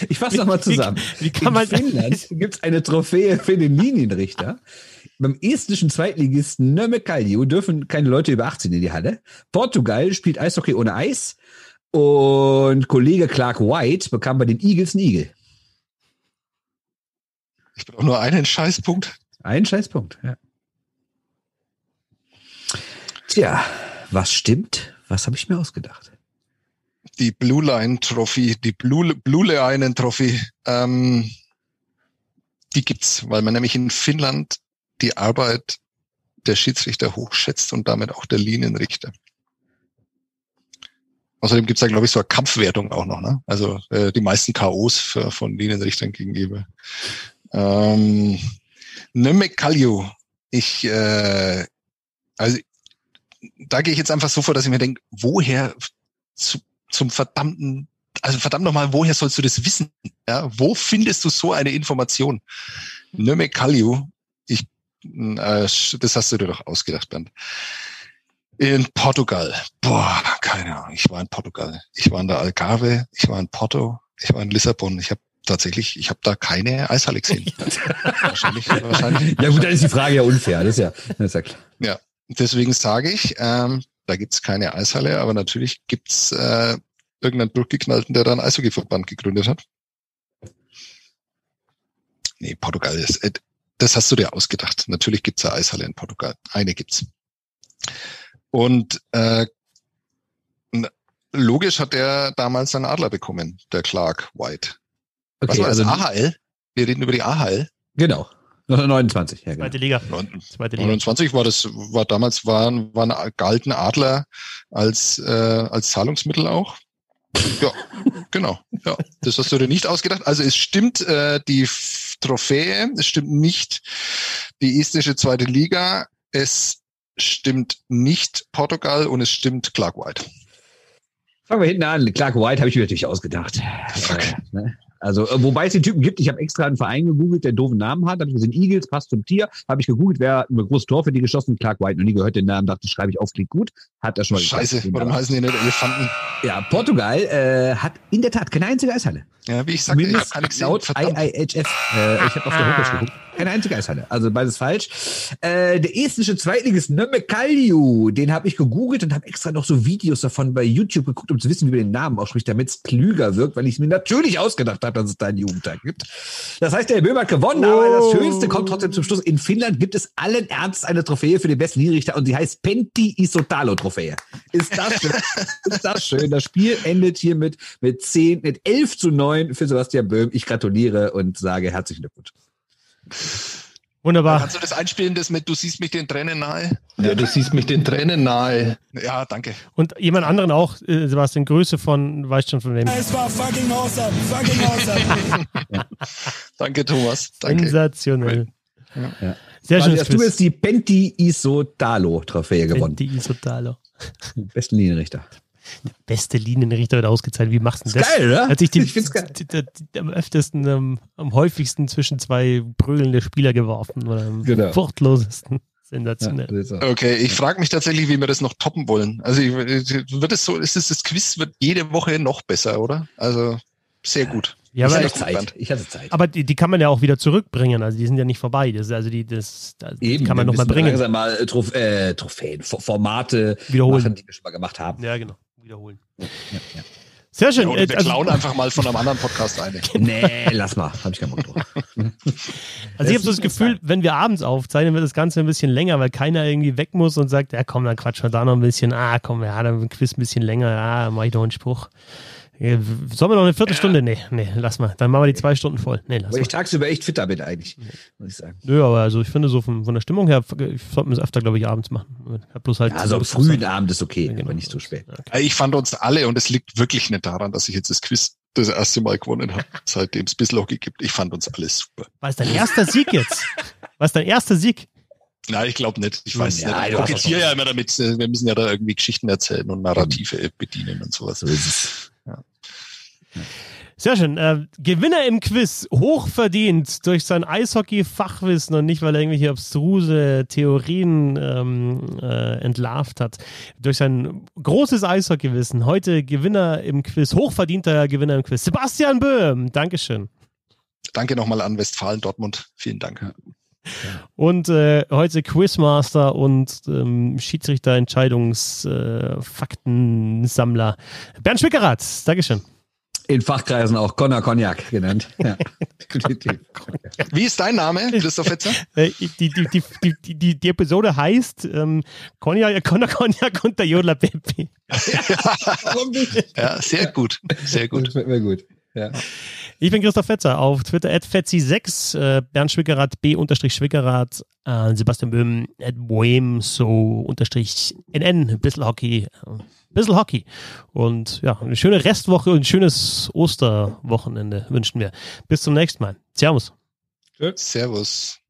Ich fasse nochmal zusammen. Wie, wie kann man In Finnland gibt es eine Trophäe für den Linienrichter. Beim estnischen Zweitligisten Nömmekalju dürfen keine Leute über 18 in die Halle. Portugal spielt Eishockey ohne Eis. Und Kollege Clark White bekam bei den Eagles einen Igel. Ich brauche nur einen Scheißpunkt. Einen Scheißpunkt, ja. Tja, was stimmt? Was habe ich mir ausgedacht? Die Blue Line Trophy, die Blue, Blue Line Trophy, ähm, die gibt's, weil man nämlich in Finnland die Arbeit der Schiedsrichter hochschätzt und damit auch der Linienrichter. Außerdem gibt's da, glaube ich, so eine Kampfwertung auch noch, ne? Also äh, die meisten K.O.s von Linienrichtern gegenüber. Ähm, Nömek Kalju. Ich, äh, also da gehe ich jetzt einfach so vor, dass ich mir denke, woher zu, zum verdammten, also verdammt nochmal, woher sollst du das wissen? Ja, wo findest du so eine Information? Nömek Kalju. Ich, äh, das hast du dir doch ausgedacht, Bernd. In Portugal. Boah, keine Ahnung. Ich war in Portugal. Ich war in der Algarve. Ich war in Porto. Ich war in Lissabon. Ich habe tatsächlich, ich habe da keine Eishalle gesehen. wahrscheinlich, wahrscheinlich. Ja gut, dann ist die Frage ja unfair. Das ist ja, das ist ja klar. Ja, deswegen sage ich, ähm, da gibt's keine Eishalle, aber natürlich gibt's äh, irgendeinen Durchgeknallten, der da einen Eishockeyverband gegründet hat. Nee, Portugal ist, äh, das hast du dir ausgedacht. Natürlich gibt's eine Eishalle in Portugal. Eine gibt's. Und äh, logisch hat er damals einen Adler bekommen, der Clark White. Okay, Was war also das? AHL? Wir reden über die AHL. Genau. 29, ja, genau. Zweite Liga. Zweite Liga. 29 war das, war damals, waren, waren galten Adler als, äh, als Zahlungsmittel auch. Ja, genau. Ja, das hast du dir nicht ausgedacht. Also es stimmt äh, die Trophäe, es stimmt nicht die estische zweite Liga, es stimmt nicht Portugal und es stimmt Clark White. Fangen wir hinten an. Clark White habe ich mir natürlich ausgedacht. Fuck. Äh, ne? Also, äh, wobei es den Typen gibt, ich habe extra einen Verein gegoogelt, der einen doofen Namen hat. Habe ich gesehen, Eagles passt zum Tier. Habe ich gegoogelt, wer ein großes Tor für die geschossen? Clark White. Noch nie gehört den Namen, dachte, schreibe ich auf, klingt gut. Hat er schon mal Scheiße, warum heißen die nicht Elefanten? Ja, Portugal äh, hat in der Tat keine einzige Eishalle. Ja, wie ich sagte, ich habe keine gesehen. Laut IIHF. Äh, ich habe auf der Homepage geguckt. Keine einzige Eishalle. Also beides falsch. Äh, der estnische Zweitligist Nömme Kalju, den habe ich gegoogelt und habe extra noch so Videos davon bei YouTube geguckt, um zu wissen, wie man den Namen ausspricht, damit es klüger wirkt, weil ich es mir natürlich ausgedacht habe, dass es da einen Jugendtag gibt. Das heißt, der Böhmer hat gewonnen, oh. aber das Schönste kommt trotzdem zum Schluss. In Finnland gibt es allen Ernst eine Trophäe für den besten Linienrichter und die heißt Penti Isotalo Trophäe. Ist das schön? ist das schön? Das Spiel endet hier mit, mit 10, mit 11 zu 9 für Sebastian Böhm. Ich gratuliere und sage herzlichen Glückwunsch. Wunderbar. Kannst du das einspielen, das mit Du siehst mich den Tränen nahe? Ja, du siehst mich den Tränen nahe. Ja, danke. Und jemand anderen auch, äh, Sebastian, Grüße von, weißt schon von wem. Es war fucking awesome, fucking awesome. Danke, Thomas. Danke. Sensationell. Ja. Ja. Sehr schön. Du jetzt die Penti Isotalo Trophäe gewonnen? Penti Isotalo. Besten Linienrichter. Beste Linienrichter wird ausgezeichnet. Wie machst du das? Geil, oder? Hat sich die, ich find's geil. Die, die, die, am öftesten, ähm, am häufigsten zwischen zwei brüllende Spieler geworfen oder am genau. furchtlosesten. Sensationell. Ja, okay, ich frage mich tatsächlich, wie wir das noch toppen wollen. Also wird es so, ist es das Quiz wird jede Woche noch besser, oder? Also sehr gut. Ja, ich, hatte Zeit. ich hatte Zeit. Aber die, die, kann man ja auch wieder zurückbringen. Also die sind ja nicht vorbei. Das, also die, das, das Eben, kann man nochmal bringen. Langsam mal äh, Trof äh, Trophäen, Formate wiederholen, machen, die wir schon mal gemacht haben. Ja, genau. Wiederholen. Ja, ja. Sehr schön. Ja, oder wir also, klauen einfach mal von einem anderen Podcast eine. nee, lass mal. Hab ich keinen Bock drauf. Also ich habe so das Gefühl, wenn wir abends aufzeichnen, wird das Ganze ein bisschen länger, weil keiner irgendwie weg muss und sagt, ja komm, dann quatschen wir da noch ein bisschen. Ah, komm, ja, dann ein Quiz ein bisschen länger. Ja, mach ich noch einen Spruch. Sollen wir noch eine Viertelstunde? Nee, nee, lass mal. Dann machen wir die zwei Stunden voll. Nee, lass Weil ich tagsüber echt fitter bin eigentlich, muss ich sagen. Nö, aber also ich finde so von, von der Stimmung her, ich sollte es öfter, glaube ich, abends machen. Ich bloß halt ja, also frühen Abend ist okay, ja, genau. aber nicht so spät. Okay. Ich fand uns alle, und es liegt wirklich nicht daran, dass ich jetzt das Quiz das erste Mal gewonnen habe, seitdem es Bisslocky gibt. Ich fand uns alles super. War es dein erster Sieg jetzt? War es dein erster Sieg? Nein, ich glaube nicht. Ich weiß ja, nicht. Ich kokettiere ja immer damit. Äh, wir müssen ja da irgendwie Geschichten erzählen und Narrative bedienen und sowas. So ist es. Sehr schön. Äh, Gewinner im Quiz, hochverdient durch sein Eishockey-Fachwissen und nicht, weil er irgendwelche abstruse Theorien ähm, äh, entlarvt hat. Durch sein großes Eishockey-Wissen. Heute Gewinner im Quiz, hochverdienter Gewinner im Quiz. Sebastian Böhm, Dankeschön. Danke nochmal an Westfalen Dortmund. Vielen Dank. Und äh, heute Quizmaster und ähm, Schiedsrichter-Entscheidungsfaktensammler äh, Bernd Schwickerath. Dankeschön. In Fachkreisen auch Connor Cognac genannt. Ja. Wie ist dein Name, Christoph Fetzer? Äh, die, die, die, die, die, Episode heißt ähm, Cognac, Connor Cognac und der Jodler Baby. ja, sehr gut. Sehr gut. Das mir gut. Ja. Ich bin Christoph Fetzer auf Twitter at Fetzi6, äh, Bernd Schwickerath, B-Schwickerath, äh, Sebastian Böhm, at Bohem, so unterstrich NN, bisschen Hockey, äh, bisschen Hockey. Und ja, eine schöne Restwoche und ein schönes Osterwochenende wünschen wir. Bis zum nächsten Mal. Servus. Servus.